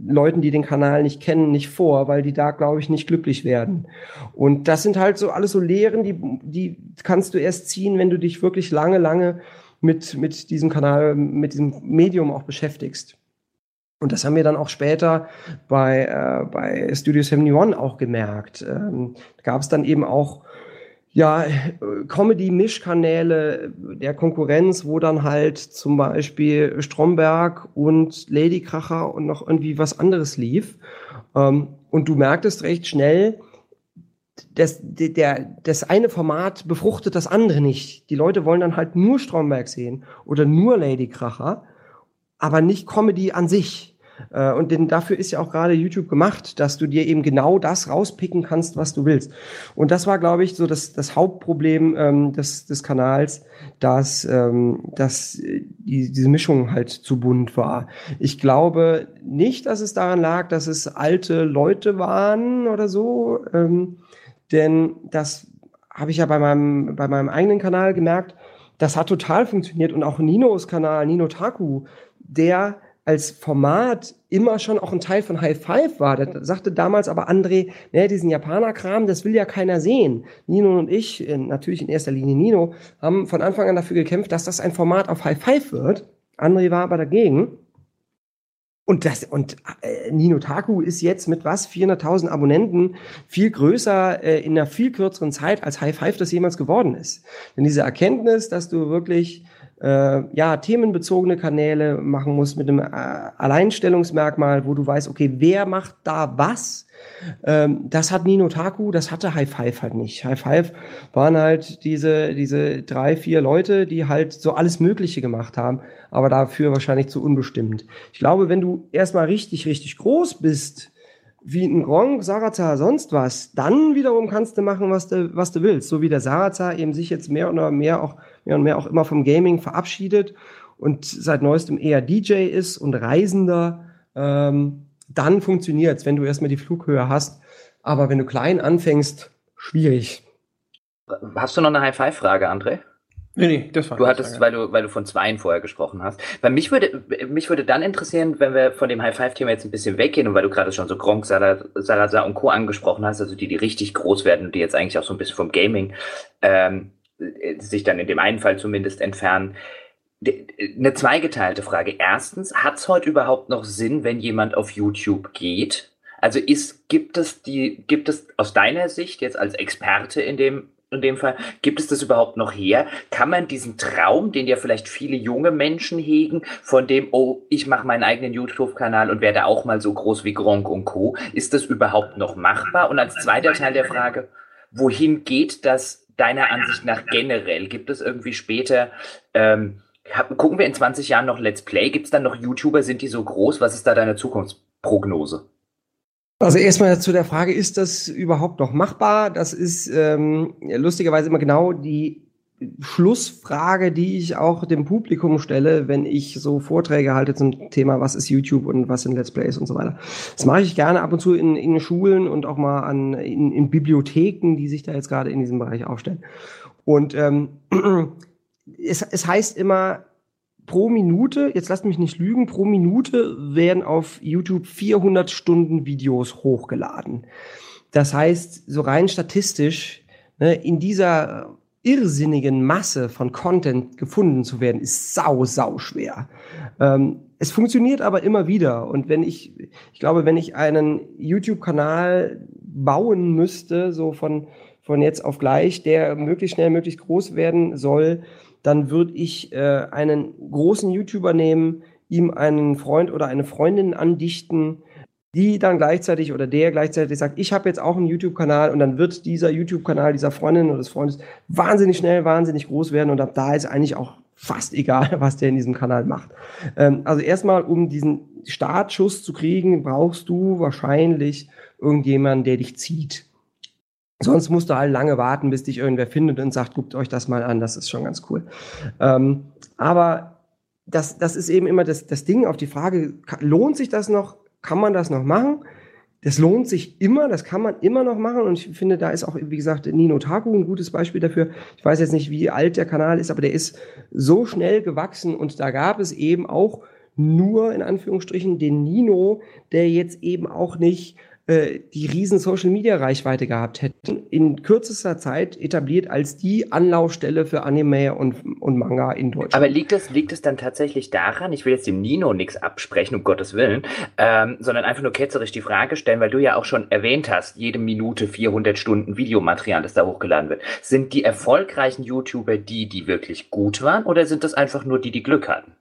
Leuten, die den Kanal nicht kennen, nicht vor, weil die da, glaube ich, nicht glücklich werden. Und das sind halt so alles so Lehren, die, die kannst du erst ziehen, wenn du dich wirklich lange, lange mit, mit diesem Kanal, mit diesem Medium auch beschäftigst. Und das haben wir dann auch später bei, äh, bei Studio 71 auch gemerkt. Ähm, gab es dann eben auch ja, Comedy-Mischkanäle der Konkurrenz, wo dann halt zum Beispiel Stromberg und Ladykracher und noch irgendwie was anderes lief. Ähm, und du merktest recht schnell, das, der, das eine Format befruchtet das andere nicht. Die Leute wollen dann halt nur Stromberg sehen oder nur Ladykracher, aber nicht Comedy an sich. Äh, und denn dafür ist ja auch gerade YouTube gemacht, dass du dir eben genau das rauspicken kannst, was du willst. Und das war, glaube ich, so das, das Hauptproblem ähm, des, des Kanals, dass, ähm, dass die, diese Mischung halt zu bunt war. Ich glaube nicht, dass es daran lag, dass es alte Leute waren oder so, ähm, denn das habe ich ja bei meinem, bei meinem eigenen Kanal gemerkt, das hat total funktioniert und auch Ninos Kanal, Nino Taku, der als Format immer schon auch ein Teil von High Five war. Das sagte damals aber André, ne, diesen Japaner-Kram, das will ja keiner sehen. Nino und ich, natürlich in erster Linie Nino, haben von Anfang an dafür gekämpft, dass das ein Format auf High Five wird. André war aber dagegen. Und das und äh, Nino Taku ist jetzt mit was 400.000 Abonnenten viel größer äh, in einer viel kürzeren Zeit als High Five das jemals geworden ist. Denn diese Erkenntnis, dass du wirklich äh, ja, themenbezogene Kanäle machen musst mit einem äh, Alleinstellungsmerkmal, wo du weißt, okay, wer macht da was? Ähm, das hat Nino Taku, das hatte High Five halt nicht. High Five waren halt diese, diese drei, vier Leute, die halt so alles Mögliche gemacht haben, aber dafür wahrscheinlich zu unbestimmt. Ich glaube, wenn du erstmal richtig, richtig groß bist, wie ein Gronk, Sarazar, sonst was, dann wiederum kannst du machen, was du, was du willst. So wie der Sarazar eben sich jetzt mehr oder mehr auch mehr und mehr auch immer vom Gaming verabschiedet und seit neuestem eher DJ ist und Reisender, ähm, dann funktioniert's, wenn du erstmal die Flughöhe hast. Aber wenn du klein anfängst, schwierig. Hast du noch eine High-Five-Frage, André? Nee, nee, das war Du hattest, weil du, weil du von Zweien vorher gesprochen hast. Weil mich würde, mich würde dann interessieren, wenn wir von dem High-Five-Thema jetzt ein bisschen weggehen und weil du gerade schon so Gronk, Salazar und Co. angesprochen hast, also die, die richtig groß werden und die jetzt eigentlich auch so ein bisschen vom Gaming ähm, sich dann in dem einen Fall zumindest entfernen. Eine zweigeteilte Frage. Erstens, hat es heute überhaupt noch Sinn, wenn jemand auf YouTube geht? Also ist, gibt es die, gibt es aus deiner Sicht jetzt als Experte in dem in dem Fall, gibt es das überhaupt noch her? Kann man diesen Traum, den ja vielleicht viele junge Menschen hegen, von dem, oh, ich mache meinen eigenen YouTube-Kanal und werde auch mal so groß wie Gronk und Co., ist das überhaupt noch machbar? Und als zweiter Teil der Frage, wohin geht das deiner Ansicht nach generell? Gibt es irgendwie später, ähm, gucken wir in 20 Jahren noch Let's Play? Gibt es dann noch YouTuber? Sind die so groß? Was ist da deine Zukunftsprognose? Also erstmal zu der Frage, ist das überhaupt noch machbar? Das ist ähm, lustigerweise immer genau die Schlussfrage, die ich auch dem Publikum stelle, wenn ich so Vorträge halte zum Thema, was ist YouTube und was sind Let's Plays und so weiter. Das mache ich gerne ab und zu in, in Schulen und auch mal an, in, in Bibliotheken, die sich da jetzt gerade in diesem Bereich aufstellen. Und ähm, es, es heißt immer, pro Minute, jetzt lasst mich nicht lügen, pro Minute werden auf YouTube 400 Stunden Videos hochgeladen. Das heißt, so rein statistisch, ne, in dieser irrsinnigen Masse von Content gefunden zu werden, ist sau, sau schwer. Ähm, es funktioniert aber immer wieder. Und wenn ich, ich glaube, wenn ich einen YouTube-Kanal bauen müsste, so von, von jetzt auf gleich, der möglichst schnell, möglichst groß werden soll, dann würde ich äh, einen großen YouTuber nehmen, ihm einen Freund oder eine Freundin andichten, die dann gleichzeitig oder der gleichzeitig sagt, ich habe jetzt auch einen YouTube-Kanal und dann wird dieser YouTube-Kanal dieser Freundin oder des Freundes wahnsinnig schnell, wahnsinnig groß werden und ab da ist eigentlich auch fast egal, was der in diesem Kanal macht. Ähm, also erstmal, um diesen Startschuss zu kriegen, brauchst du wahrscheinlich irgendjemanden, der dich zieht. Sonst musst du halt lange warten, bis dich irgendwer findet und sagt, guckt euch das mal an, das ist schon ganz cool. Ähm, aber das, das ist eben immer das, das Ding auf die Frage, lohnt sich das noch? Kann man das noch machen? Das lohnt sich immer, das kann man immer noch machen. Und ich finde, da ist auch, wie gesagt, Nino Taku ein gutes Beispiel dafür. Ich weiß jetzt nicht, wie alt der Kanal ist, aber der ist so schnell gewachsen und da gab es eben auch nur in Anführungsstrichen den Nino, der jetzt eben auch nicht äh, die riesen Social Media Reichweite gehabt hätten, in kürzester Zeit etabliert als die Anlaufstelle für Anime und, und Manga in Deutschland. Aber liegt es, liegt es dann tatsächlich daran, ich will jetzt dem Nino nichts absprechen, um Gottes Willen, ähm, sondern einfach nur ketzerisch die Frage stellen, weil du ja auch schon erwähnt hast, jede Minute 400 Stunden Videomaterial, das da hochgeladen wird. Sind die erfolgreichen YouTuber die, die wirklich gut waren oder sind das einfach nur die, die Glück hatten?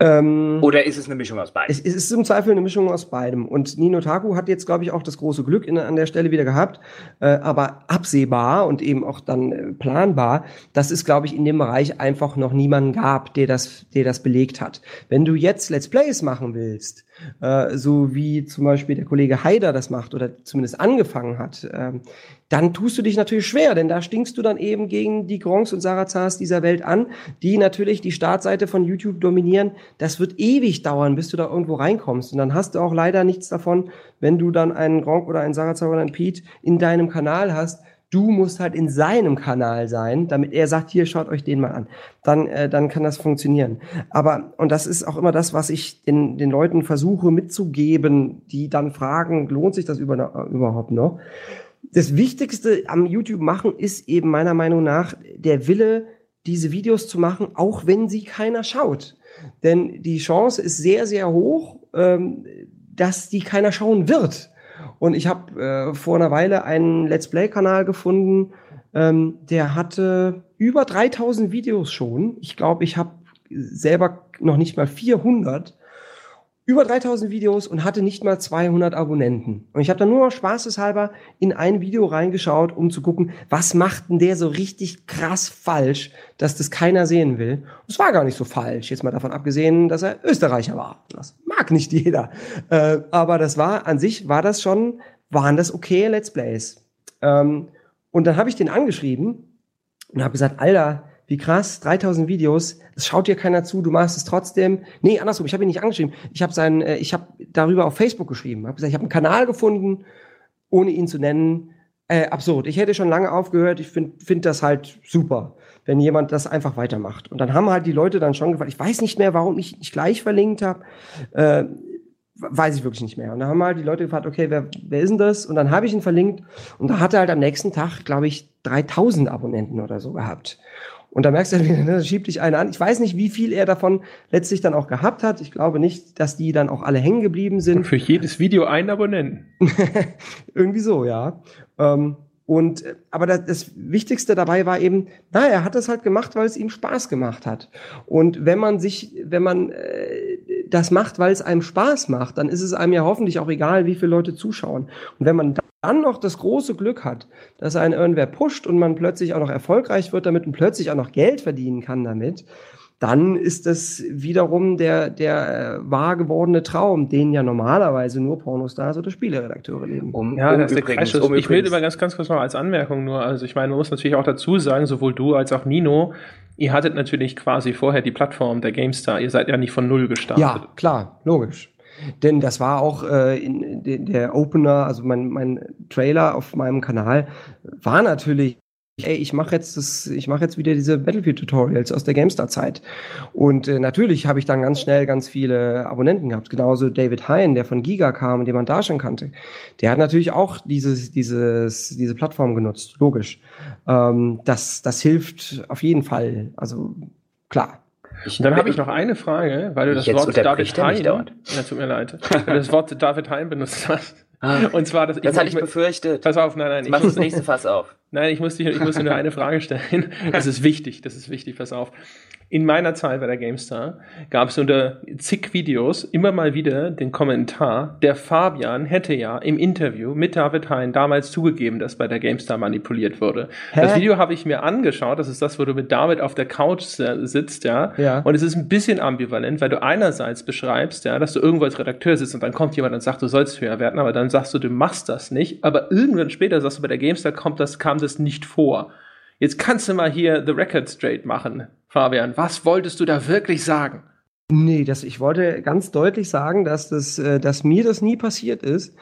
Ähm, Oder ist es eine Mischung aus beidem? Es, ist im Zweifel eine Mischung aus beidem. Und Nino Taku hat jetzt, glaube ich, auch das große Glück in, an der Stelle wieder gehabt, äh, aber absehbar und eben auch dann äh, planbar, dass es, glaube ich, in dem Bereich einfach noch niemanden gab, der das, der das belegt hat. Wenn du jetzt Let's Plays machen willst, äh, so wie zum Beispiel der Kollege Haider das macht oder zumindest angefangen hat, ähm, dann tust du dich natürlich schwer, denn da stinkst du dann eben gegen die Gronks und Sarazars dieser Welt an, die natürlich die Startseite von YouTube dominieren. Das wird ewig dauern, bis du da irgendwo reinkommst. Und dann hast du auch leider nichts davon, wenn du dann einen Gronk oder einen Sarazar oder einen Pete in deinem Kanal hast, Du musst halt in seinem Kanal sein, damit er sagt, hier schaut euch den mal an. Dann, äh, dann kann das funktionieren. Aber, und das ist auch immer das, was ich den, den Leuten versuche mitzugeben, die dann fragen, lohnt sich das über, überhaupt noch? Das Wichtigste am YouTube machen ist eben meiner Meinung nach der Wille, diese Videos zu machen, auch wenn sie keiner schaut. Denn die Chance ist sehr, sehr hoch, ähm, dass die keiner schauen wird. Und ich habe äh, vor einer Weile einen Let's Play-Kanal gefunden, ähm, der hatte über 3000 Videos schon. Ich glaube, ich habe selber noch nicht mal 400 über 3000 Videos und hatte nicht mal 200 Abonnenten. Und ich habe dann nur spaßeshalber in ein Video reingeschaut, um zu gucken, was macht denn der so richtig krass falsch, dass das keiner sehen will. Und es war gar nicht so falsch, jetzt mal davon abgesehen, dass er Österreicher war. Das mag nicht jeder. Äh, aber das war, an sich war das schon, waren das okay Let's Plays. Ähm, und dann habe ich den angeschrieben und habe gesagt, Alter, wie krass, 3000 Videos, es schaut dir keiner zu, du machst es trotzdem. Nee, andersrum, ich habe ihn nicht angeschrieben. Ich habe sein, äh, ich habe darüber auf Facebook geschrieben. Hab gesagt, ich habe einen Kanal gefunden, ohne ihn zu nennen. Äh, absurd. Ich hätte schon lange aufgehört. Ich finde find das halt super, wenn jemand das einfach weitermacht. Und dann haben halt die Leute dann schon gefragt, ich weiß nicht mehr, warum ich nicht gleich verlinkt habe. Äh, weiß ich wirklich nicht mehr. Und dann haben halt die Leute gefragt, okay, wer, wer ist denn das? Und dann habe ich ihn verlinkt und da hat er halt am nächsten Tag, glaube ich, 3000 Abonnenten oder so gehabt. Und da merkst du, ne, schiebt dich einer an. Ich weiß nicht, wie viel er davon letztlich dann auch gehabt hat. Ich glaube nicht, dass die dann auch alle hängen geblieben sind. Für jedes Video einen Abonnenten. Irgendwie so, ja. Ähm, und aber das, das Wichtigste dabei war eben, na, er hat das halt gemacht, weil es ihm Spaß gemacht hat. Und wenn man sich, wenn man äh, das macht, weil es einem Spaß macht, dann ist es einem ja hoffentlich auch egal, wie viele Leute zuschauen. Und wenn man dann noch das große Glück hat, dass einen irgendwer pusht und man plötzlich auch noch erfolgreich wird damit und plötzlich auch noch Geld verdienen kann damit, dann ist das wiederum der, der äh, wahr gewordene Traum, den ja normalerweise nur Pornostars oder Spieleredakteure leben. Um, ja, um das übrigens, ist, um ich will aber ganz, ganz kurz noch als Anmerkung nur, also ich meine, man muss natürlich auch dazu sagen, sowohl du als auch Nino, ihr hattet natürlich quasi vorher die Plattform der GameStar, ihr seid ja nicht von Null gestartet. Ja, klar, logisch. Denn das war auch äh, in, in der Opener, also mein, mein Trailer auf meinem Kanal, war natürlich ey, ich mache jetzt das, ich mache jetzt wieder diese Battlefield-Tutorials aus der GameStar-Zeit. Und äh, natürlich habe ich dann ganz schnell ganz viele Abonnenten gehabt. Genauso David Hein, der von Giga kam, den man da schon kannte. Der hat natürlich auch dieses, dieses, diese Plattform genutzt, logisch. Ähm, das, das hilft auf jeden Fall. Also klar. Ich, dann habe ich noch eine Frage, weil du das Wort David Hein, ja, tut mir leid, weil du das Wort David Hein benutzt hast. Ah, und zwar das. Das hatte ich befürchtet. Pass auf, nein, nein. Ich mach das nächste Fass auf. Nein, ich muss, dich, ich muss dir nur eine Frage stellen. Das ist wichtig, das ist wichtig, pass auf. In meiner Zeit bei der GameStar gab es unter zig Videos immer mal wieder den Kommentar, der Fabian hätte ja im Interview mit David Hein damals zugegeben, dass bei der GameStar manipuliert wurde. Hä? Das Video habe ich mir angeschaut, das ist das, wo du mit David auf der Couch sitzt, ja. ja. Und es ist ein bisschen ambivalent, weil du einerseits beschreibst, ja, dass du irgendwo als Redakteur sitzt und dann kommt jemand und sagt, du sollst höher werden, aber dann sagst du, du machst das nicht. Aber irgendwann später sagst du, bei der GameStar kommt das, kam das nicht vor. Jetzt kannst du mal hier the record straight machen. Fabian, was wolltest du da wirklich sagen? Nee, das, ich wollte ganz deutlich sagen, dass, das, äh, dass mir das nie passiert ist.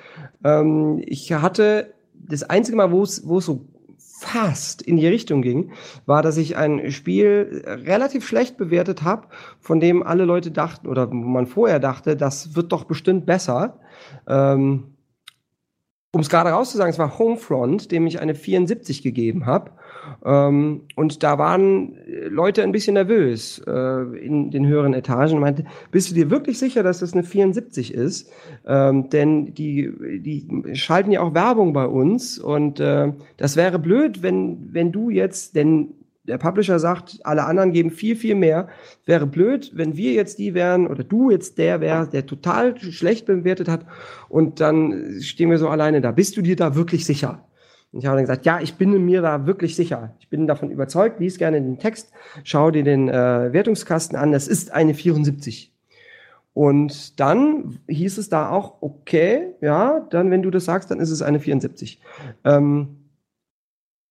Ähm, ich hatte das einzige Mal, wo es, wo es so fast in die Richtung ging, war, dass ich ein Spiel relativ schlecht bewertet habe, von dem alle Leute dachten oder wo man vorher dachte, das wird doch bestimmt besser. Ähm, um es gerade rauszusagen, es war Homefront, dem ich eine 74 gegeben habe. Ähm, und da waren Leute ein bisschen nervös äh, in den höheren Etagen und meinte, bist du dir wirklich sicher, dass das eine 74 ist? Ähm, denn die, die schalten ja auch Werbung bei uns und äh, das wäre blöd, wenn, wenn du jetzt, denn der Publisher sagt, alle anderen geben viel, viel mehr. Wäre blöd, wenn wir jetzt die wären oder du jetzt der wärst, der total schlecht bewertet hat und dann stehen wir so alleine da. Bist du dir da wirklich sicher? Und ich habe dann gesagt, ja, ich bin mir da wirklich sicher. Ich bin davon überzeugt, lies gerne den Text, schau dir den äh, Wertungskasten an, das ist eine 74. Und dann hieß es da auch, okay, ja, dann, wenn du das sagst, dann ist es eine 74. Ähm,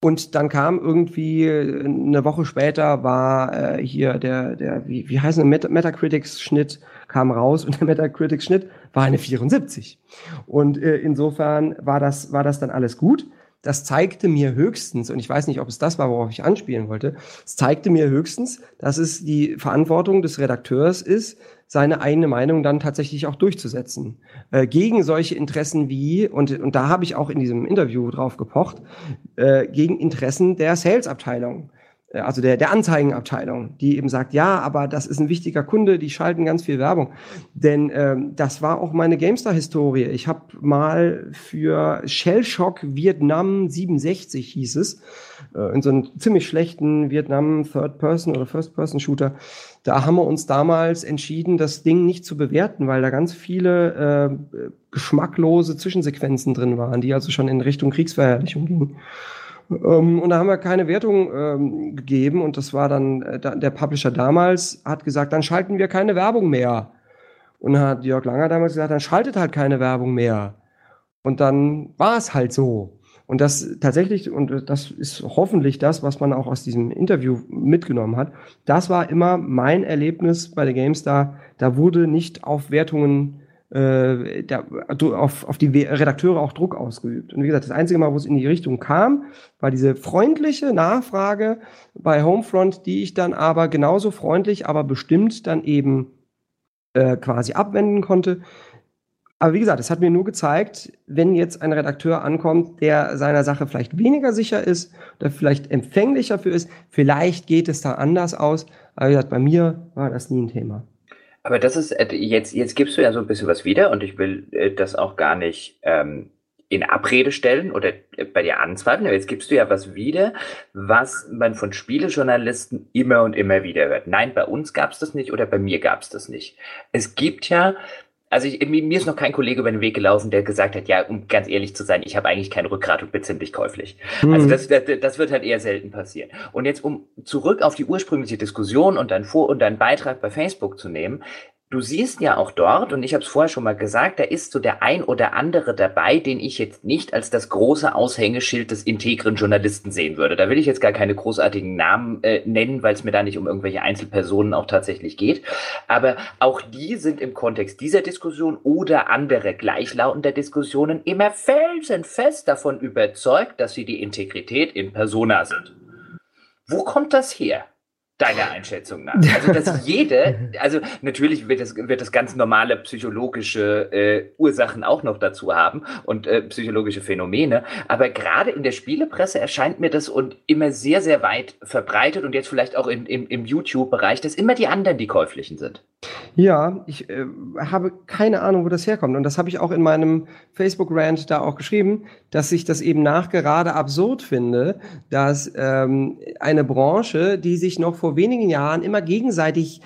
und dann kam irgendwie eine Woche später war äh, hier der, der wie, wie heißt der Met Metacritics-Schnitt kam raus und der Metacritics-Schnitt war eine 74. Und äh, insofern war das, war das dann alles gut. Das zeigte mir höchstens, und ich weiß nicht, ob es das war, worauf ich anspielen wollte, es zeigte mir höchstens, dass es die Verantwortung des Redakteurs ist, seine eigene Meinung dann tatsächlich auch durchzusetzen. Äh, gegen solche Interessen wie, und, und da habe ich auch in diesem Interview drauf gepocht, äh, gegen Interessen der Sales-Abteilung. Äh, also der, der Anzeigenabteilung, die eben sagt, ja, aber das ist ein wichtiger Kunde, die schalten ganz viel Werbung. Denn ähm, das war auch meine GameStar-Historie. Ich habe mal für Shellshock Vietnam 67 hieß es, äh, in so einem ziemlich schlechten Vietnam Third-Person oder First-Person-Shooter, da haben wir uns damals entschieden, das Ding nicht zu bewerten, weil da ganz viele äh, geschmacklose Zwischensequenzen drin waren, die also schon in Richtung Kriegsverherrlichung gingen. Ähm, und da haben wir keine Wertung ähm, gegeben und das war dann, äh, der Publisher damals hat gesagt, dann schalten wir keine Werbung mehr. Und dann hat Jörg Langer damals gesagt, dann schaltet halt keine Werbung mehr. Und dann war es halt so. Und das tatsächlich, und das ist hoffentlich das, was man auch aus diesem Interview mitgenommen hat, das war immer mein Erlebnis bei der GameStar. Da wurde nicht auf Wertungen äh, da, auf, auf die Redakteure auch Druck ausgeübt. Und wie gesagt, das einzige Mal, wo es in die Richtung kam, war diese freundliche Nachfrage bei Homefront, die ich dann aber genauso freundlich, aber bestimmt dann eben äh, quasi abwenden konnte. Aber wie gesagt, es hat mir nur gezeigt, wenn jetzt ein Redakteur ankommt, der seiner Sache vielleicht weniger sicher ist, oder vielleicht empfänglicher für ist, vielleicht geht es da anders aus. Aber wie gesagt, bei mir war das nie ein Thema. Aber das ist, äh, jetzt, jetzt gibst du ja so ein bisschen was wieder und ich will äh, das auch gar nicht ähm, in Abrede stellen oder äh, bei dir anzweifeln, aber jetzt gibst du ja was wieder, was man von Spielejournalisten immer und immer wieder hört. Nein, bei uns gab es das nicht oder bei mir gab es das nicht. Es gibt ja also ich, mir ist noch kein Kollege über den Weg gelaufen, der gesagt hat, ja, um ganz ehrlich zu sein, ich habe eigentlich kein Rückgrat und bin ziemlich käuflich. Mhm. Also das, das, das wird halt eher selten passieren. Und jetzt, um zurück auf die ursprüngliche Diskussion und deinen Vor- und deinen Beitrag bei Facebook zu nehmen, Du siehst ja auch dort, und ich habe es vorher schon mal gesagt, da ist so der ein oder andere dabei, den ich jetzt nicht als das große Aushängeschild des integren Journalisten sehen würde. Da will ich jetzt gar keine großartigen Namen äh, nennen, weil es mir da nicht um irgendwelche Einzelpersonen auch tatsächlich geht. Aber auch die sind im Kontext dieser Diskussion oder andere gleichlautender Diskussionen immer felsenfest davon überzeugt, dass sie die Integrität in Persona sind. Wo kommt das her? Deiner Einschätzung nach. Also, dass jede, also natürlich wird es, wird es ganz normale psychologische äh, Ursachen auch noch dazu haben und äh, psychologische Phänomene. Aber gerade in der Spielepresse erscheint mir das und immer sehr, sehr weit verbreitet und jetzt vielleicht auch in, im, im YouTube-Bereich, dass immer die anderen die käuflichen sind. Ja, ich äh, habe keine Ahnung, wo das herkommt. Und das habe ich auch in meinem Facebook-Rant da auch geschrieben, dass ich das eben nachgerade absurd finde, dass ähm, eine Branche, die sich noch vor wenigen Jahren immer gegenseitig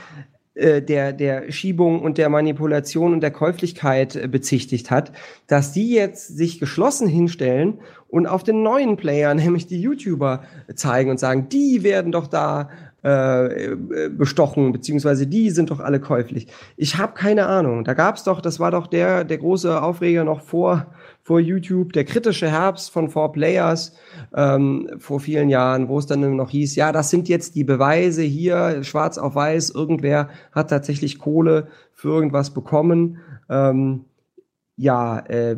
äh, der, der Schiebung und der Manipulation und der Käuflichkeit äh, bezichtigt hat, dass die jetzt sich geschlossen hinstellen und auf den neuen Player, nämlich die YouTuber, zeigen und sagen, die werden doch da äh, bestochen, beziehungsweise die sind doch alle käuflich. Ich habe keine Ahnung. Da gab's doch, das war doch der, der große Aufreger noch vor, vor YouTube, der kritische Herbst von Four Players ähm, vor vielen Jahren, wo es dann noch hieß, ja, das sind jetzt die Beweise hier, schwarz auf weiß, irgendwer hat tatsächlich Kohle für irgendwas bekommen. Ähm, ja, äh,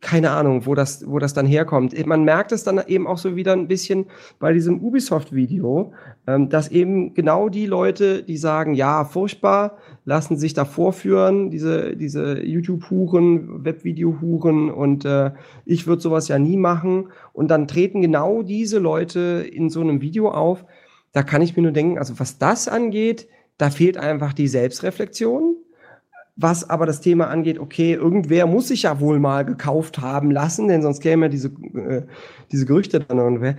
keine Ahnung, wo das, wo das dann herkommt. Man merkt es dann eben auch so wieder ein bisschen bei diesem Ubisoft-Video, ähm, dass eben genau die Leute, die sagen, ja, furchtbar, lassen sich da vorführen, diese, diese YouTube-Huren, Webvideo-Huren und äh, ich würde sowas ja nie machen. Und dann treten genau diese Leute in so einem Video auf. Da kann ich mir nur denken, also was das angeht, da fehlt einfach die Selbstreflexion was aber das Thema angeht, okay, irgendwer muss sich ja wohl mal gekauft haben lassen, denn sonst käme ja diese, äh, diese Gerüchte dann irgendwer.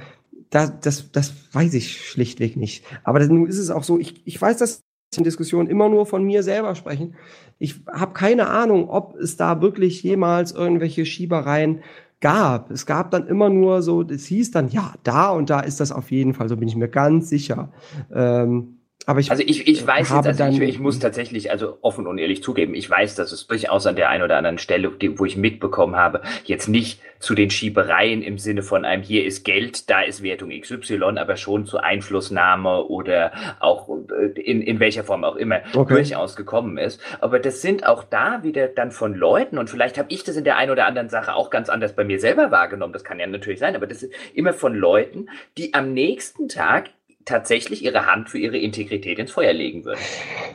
Das, das, das weiß ich schlichtweg nicht. Aber nun ist es auch so, ich, ich weiß, dass in Diskussionen immer nur von mir selber sprechen. Ich habe keine Ahnung, ob es da wirklich jemals irgendwelche Schiebereien gab. Es gab dann immer nur so, es hieß dann, ja, da und da ist das auf jeden Fall, so bin ich mir ganz sicher. Ähm, aber ich, also ich, ich weiß jetzt, also ich, ich, muss tatsächlich also offen und ehrlich zugeben, ich weiß, dass es durchaus an der einen oder anderen Stelle, wo ich mitbekommen habe, jetzt nicht zu den Schiebereien im Sinne von einem hier ist Geld, da ist Wertung XY, aber schon zu Einflussnahme oder auch äh, in, in welcher Form auch immer okay. durchaus gekommen ist. Aber das sind auch da wieder dann von Leuten und vielleicht habe ich das in der einen oder anderen Sache auch ganz anders bei mir selber wahrgenommen, das kann ja natürlich sein, aber das ist immer von Leuten, die am nächsten Tag tatsächlich ihre Hand für ihre Integrität ins Feuer legen würden.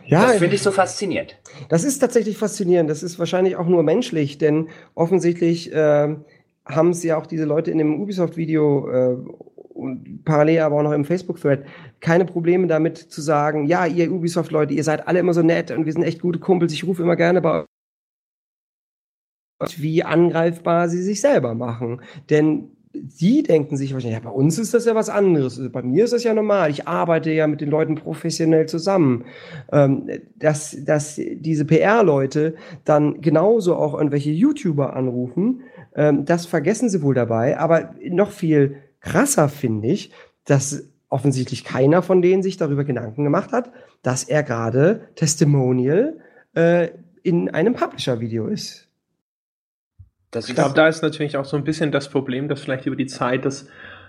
Ja, das finde ich so faszinierend. Das ist tatsächlich faszinierend. Das ist wahrscheinlich auch nur menschlich, denn offensichtlich äh, haben es ja auch diese Leute in dem Ubisoft-Video äh, und parallel aber auch noch im Facebook-Thread keine Probleme damit zu sagen, ja, ihr Ubisoft-Leute, ihr seid alle immer so nett und wir sind echt gute Kumpels. Ich rufe immer gerne bei euch, wie angreifbar sie sich selber machen. Denn Sie denken sich wahrscheinlich, ja, bei uns ist das ja was anderes. Bei mir ist das ja normal. Ich arbeite ja mit den Leuten professionell zusammen. Ähm, dass, dass diese PR-Leute dann genauso auch irgendwelche YouTuber anrufen, ähm, das vergessen sie wohl dabei. Aber noch viel krasser finde ich, dass offensichtlich keiner von denen sich darüber Gedanken gemacht hat, dass er gerade Testimonial äh, in einem Publisher-Video ist. Das ich glaube, da ist natürlich auch so ein bisschen das Problem, dass vielleicht über die Zeit das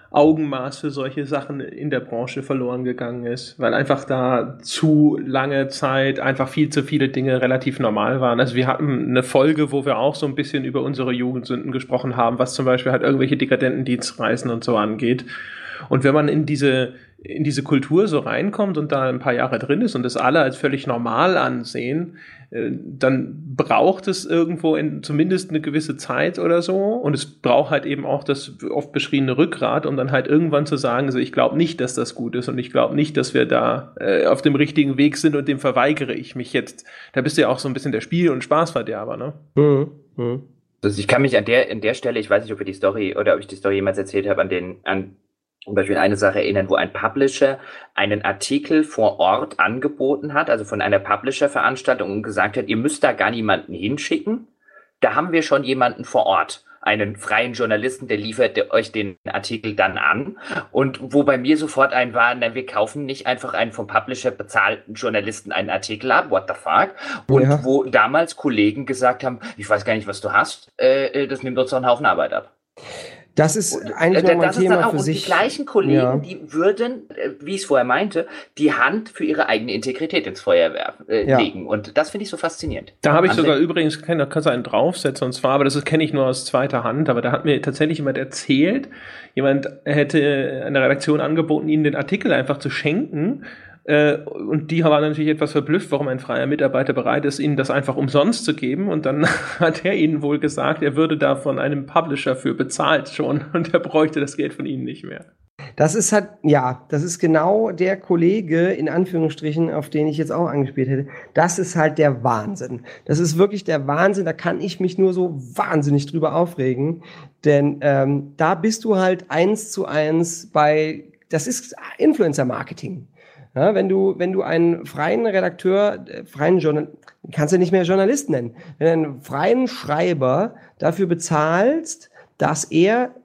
Augenmaß für solche Sachen in der Branche verloren gegangen ist, weil einfach da zu lange Zeit einfach viel zu viele Dinge relativ normal waren. Also wir hatten eine Folge, wo wir auch so ein bisschen über unsere Jugendsünden gesprochen haben, was zum Beispiel halt irgendwelche dekadenten Dienstreisen und so angeht. Und wenn man in diese in diese Kultur so reinkommt und da ein paar Jahre drin ist und das alle als völlig normal ansehen, dann braucht es irgendwo in, zumindest eine gewisse Zeit oder so und es braucht halt eben auch das oft beschriebene Rückgrat, um dann halt irgendwann zu sagen, also ich glaube nicht, dass das gut ist und ich glaube nicht, dass wir da äh, auf dem richtigen Weg sind und dem verweigere ich mich jetzt. Da bist du ja auch so ein bisschen der Spiel- und Spaßverderber, ne? Mhm. Mhm. Also ich kann mich an der, an der Stelle, ich weiß nicht, ob wir die Story oder ob ich die Story jemals erzählt habe, an den, an zum Beispiel eine Sache erinnern, wo ein Publisher einen Artikel vor Ort angeboten hat, also von einer Publisher-Veranstaltung und gesagt hat, ihr müsst da gar niemanden hinschicken. Da haben wir schon jemanden vor Ort, einen freien Journalisten, der liefert euch den Artikel dann an. Und wo bei mir sofort ein war, nein, wir kaufen nicht einfach einen vom Publisher bezahlten Journalisten einen Artikel ab, what the fuck? Und ja. wo damals Kollegen gesagt haben, ich weiß gar nicht, was du hast, äh, äh das nimmt uns doch einen Haufen Arbeit ab. Das ist eigentlich äh, das ein Thema für sich. Die gleichen Kollegen, ja. die würden, äh, wie ich es vorher meinte, die Hand für ihre eigene Integrität ins Feuer werfen, äh, ja. legen. Und das finde ich so faszinierend. Da habe ich An sogar übrigens, da kannst du einen draufsetzen, und zwar, aber das kenne ich nur aus zweiter Hand, aber da hat mir tatsächlich jemand erzählt, jemand hätte eine Redaktion angeboten, ihnen den Artikel einfach zu schenken Äh, und die waren natürlich etwas verblüfft, warum ein freier Mitarbeiter bereit ist, ihnen das einfach umsonst zu geben. Und dann hat er ihnen wohl gesagt, er würde da von einem Publisher für bezahlt schon und er bräuchte das Geld von ihnen nicht mehr. Das ist halt, ja, das ist genau der Kollege, in Anführungsstrichen, auf den ich jetzt auch angespielt hätte. Das ist halt der Wahnsinn. Das ist wirklich der Wahnsinn. Da kann ich mich nur so wahnsinnig drüber aufregen. Denn ähm, da bist du halt eins zu eins bei, das ist Influencer-Marketing. Ja, wenn du, wenn du einen freien Redakteur, äh, freien Journal, kannst du nicht mehr Journalist nennen, wenn du einen freien Schreiber dafür bezahlst, dass er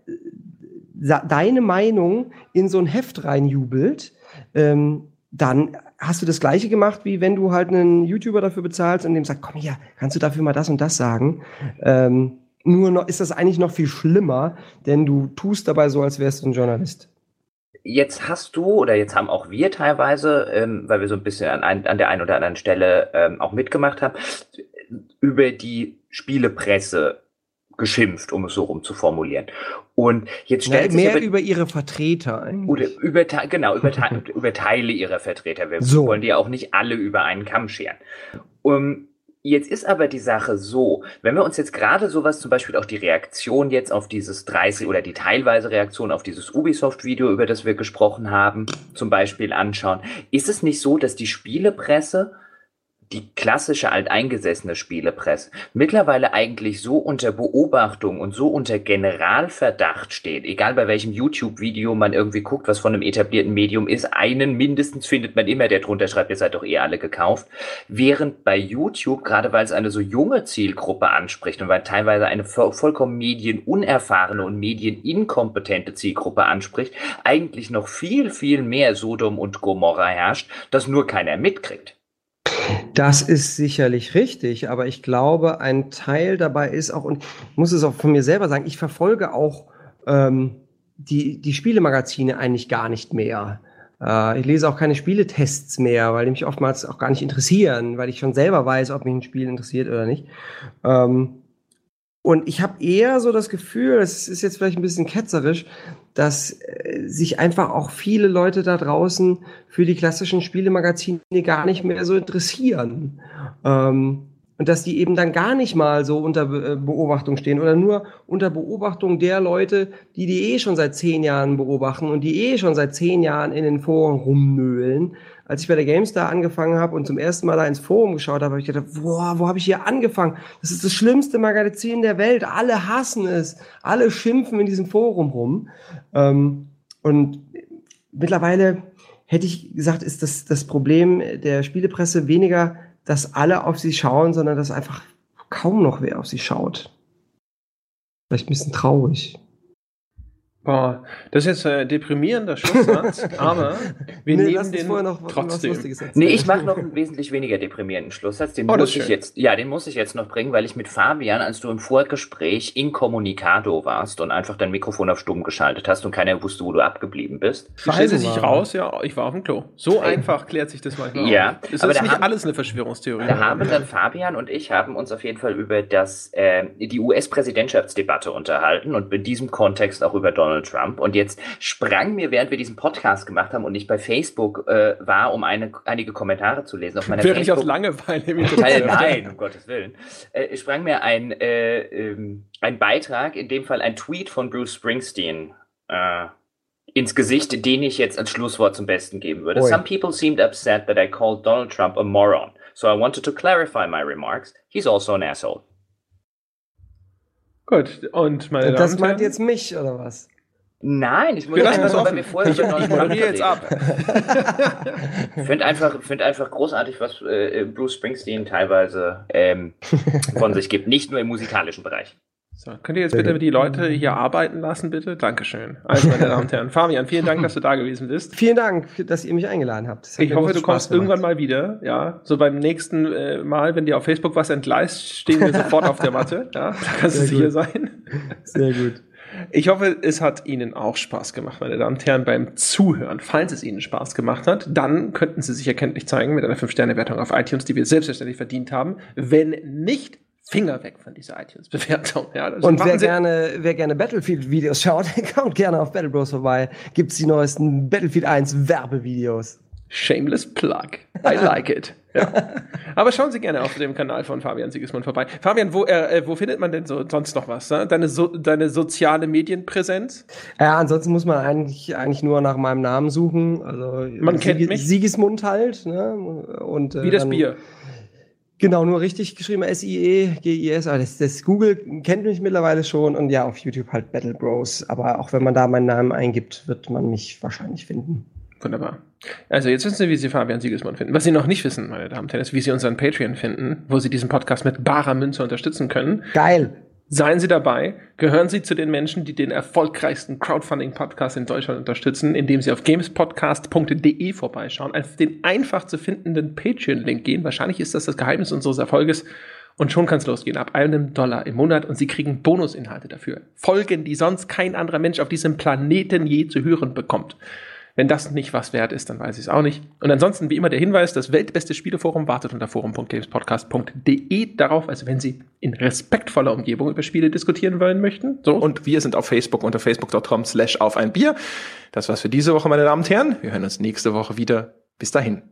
deine Meinung in so ein Heft reinjubelt, ähm, dann hast du das gleiche gemacht, wie wenn du halt einen YouTuber dafür bezahlst und dem sagst, komm hier, kannst du dafür mal das und das sagen? Ähm, nur noch, ist das eigentlich noch viel schlimmer, denn du tust dabei so, als wärst du ein Journalist. Jetzt hast du, oder jetzt haben auch wir teilweise, ähm, weil wir so ein bisschen an, ein, an der einen oder anderen Stelle ähm, auch mitgemacht haben, über die Spielepresse geschimpft, um es so rum zu formulieren. Und jetzt stellt ja, mehr über, über, ihre Vertreter eigentlich. Oder über, genau, über, über Teile ihrer Vertreter. Wir so. wollen die ja auch nicht alle über einen Kamm scheren. Um, Jetzt ist aber die Sache so, wenn wir uns jetzt gerade sowas, zum Beispiel auch die Reaktion jetzt auf dieses 30 oder die teilweise Reaktion auf dieses Ubisoft-Video, über das wir gesprochen haben, zum Beispiel anschauen, ist es nicht so, dass die Spielepresse die klassische alteingesessene Spielepresse mittlerweile eigentlich so unter Beobachtung und so unter Generalverdacht steht, egal bei welchem YouTube-Video man irgendwie guckt, was von einem etablierten Medium ist, einen mindestens findet man immer, der drunter schreibt, ihr seid doch eh alle gekauft, während bei YouTube, gerade weil es eine so junge Zielgruppe anspricht und weil teilweise eine vollkommen medienunerfahrene und medieninkompetente Zielgruppe anspricht, eigentlich noch viel, viel mehr Sodom und Gomorra herrscht, das nur keiner mitkriegt. Das ist sicherlich richtig, aber ich glaube, ein Teil dabei ist auch, und ich muss es auch von mir selber sagen, ich verfolge auch ähm, die, die Spielemagazine eigentlich gar nicht mehr. Äh, ich lese auch keine Spieletests mehr, weil die mich oftmals auch gar nicht interessieren, weil ich schon selber weiß, ob mich ein Spiel interessiert oder nicht. Ähm, und ich habe eher so das Gefühl, es ist jetzt vielleicht ein bisschen ketzerisch, dass äh, sich einfach auch viele Leute da draußen für die klassischen Spielemagazine gar nicht mehr so interessieren. Ähm, und dass die eben dann gar nicht mal so unter äh, Beobachtung stehen oder nur unter Beobachtung der Leute, die die eh schon seit zehn Jahren beobachten und die eh schon seit zehn Jahren in den Foren rumnöhlen als ich bei der GameStar angefangen habe und zum ersten Mal da ins Forum geschaut habe, habe ich gedacht, boah, wo habe ich hier angefangen? Das ist das schlimmste Magazin der Welt. Alle hassen es. Alle schimpfen in diesem Forum rum. Ähm, und mittlerweile hätte ich gesagt, ist das, das Problem der Spielepresse weniger, dass alle auf sie schauen, sondern dass einfach kaum noch wer auf sie schaut. Vielleicht ein bisschen traurig. Boah, das ist jetzt ein deprimierender Schlusssatz, aber wir nee, nehmen den noch trotzdem. Nee, ich mache noch einen wesentlich weniger deprimierenden Schlusssatz. Den oh, muss ich jetzt, ja, den muss ich jetzt noch bringen, weil ich mit Fabian, als du im Vorgespräch incommunicado warst und einfach dein Mikrofon auf stumm geschaltet hast und keiner wusste, wo du abgeblieben bist. Stellte sich raus, ja, ich war auf dem Klo. So hey. einfach klärt sich das manchmal. Ja, auf. ist aber nicht haben, alles eine Verschwörungstheorie. Da haben dann Fabian und ich haben uns auf jeden Fall über das äh, die US-Präsidentschaftsdebatte unterhalten und in diesem Kontext auch über Donald Donald Trump. Und jetzt sprang mir, während wir diesen Podcast gemacht haben und ich bei Facebook äh, war, um eine, einige Kommentare zu lesen, auf meiner Wäre ich aus Langeweile im Nein, um Gottes Willen. Äh, sprang mir ein, äh, ähm, ein Beitrag, in dem Fall ein Tweet von Bruce Springsteen, äh, ins Gesicht, den ich jetzt als Schlusswort zum Besten geben würde. Oi. Some people seemed upset that I called Donald Trump a moron. So I wanted to clarify my remarks. He's also an asshole. Gut, und meine Das meint jetzt mich, oder was? Nein, ich muss einfach, weil wir vorher ich, ich moderiere jetzt ab. Ich finde einfach, find einfach großartig, was äh, Bruce Springsteen teilweise ähm, von sich gibt, nicht nur im musikalischen Bereich. So, könnt ihr jetzt bitte die Leute hier arbeiten lassen, bitte? Dankeschön. Also, meine Damen und Herren. Fabian, vielen Dank, dass du da gewesen bist. Vielen Dank, dass ihr mich eingeladen habt. Ich hoffe, du Spaß kommst gemacht. irgendwann mal wieder. Ja, so beim nächsten äh, Mal, wenn dir auf Facebook was entgleist, stehen wir sofort auf der Matte. Ja, da kannst Sehr du sicher sein. Sehr gut. Ich hoffe, es hat Ihnen auch Spaß gemacht, meine Damen und Herren, beim Zuhören. Falls es Ihnen Spaß gemacht hat, dann könnten Sie sich erkenntlich zeigen mit einer 5-Sterne-Wertung auf iTunes, die wir selbstverständlich verdient haben. Wenn nicht, Finger weg von dieser iTunes-Bewertung. Ja, und wer gerne, wer gerne Battlefield-Videos schaut, kommt gerne auf Battle Bros vorbei. Gibt's die neuesten Battlefield 1 Werbevideos. Shameless Plug. I like it. Ja. Aber schauen Sie gerne auf dem Kanal von Fabian Siegesmund vorbei. Fabian, wo, äh, wo findet man denn so sonst noch was? Ne? Deine, so, deine soziale Medienpräsenz? Ja, ansonsten muss man eigentlich, eigentlich nur nach meinem Namen suchen. Also man kennt Sieg mich. Siegesmund halt. Ne? Und, äh, Wie das Bier. Genau, nur richtig geschrieben, S-I-E-G-I-S. Also das, das, Google kennt mich mittlerweile schon und ja, auf YouTube halt Battle Bros. Aber auch wenn man da meinen Namen eingibt, wird man mich wahrscheinlich finden. Wunderbar. Also jetzt wissen Sie, wie Sie Fabian Siegesmann finden. Was Sie noch nicht wissen, meine Damen und Herren, ist, wie Sie unseren Patreon finden, wo Sie diesen Podcast mit barer Münze unterstützen können. Geil. Seien Sie dabei, gehören Sie zu den Menschen, die den erfolgreichsten Crowdfunding-Podcast in Deutschland unterstützen, indem Sie auf gamespodcast.de vorbeischauen, auf den einfach zu findenden Patreon-Link gehen. Wahrscheinlich ist das das Geheimnis unseres Erfolges. Und schon kann es losgehen, ab einem Dollar im Monat und Sie kriegen Bonusinhalte dafür. Folgen, die sonst kein anderer Mensch auf diesem Planeten je zu hören bekommt. Wenn das nicht was wert ist, dann weiß ich es auch nicht. Und ansonsten, wie immer, der Hinweis, das weltbeste Spieleforum wartet unter forum.gamespodcast.de darauf, also wenn Sie in respektvoller Umgebung über Spiele diskutieren wollen möchten. So. Und wir sind auf Facebook unter facebook.com slash auf ein Bier. Das war's für diese Woche, meine Damen und Herren. Wir hören uns nächste Woche wieder. Bis dahin.